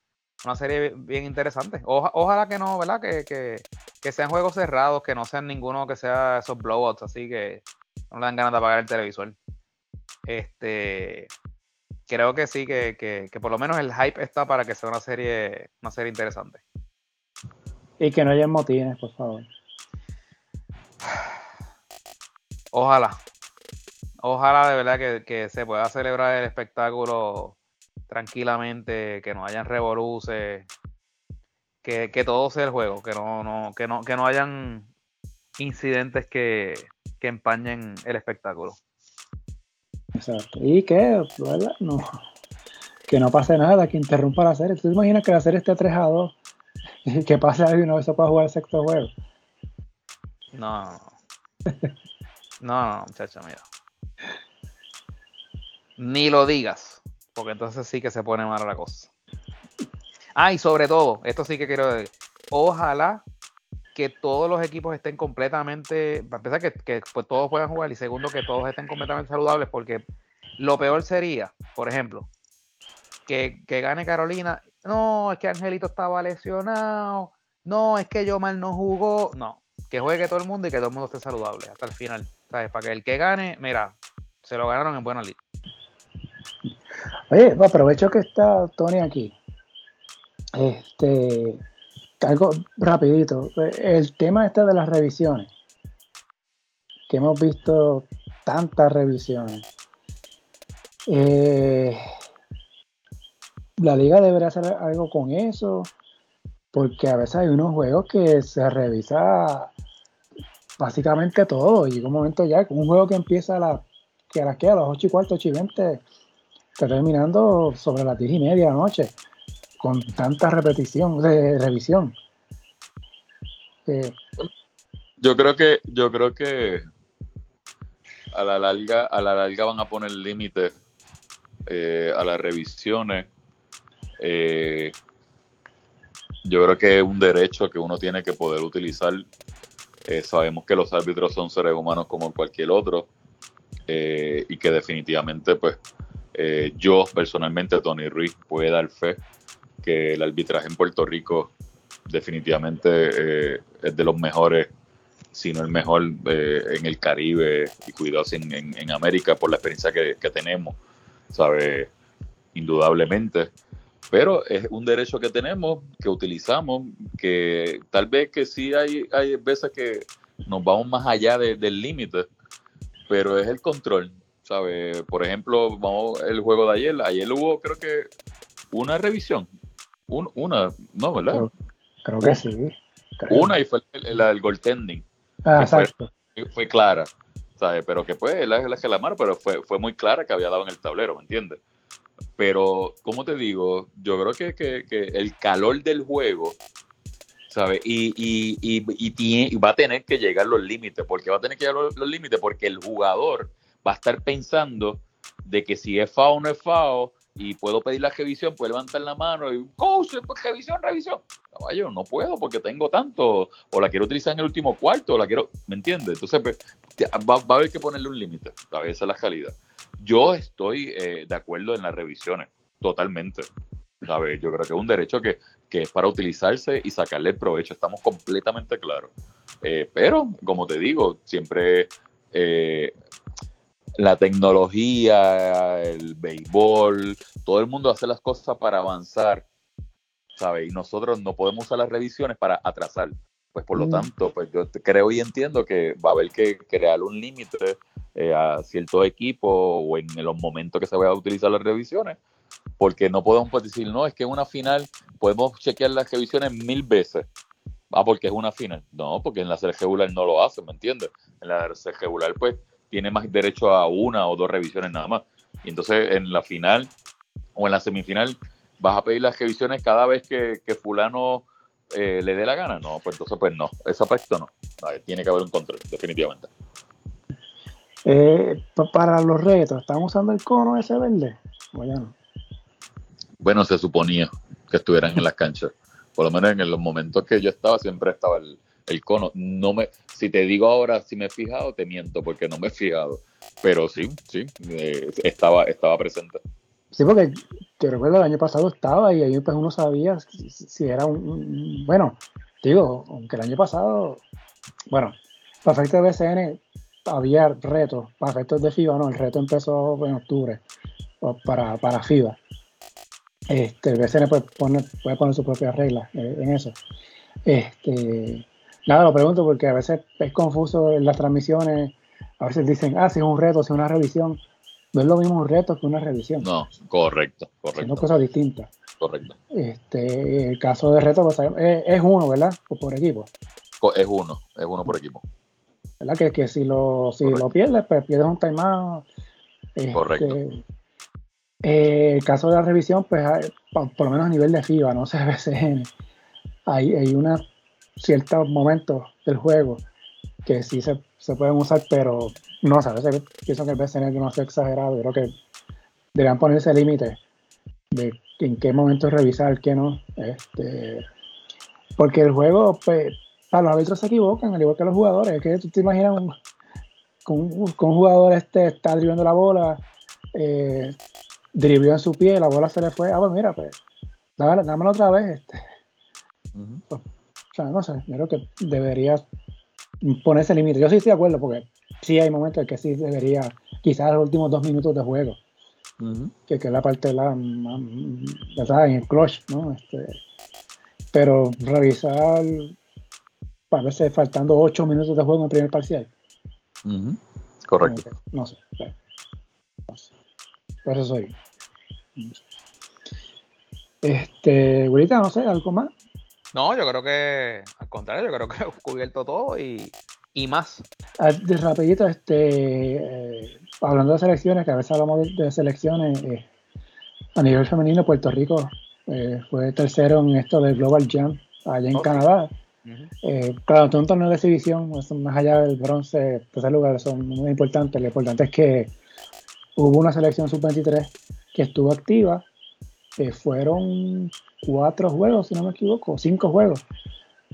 serie bien interesante. ojalá que no, ¿verdad? Que, que, sean juegos cerrados, que no sean ninguno que sea esos blowouts, así que no le dan ganas de apagar el televisor. Este, creo que sí, que, que, por lo menos el hype está para que sea una serie, una serie interesante. Y que no haya motines, por favor. Ojalá, Ojalá de verdad que, se pueda celebrar el espectáculo tranquilamente, que no hayan revoluces, que, todo sea el juego, que no, no, que no, que no hayan incidentes que, empañen el espectáculo. Exacto. Y que, No, que no pase nada, que interrumpa la serie. ¿Tú te imaginas que la serie esté 3 a 2 y que pase algo y no eso para jugar el sexto juego? No. No, no, muchacha, mira. Ni lo digas, porque entonces sí que se pone mala la cosa. Ah, y sobre todo, esto sí que quiero decir, ojalá que todos los equipos estén completamente, para empezar que, que pues, todos puedan jugar y segundo que todos estén completamente saludables, porque lo peor sería, por ejemplo, que, gane Carolina, no, es que Angelito estaba lesionado, no, es que yo mal no jugó, no, que juegue todo el mundo y que todo el mundo esté saludable hasta el final, ¿sabes? Para que el que gane, mira, se lo ganaron en buena lid. Oye, aprovecho que está Tony aquí. Este, algo rapidito. El tema este de las revisiones. Que hemos visto tantas revisiones. Eh, la liga debería hacer algo con eso. Porque a veces hay unos juegos que se revisa básicamente todo. Y un momento ya, un juego que empieza a, la, que a las que a las 8 y cuarto, 8 y 20 está terminando sobre las 10 y media de la noche, con tanta repetición, de revisión. Eh, yo creo que, yo creo que a la larga, a la larga van a poner límites eh, a las revisiones. Eh, yo creo que es un derecho que uno tiene que poder utilizar. sabemos que los árbitros son seres humanos como cualquier otro y que definitivamente pues yo personalmente, Tony Ruiz, puede dar fe que el arbitraje en Puerto Rico definitivamente eh, es de los mejores sino el mejor eh, en el Caribe y cuidados en, en, América por la experiencia que, que tenemos, ¿sabe? Indudablemente. Pero es un derecho que tenemos, que utilizamos, que tal vez que sí hay, hay veces que nos vamos más allá del límite, pero es el control, ¿sabe? Por ejemplo, vamos el juego de ayer, ayer hubo creo que una revisión, una, no, ¿verdad? Creo, que sí. Una y fue la del goaltending. Ah, exacto. Fue, clara, ¿sabe? Pero que pues la, la que la mar, pero fue, fue muy clara que había dado en el tablero, ¿me entiendes? Pero, como te digo, yo creo que, que, que el calor del juego ¿sabes? Y, y, y, va a tener que llegar los límites. ¿Por qué va a tener que llegar los, límites? Porque el jugador va a estar pensando de que si es FAO o no es FAO y puedo pedir la revisión, puede levantar la mano y, coach, pues, revisión, revisión. Caballo, no puedo porque tengo tanto, o la quiero utilizar en el último cuarto, o la quiero, ¿me entiendes? Entonces pues, va, va, a haber que ponerle un límite, a veces la calidad. Yo estoy eh, de acuerdo en las revisiones, totalmente. ¿sabes? Yo creo que es un derecho que, que, es para utilizarse y sacarle provecho, estamos completamente claros. Eh, pero, como te digo, siempre eh, la tecnología, el béisbol, todo el mundo hace las cosas para avanzar, ¿sabes? Y nosotros no podemos usar las revisiones para atrasar. Pues por lo mm. tanto, pues yo creo y entiendo que va a haber que crear un límite eh, a ciertos equipos o en los momentos que se vayan a utilizar las revisiones porque no podemos pues, decir, no, es que en una final podemos chequear las revisiones mil veces. Ah, porque es una final. No, porque en la serie regular no lo hacen, ¿me entiendes? En la serie regular, pues, tiene más derecho a una o dos revisiones nada más. Y entonces en la final o en la semifinal vas a pedir las revisiones cada vez que, fulano eh, le dé la gana. No, pues entonces pues no, ese aspecto no. tiene que haber un control, definitivamente. Eh, para los retos, ¿estamos usando el cono ese verde? O ya no. Bueno, se suponía que estuvieran en las canchas. Por lo menos en los momentos que yo estaba, siempre estaba el, cono. No me, si te digo ahora si me he fijado, te miento porque no me he fijado. Pero sí, sí, eh, estaba, estaba presente. Sí, porque te recuerdo el año pasado estaba y ahí pues uno sabía si, era un, bueno, digo, aunque el año pasado, bueno, para efectos de BCN había retos, para efectos de FIBA no, el reto empezó en octubre para, para FIBA. Este, el BCN puede poner, puede poner sus propias reglas eh, en eso. Este, nada, lo pregunto porque a veces es confuso en las transmisiones. A veces dicen, ah, si es un reto, si es una revisión. No es lo mismo un reto que una revisión. No, correcto, correcto. Son cosas distintas. Correcto. Este, el caso de reto pues, es, uno, ¿verdad? por equipo. Es uno, es uno por equipo. ¿Verdad? Que, que si lo, si lo pierdes, pues pierdes un timeout. Este, correcto eh, el caso de la revisión, pues por, lo menos a nivel de FIBA, no sé, a veces hay, hay unos ciertos momentos del juego que sí se, pueden usar, pero no sé, a veces pienso que el BCN no hace exagerado, creo que deberían ponerse límite de en qué momento revisar, qué no. Este, porque el juego, pues, para los árbitros se equivocan, al igual que los jugadores. Es que tú te imaginas un, con, un, jugador este está driblando la bola, eh, en su pie, la bola se le fue. Ah, pues mira, pues, dámelo, otra vez. Este. Pues, o sea, no sé, yo creo que debería ponerse límite. Yo sí estoy de acuerdo, porque sí hay momentos en que sí debería, quizás los últimos dos minutos de juego, que, que, es la parte de la, ¿verdad? en el clutch, ¿no? Este, pero revisar, a veces faltando ocho minutos de juego en el primer parcial. Correcto. No sé. Por eso soy. Este, Gurita, no sé, ¿algo más? No, yo creo que, al contrario, yo creo que he cubierto todo y, y más. Ah, de rapidito, este, eh, hablando de selecciones, que a veces hablamos de, selecciones, eh, a nivel femenino, Puerto Rico eh, fue tercero en esto del Global Jam allá en Canadá. claro, todo un torneo de exhibición, más allá del bronce, tercer lugar, son muy importantes. Lo importante es que hubo una selección sub-23 que estuvo activa, fueron cuatro juegos, si no me equivoco, cinco juegos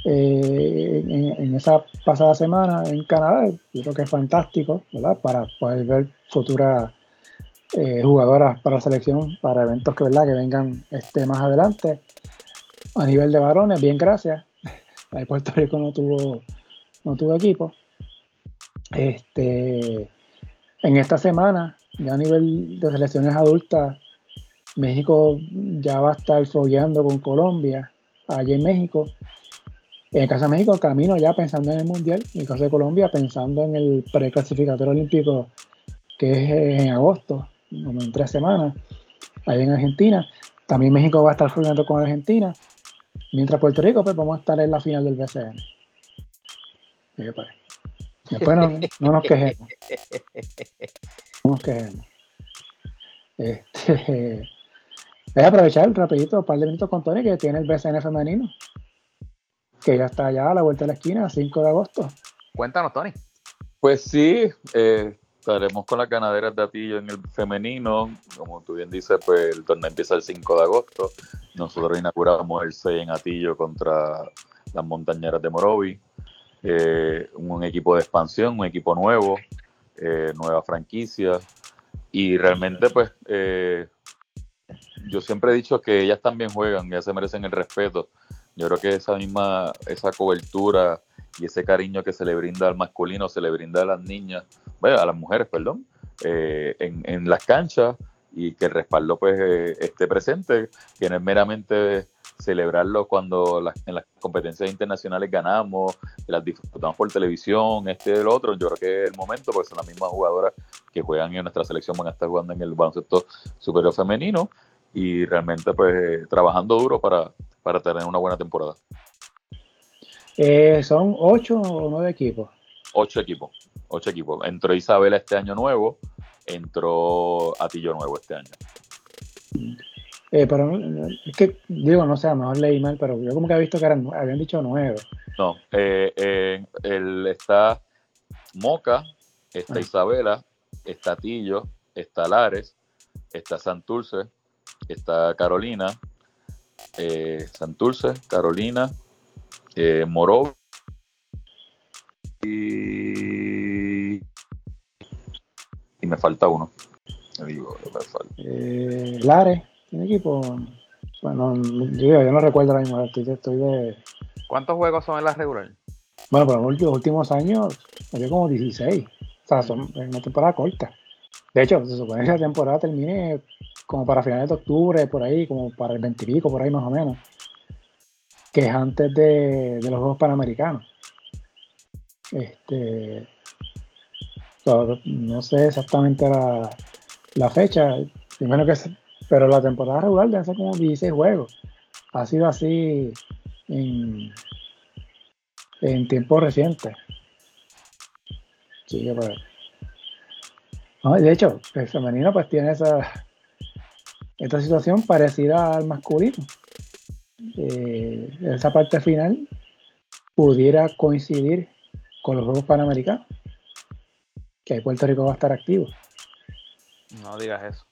eh, en, esa pasada semana en Canadá. Yo creo que es fantástico, ¿verdad? Para poder ver futuras eh, jugadoras para la selección, para eventos que, ¿verdad? que vengan este, más adelante. A nivel de varones, bien, gracias. Ahí Puerto Rico no tuvo no tuvo equipo. Este, en esta semana, ya a nivel de selecciones adultas, México ya va a estar fogueando con Colombia, allá en México. En el caso de México, camino ya pensando en el Mundial. En el caso de Colombia, pensando en el preclasificatorio olímpico que es en agosto, como en tres semanas, allá en Argentina. También México va a estar fogueando con Argentina. Mientras Puerto Rico, pues vamos a estar en la final del BCN. Pues, después no, no, nos quejemos. No nos quejemos. Este, voy a aprovechar rapidito un par de minutos con Tony que tiene el BCN femenino. Que ya está allá a la vuelta de la esquina, 5 de agosto. Cuéntanos, Tony. Pues sí, eh, estaremos con las ganaderas de Atillo en el femenino. Como tú bien dices, pues el torneo empieza el 5 de agosto. Nosotros inauguramos el 6 en Atillo contra las montañeras de Morovi. Eh, un equipo de expansión, un equipo nuevo, eh, nueva franquicia. Y realmente, pues, eh, yo siempre he dicho que ellas también juegan, ya se merecen el respeto. Yo creo que esa misma, esa cobertura y ese cariño que se le brinda al masculino, se le brinda a las niñas, bueno, a las mujeres, perdón, eh, en, en, las canchas y que el respaldo pues eh, esté presente, que no es meramente celebrarlo cuando en las competencias internacionales ganamos, las disfrutamos por televisión, este y el otro, yo creo que es el momento, porque son las mismas jugadoras que juegan en nuestra selección, van a estar jugando en el baloncesto superior femenino y realmente pues eh, trabajando duro para, para tener una buena temporada. Eh, ¿Son ocho o nueve equipos? Ocho equipos, ocho equipos. Entró Isabela este año nuevo, entró Atillo nuevo este año. Eh, pero es que, digo, no sé, a lo mejor leí mal, pero yo como que había visto que eran, habían dicho nueve. No, eh, el, está Moca, está ah. Isabela, está Atillo, está Lares, está Santurce, está Carolina, Santurce, Carolina, eh, Moro y, y me falta uno. Digo, me falta. Eh, Tiene equipo. Bueno, yo, yo no recuerdo ahora mismo, estoy, estoy de. ¿Cuántos juegos son en la regular? Bueno, pero en los últimos años había como 16. O sea, son una temporada corta. De hecho, se supone que la temporada termine como para finales de octubre, por ahí, como para el 20 y pico, por ahí más o menos que es antes de, los Juegos Panamericanos. Este, no sé exactamente la, fecha, primero que pero la temporada regular de hace como 16 juegos. Ha sido así en, en tiempos recientes. Sí, pues. de hecho, el femenino pues tiene esa esta situación parecida al masculino eh, esa parte final pudiera coincidir con los Juegos Panamericanos, que ahí Puerto Rico va a estar activo. No digas eso.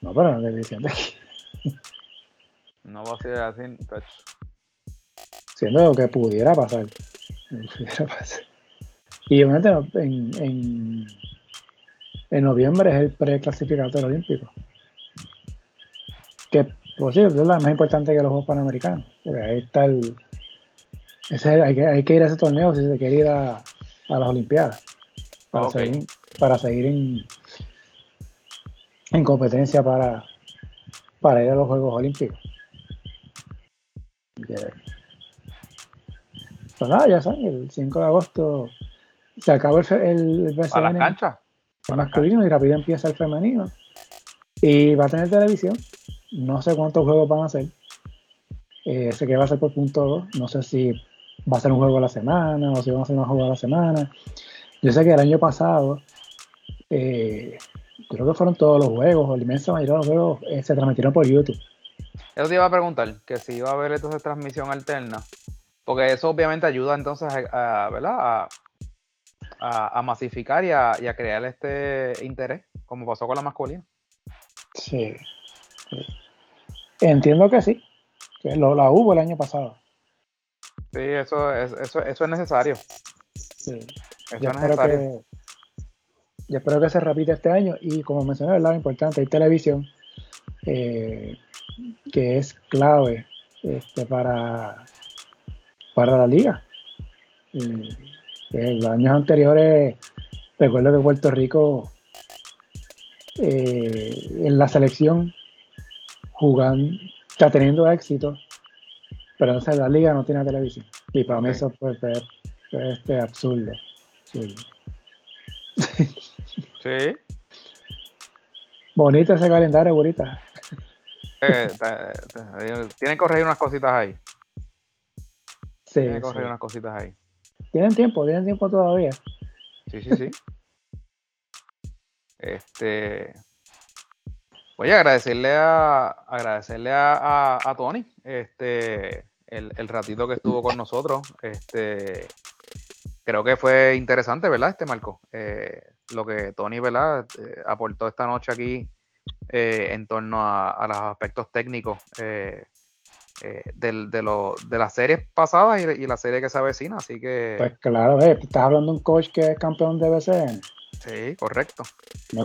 No, pero no te diciendo No va a ser así, Siendo que pudiera pasar. Pudiera pasar. Y obviamente en, en, en noviembre es el preclasificatorio olímpico. Que pues sí, es la más importante que los Juegos Panamericanos. Ahí está el. hay, que, hay, que, ir a ese torneo si se quiere ir a, las Olimpiadas. Para seguir, para seguir en, en competencia para, para ir a los Juegos Olímpicos. Pues nada, ya saben, el 5 de agosto se acabó el, el, el a las canchas. masculino y rápido empieza el femenino. Y va a tener televisión. No sé cuántos juegos van a ser. Eh, sé que va a ser por punto 2. No sé si va a ser un juego a la semana o si van a ser un juego a la semana. Yo sé que el año pasado, eh, creo que fueron todos los juegos, o la inmensa mayoría de los juegos eh, se transmitieron por YouTube. Eso te iba a preguntar, que si iba a haber entonces transmisión alterna, porque eso obviamente ayuda entonces a, ¿verdad? A, masificar y a, y a crear este interés, como pasó con la masculina. Sí. Entiendo que sí, que lo, la hubo el año pasado. Sí, eso es, eso, eso es necesario. Sí. yo, espero que, yo espero que se repita este año y como mencioné, ¿verdad? importante, hay televisión eh, que es clave este, para, para la liga. en los años anteriores, recuerdo que Puerto Rico eh, en la selección jugando, está teniendo éxito, pero sé, la liga no tiene televisión. Y para mí eso puede ser este, absurdo. Sí. sí. Bonito ese calendario, bonita. Eh, tienen que corregir unas cositas ahí. Sí, tienen que corregir unas cositas ahí. Tienen tiempo, tienen tiempo todavía. Sí, sí, sí. este. Voy a agradecerle a agradecerle a, a, Tony este el, el, ratito que estuvo con nosotros. Este creo que fue interesante, ¿verdad? Este Marco. Eh, lo que Tony, ¿verdad? Eh, aportó esta noche aquí eh, en torno a, los aspectos técnicos eh, eh, de, de, las series pasadas y, la serie que se avecina. Así que. Pues claro, eh, estás hablando de un coach que es campeón de BCN. Sí, correcto. No,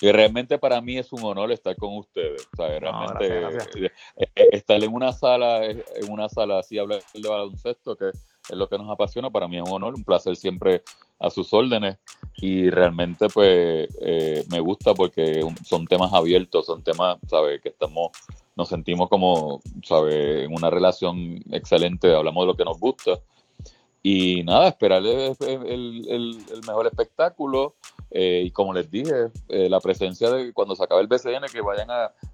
y realmente para mí es un honor estar con ustedes. realmente estar en una sala, en una sala así hablar de baloncesto, que es lo que nos apasiona, para mí es un honor, un placer siempre a sus órdenes y realmente pues eh, me gusta porque son temas abiertos, son temas, ¿sabes? Que estamos, nos sentimos como, ¿sabes? En una relación excelente, hablamos de lo que nos gusta y nada, esperar el, mejor espectáculo eh, y como les dije, eh, la presencia de cuando se acabe el BCN, que vayan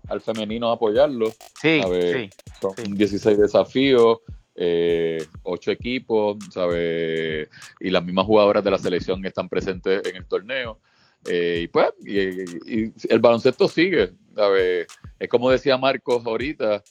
al femenino a apoyarlo. Sí, sí, son 16 desafíos, eh, ocho equipos, ¿sabe? Y las mismas jugadoras de la selección están presentes en el torneo. Eh, y pues, y, el baloncesto sigue, ¿sabe? Es como decía Marcos ahorita,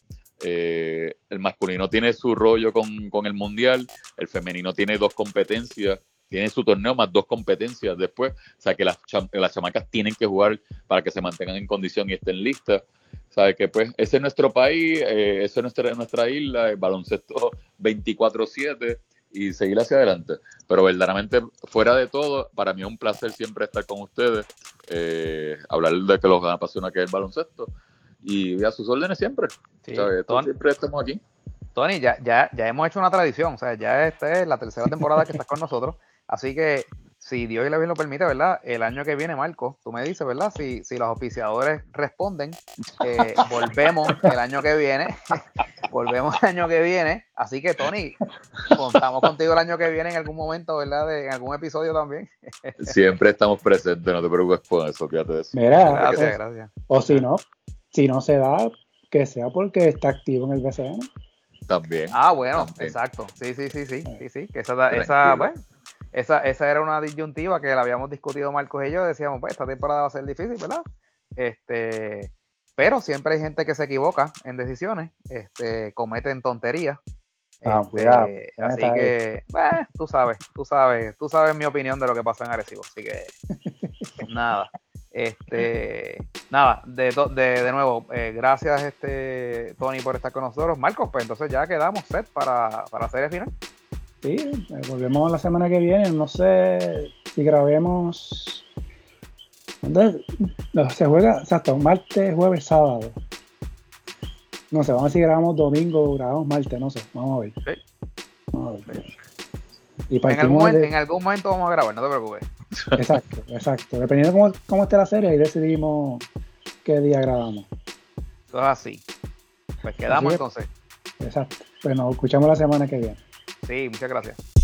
eh, el masculino tiene su rollo con, con, el mundial, el femenino tiene dos competencias, tiene su torneo más dos competencias después, o sea que las, las chamacas tienen que jugar para que se mantengan en condición y estén listas. ¿Sabe? Que pues ese es nuestro país, eh, esa es nuestra, nuestra isla, el baloncesto 24-7 y seguir hacia adelante. Pero verdaderamente, fuera de todo, para mí es un placer siempre estar con ustedes, eh, hablar de que los apasiona que es el baloncesto y a sus órdenes siempre. siempre estamos aquí. Tony, ya, ya, ya hemos hecho una tradición, o sea, ya esta es la tercera temporada que estás con nosotros, así que si Dios y la bien lo permite, ¿verdad? El año que viene, Marco, tú me dices, ¿verdad? Si, si los oficiadores responden, eh, volvemos el año que viene. volvemos el año que viene. Así que, Tony, contamos contigo el año que viene en algún momento, ¿verdad? en algún episodio también. Siempre estamos presentes, no te preocupes por eso, fíjate de eso. Mira, gracias, gracias. O si no, si no se da, que sea porque está activo en el BCN. También. Ah, bueno, exacto. Sí, sí, sí, sí, sí, sí. Que esa, esa bueno, esa, esa era una disyuntiva que la habíamos discutido Marcos y yo. Decíamos, pues esta temporada va a ser difícil, ¿verdad? Este, pero siempre hay gente que se equivoca en decisiones, este, cometen tonterías. Ah, este, así que, pues, tú sabes, tú sabes, tú sabes mi opinión de lo que pasa en Arecibo. Así que, nada. Este, nada, de, de, de nuevo, eh, gracias este Tony por estar con nosotros. Marcos, pues entonces ya quedamos set para, para la serie final. Sí, volvemos la semana que viene. No sé si grabemos. No, se juega, exacto, martes, jueves, sábado. No sé, vamos a ver si grabamos domingo o grabamos martes, no sé, vamos a ver. Sí. Vamos a ver. Y en, algún momento, en algún momento vamos a grabar, no te preocupes. Exacto, exacto. Dependiendo de cómo, cómo esté la serie, ahí decidimos qué día grabamos. Eso es así. Pues quedamos entonces. Exacto. Pues nos escuchamos la semana que viene. Sí, muchas gracias.